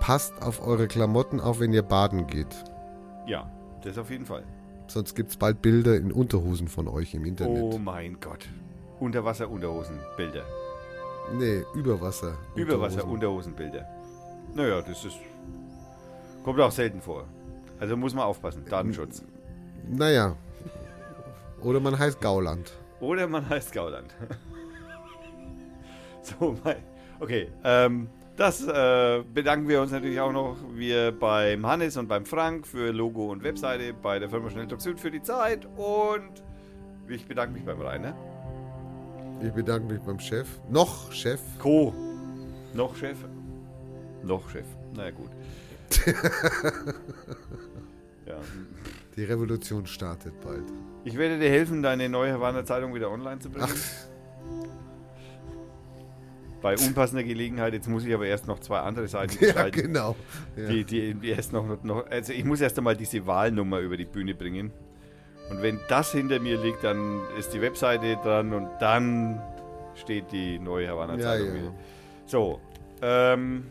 passt auf eure Klamotten auf, wenn ihr baden geht. ja, das auf jeden Fall. Sonst gibt es bald Bilder in Unterhosen von euch im Internet. Oh mein Gott. Unterwasser-Unterhosenbilder. Nee, Überwasser. Überwasser-Unterhosenbilder. Naja, das ist. Kommt auch selten vor. Also muss man aufpassen. Datenschutz. Naja. Oder man heißt Gauland. Oder man heißt Gauland. so, mein. Okay, ähm, das äh, bedanken wir uns natürlich auch noch. Wir beim Hannes und beim Frank für Logo und Webseite, bei der Firma Schnelltalk Süd für die Zeit und ich bedanke mich beim Rainer. Ich bedanke mich beim Chef. Noch Chef. Co. Noch Chef? Noch Chef. Na ja, gut. ja. Die Revolution startet bald. Ich werde dir helfen, deine neue Havanna Zeitung wieder online zu bringen. Bei unpassender Gelegenheit, jetzt muss ich aber erst noch zwei andere Seiten Ja, gestalten. genau. Ja. Die, die, erst noch, noch, also ich muss erst einmal diese Wahlnummer über die Bühne bringen. Und wenn das hinter mir liegt, dann ist die Webseite dran und dann steht die neue Havanna Ja, Zeitung ja. wieder. So, ähm,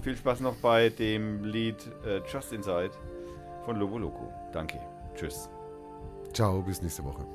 viel Spaß noch bei dem Lied äh, Just Inside von Lobo Loco. Danke. Tschüss. Ciao, bis nächste Woche.